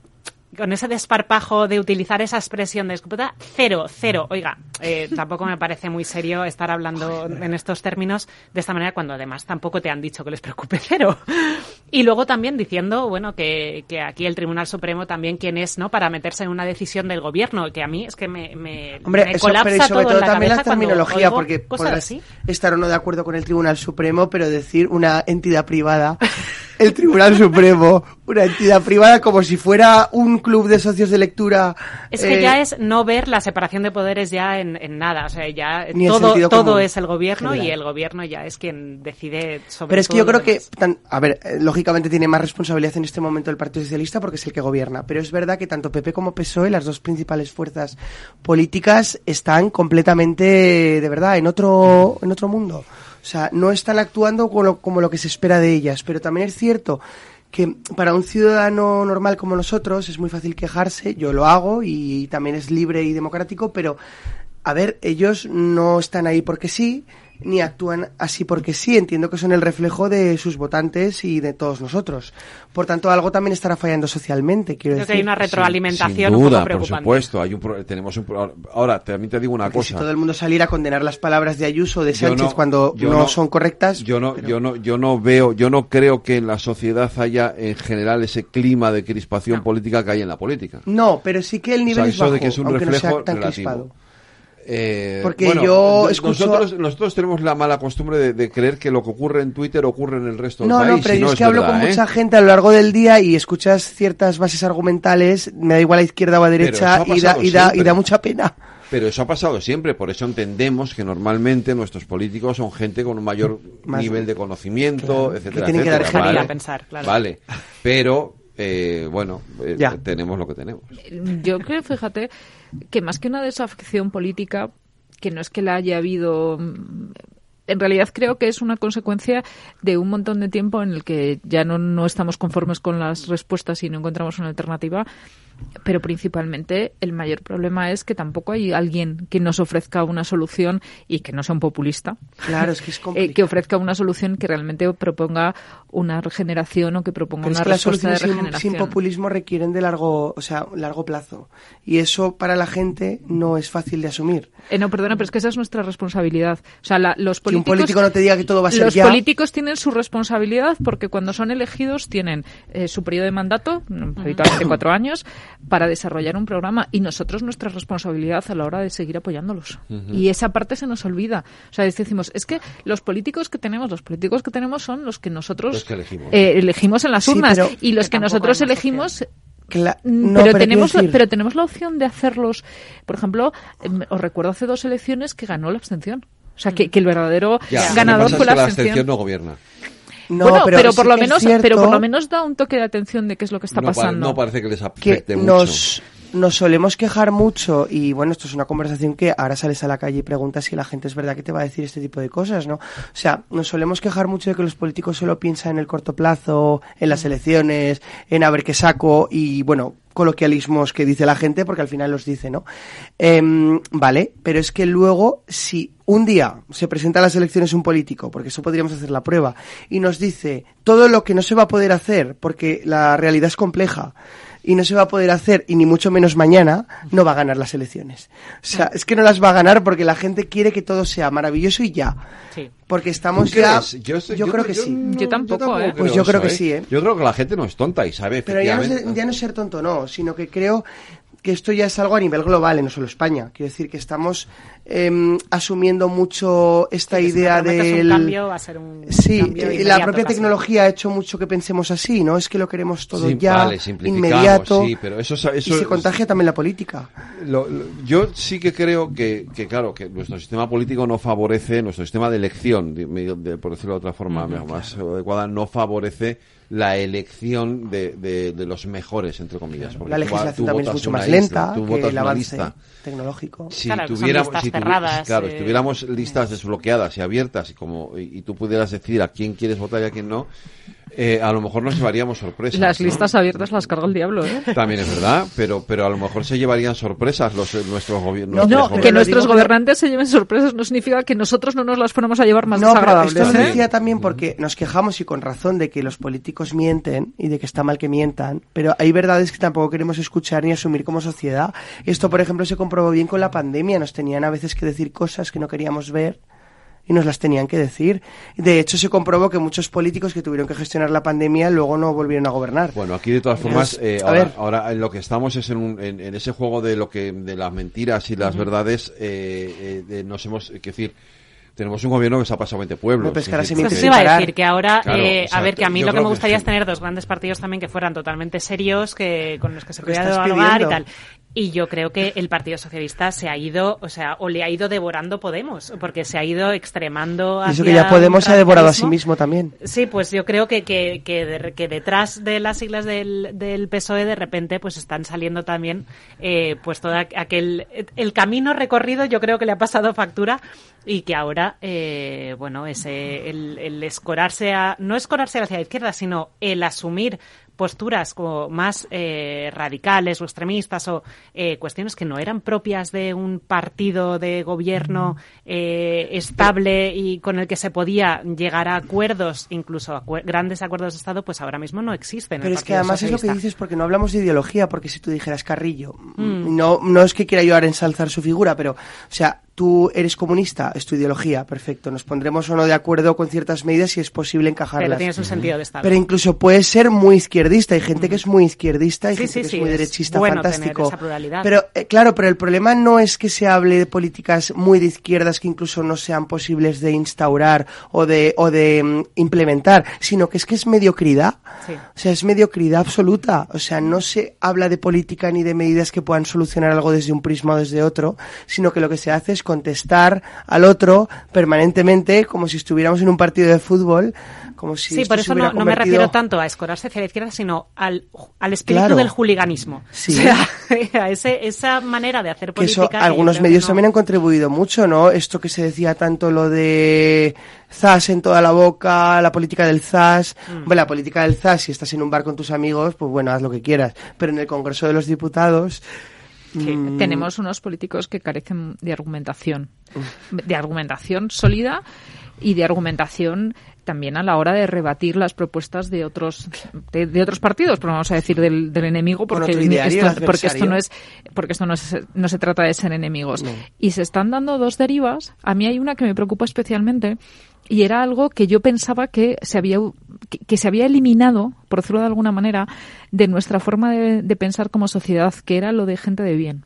con ese desparpajo de utilizar esa expresión de escopeta, cero, cero. Oiga, eh, tampoco me parece muy serio estar hablando en estos términos de esta manera cuando además tampoco te han dicho que les preocupe cero. Y luego también diciendo, bueno, que, que aquí el Tribunal Supremo también quién es, ¿no? Para meterse en una decisión del gobierno, que a mí es que me, me, Hombre, me eso, colapsa pero y sobre todo, todo también la terminología, porque así. estar o no de acuerdo con el Tribunal Supremo, pero decir una entidad privada el Tribunal Supremo, una entidad privada como si fuera un club de socios de lectura. Es que eh, ya es no ver la separación de poderes ya en, en nada, o sea, ya todo, todo es el gobierno general. y el gobierno ya es quien decide sobre Pero es que yo creo que, tan, a ver, eh, lógicamente tiene más responsabilidad en este momento el Partido Socialista porque es el que gobierna, pero es verdad que tanto PP como PSOE, las dos principales fuerzas políticas, están completamente, de verdad, en otro, en otro mundo. O sea, no están actuando como lo, como lo que se espera de ellas, pero también es cierto que para un ciudadano normal como nosotros es muy fácil quejarse, yo lo hago y también es libre y democrático, pero a ver, ellos no están ahí porque sí, ni actúan así porque sí. Entiendo que son el reflejo de sus votantes y de todos nosotros. Por tanto, algo también estará fallando socialmente. Quiero Creo decir. que hay una retroalimentación sin, sin duda, un poco preocupante. por supuesto. Hay un tenemos un ahora, también te digo una Porque cosa. Si todo el mundo saliera a condenar las palabras de Ayuso o de Sánchez no, cuando no, no, son correctas. Yo no, pero... yo no, yo no veo, yo no creo que en la sociedad haya en general ese clima de crispación política que hay en la política. No, pero sí que el nivel o sea, es bajo, de que es un aunque reflejo no sea tan relativo. crispado. Eh, Porque bueno, yo escucho... nosotros, nosotros tenemos la mala costumbre de, de, creer que lo que ocurre en Twitter ocurre en el resto del no, país. No, pero yo no es es que hablo verdad, con ¿eh? mucha gente a lo largo del día y escuchas ciertas bases argumentales, me da igual a izquierda o a derecha, y da, y, da, y da mucha pena. Pero eso ha pasado siempre, por eso entendemos que normalmente nuestros políticos son gente con un mayor Más, nivel de conocimiento, claro, etcétera, que tienen etcétera. Que dar vale, a pensar, claro. vale, pero eh, bueno, eh, ya. tenemos lo que tenemos. Yo creo, fíjate, que más que una desafección política, que no es que la haya habido en realidad creo que es una consecuencia de un montón de tiempo en el que ya no, no estamos conformes con las respuestas y no encontramos una alternativa pero principalmente el mayor problema es que tampoco hay alguien que nos ofrezca una solución y que no sea un populista. Claro, es que es eh, que ofrezca una solución que realmente proponga una regeneración o que proponga una respuesta de regeneración. Sin, populismo requieren de largo, o sea, largo plazo y eso para la gente no es fácil de asumir. Eh, no, perdona, pero es que esa es nuestra responsabilidad. O sea, los políticos, que un político no te diga que todo va a ser los políticos tienen su responsabilidad porque cuando son elegidos tienen eh, su periodo de mandato, habitualmente cuatro años, para desarrollar un programa y nosotros nuestra responsabilidad a la hora de seguir apoyándolos. Y esa parte se nos olvida. O sea, decimos, es que los políticos que tenemos, los políticos que tenemos son los que nosotros eh, elegimos. en las urnas y los que, nosotros elegimos mm, pero, tenemos pero tenemos la opción de hacerlos por ejemplo em, os recuerdo hace dos elecciones que ganó la abstención o sea que, el verdadero ganador fue la, la abstención no gobierna no, pero, por lo menos, pero por lo menos da un toque de atención de qué es lo que está pasando. no parece que les afecte mucho. Nos solemos quejar mucho y bueno, esto es una conversación que ahora sales a la calle y preguntas si la gente es verdad que te va a decir este tipo de cosas, ¿no? O sea, nos solemos quejar mucho de que los políticos solo piensan en el corto plazo, en las elecciones, en a ver qué saco y bueno, coloquialismos que dice la gente, porque al final los dice, ¿no? Em, vale, pero es que luego, si un día se presenta a las elecciones un político, porque eso podríamos hacer la prueba, y nos dice todo lo que no se va a poder hacer, porque la realidad es compleja, y no se va a poder hacer, y ni mucho menos mañana, no va a ganar las elecciones. O sea, es que no las va a ganar porque la gente quiere que todo sea maravilloso y ya. Sí. Porque estamos ya... Yo, creo que sí. Yo tampoco, ¿eh? Pues yo creo que sí, ¿eh? Yo creo que la gente no es tonta y sabe Pero ya no, ya no es ser tonto, no, sino que creo que esto ya es algo a nivel global, no solo España. Quiero decir que estamos em, asumiendo mucho esta idea de cambio, va a ser un sí, y la propia tecnología ha hecho mucho que pensemos así, ¿no? Es que lo queremos todo ya, inmediato, sí, pero eso, eso, y se contagia también la política. yo sí que creo que, que, claro, que nuestro sistema político no favorece, nuestro sistema de elección, por decirlo de otra forma más adecuada, no favorece la elección de, de, los mejores, entre comillas. Porque la legislación también es mucho más lenta que el avance tecnológico. Si tuviéramos, claro, si tuviéramos listas desbloqueadas y abiertas y como y, tú pudieras decir a quién quieres votar y a quién no, eh, a lo mejor nos llevaríamos sorpresas. Las listas abiertas las carga el diablo, ¿eh? También es verdad, pero, pero a lo mejor se llevarían sorpresas los, eh, nuestros gobiernos. No, que nuestros gobernantes se lleven sorpresas no significa que nosotros no nos las fuéramos a llevar más no, desagradables. esto lo decía también porque nos quejamos y con razón de que los políticos mienten y de que está mal que mientan, pero hay verdades que tampoco queremos escuchar ni asumir como sociedad. Esto, por ejemplo, se comprobó bien con la pandemia. Nos tenían a veces que decir cosas que no queríamos ver y nos las tenían que decir. De hecho, se comprobó que muchos políticos que tuvieron que gestionar la pandemia luego no volvieron a gobernar. Bueno, aquí de todas formas, eh, ahora, ahora, en lo que estamos es en, en, ese juego de lo que de las mentiras y las verdades. Eh, eh, nos hemos, que decir tenemos un gobierno que se ha pasado 20 pueblos. No Eso se iba a decir, que ahora, eh, a ver, que a mí lo que me gustaría es tener dos grandes partidos también que fueran totalmente serios, que con los que se pudiera dialogar y tal. Y yo creo que el Partido Socialista se ha ido, o sea, o le ha ido devorando Podemos, porque se ha ido extremando hacia Eso que ya Podemos se ha devorado a sí mismo también. Sí, pues yo creo que, que, que, detrás de las siglas del, del PSOE de repente pues están saliendo también eh, pues todo aquel... El camino recorrido yo creo que le ha pasado factura y que ahora, eh, bueno, ese, el, el escorarse a... No escorarse hacia la izquierda, sino el asumir posturas como más eh, radicales o extremistas o eh, cuestiones que no eran propias de un partido de gobierno eh, estable y con el que se podía llegar a acuerdos, incluso grandes acuerdos de Estado, pues ahora mismo no existen. Pero es que además es lo que dices porque no hablamos de ideología, porque si tú dijeras Carrillo, mm. no, no es que quiera yo ahora ensalzar su figura, pero, o sea, tú eres comunista, es tu ideología, perfecto. Nos pondremos o no de acuerdo con ciertas medidas si es posible encajarlas. Pero tienes un sentido de Estado. Pero incluso puedes ser muy izquierdista. Hay gente que es muy izquierdista y gente que es muy derechista, fantástico. Pero eh, claro, pero el problema no es que se hable de políticas muy de izquierdas que incluso no sean posibles de instaurar o de o de mm, implementar, sino que es que es mediocridad. O sea, es mediocridad absoluta. O sea, no se habla de política ni de medidas que puedan solucionar algo desde un prisma o desde otro, sino que lo que se hace es contestar al otro permanentemente como si estuviéramos en un partido de fútbol Como si sí, por eso no, no me refiero tanto a escorarse hacia la izquierda, sino al, al espíritu Claro. del juliganismo. Sí. O sea, a ese, esa manera de hacer política. que algunos medios no- también han contribuido mucho, ¿no? Esto que se decía tanto lo de zas en toda la boca, la política del zas. Mm. Bueno, la política del zas, si estás en un bar con tus amigos, pues bueno, haz lo que quieras. Pero en el Congreso de los Diputados... mm, Tenemos unos políticos que carecen de argumentación, de argumentación sólida y de argumentación también a la hora de rebatir las propuestas de otros de, de otros partidos, pero vamos a decir del, del enemigo porque, esto, porque esto no es porque esto no es no se trata de ser enemigos. Y se están dando dos derivas. A mí hay una que me preocupa especialmente y era algo que yo pensaba que se había que, se había eliminado, por decirlo de alguna manera, de nuestra forma de, pensar como sociedad, que era lo de gente de bien.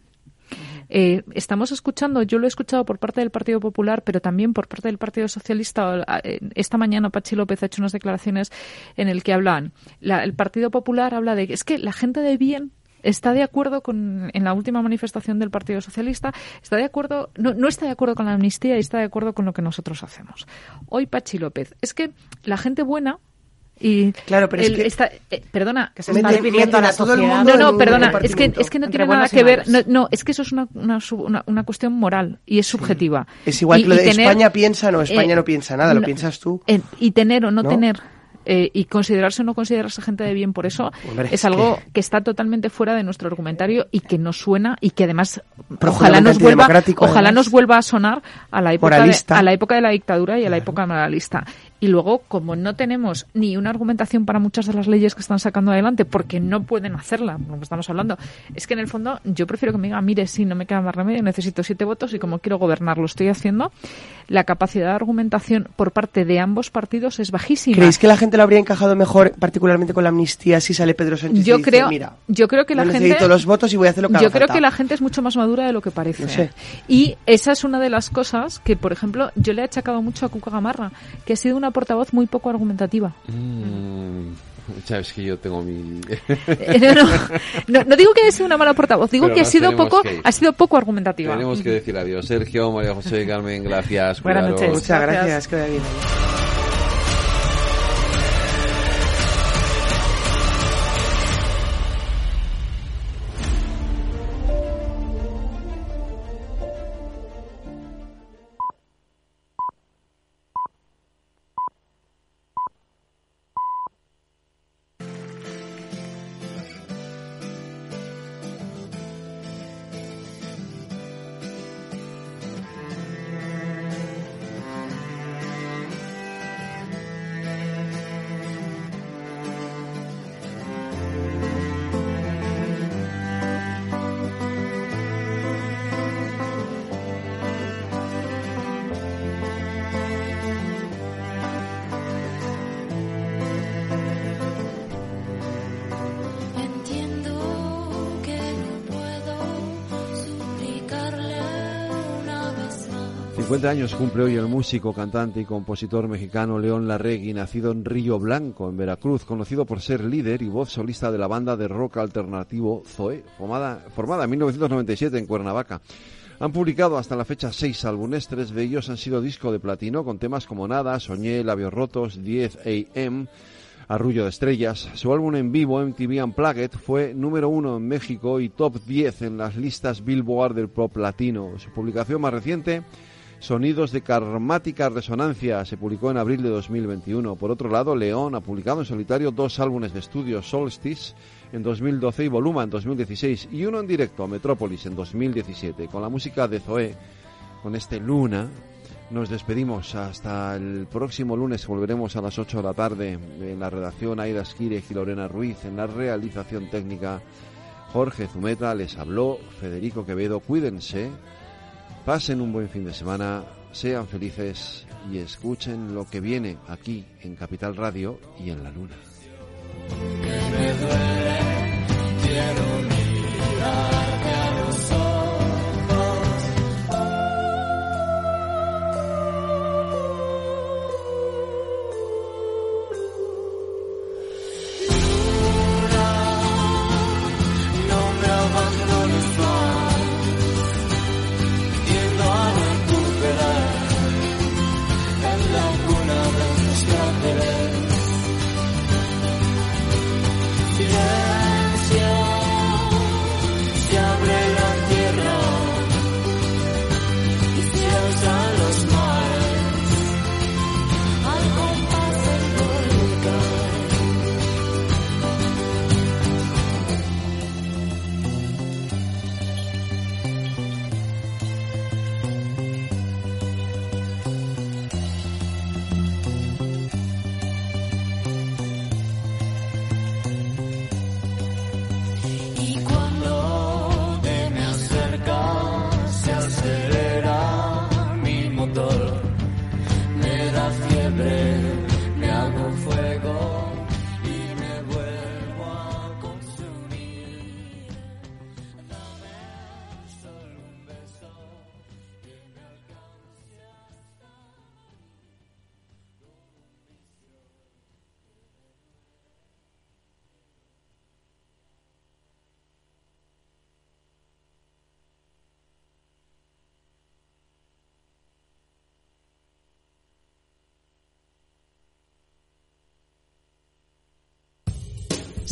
Eh, estamos escuchando, yo lo he escuchado por parte del Partido Popular, pero también por parte del Partido Socialista. Esta mañana Pachi López ha hecho unas declaraciones en el que hablan, la- el Partido Popular habla de que es que la gente de bien está de acuerdo con en la última manifestación del Partido Socialista está de acuerdo no, no está de acuerdo con la amnistía y está de acuerdo con lo que nosotros hacemos hoy Pachi López es que la gente buena y Claro, pero es el- que- está- eh, perdona se está dividiendo a la sociedad. mundo no no perdona es que es que no tiene nada que ver no, es que eso es una, una, sub- una- una cuestión moral y es subjetiva Es igual Y- que lo de tener- España piensa, no, España eh, no piensa nada, lo no- piensas tú. eh, y tener o no, ¿No? tener eh, y considerarse o no considerarse gente de bien por eso Hombre, es es algo que- que... está totalmente fuera de nuestro argumentario y que nos suena y que además ojalá nos vuelva ojalá además. nos vuelva a sonar a la época de, a la época de la dictadura y a la época moralista y luego como no tenemos ni una argumentación para muchas de las leyes que están sacando adelante porque no pueden hacerla como estamos hablando es que en el fondo yo prefiero que me digan mire sí no me queda más remedio necesito siete votos y como quiero gobernar lo estoy haciendo la capacidad de argumentación por parte de ambos partidos es bajísima ¿Creéis que la gente lo habría encajado mejor, particularmente con la amnistía, si sale Pedro Sánchez y yo dice, creo mira, yo creo que la yo gente necesito los votos y voy a hacer lo que yo haga creo falta"? que la gente es mucho más madura de lo que parece No sé. y esa es una de las cosas que por ejemplo yo le he achacado mucho a Cuca Gamarra que ha sido una portavoz muy poco argumentativa Mm, Sabes que yo tengo mi... Eh, no, no, no, no digo que haya sido una mala portavoz digo Pero que ha sido poco ha sido poco argumentativa Tenemos que decir adiós. Sergio, María José, Carmen, gracias. Buenas cuidaros. noches. Muchas Gracias. gracias, que 50 años cumple hoy el músico, cantante y compositor mexicano León Larregui, nacido en Río Blanco, en Veracruz, conocido por ser líder y voz solista de la banda de rock alternativo Zoe, formada, en 1997 en Cuernavaca. Han publicado hasta la fecha seis álbumes, tres de ellos han sido disco de platino con temas como Nada, Soñé, Labios Rotos, 10 AM, Arrullo de Estrellas. Su álbum en vivo, MTV Unplugged, fue número uno en México y top 10 en las listas Billboard del pop latino. Su publicación más reciente, Sonidos de Karmática Resonancia, se publicó en abril de 2021. Por otro lado, León ha publicado en solitario dos álbumes de estudio, Solstice en 2012 y Voluma en 2016, y uno en directo, Metrópolis, en 2017. Con la música de Zoé, con este Luna, nos despedimos hasta el próximo lunes. Volveremos a las 8 de la tarde en la redacción Aida Esquire y Lorena Ruiz. En la realización técnica Jorge Zumeta les habló Federico Quevedo. Cuídense, pasen un buen fin de semana, sean felices y escuchen lo que viene aquí en Capital Radio y en la Luna.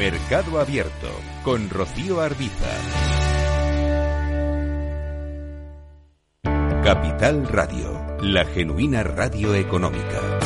Mercado Abierto con Rocío Arbiza. Capital Radio, la genuina radio económica.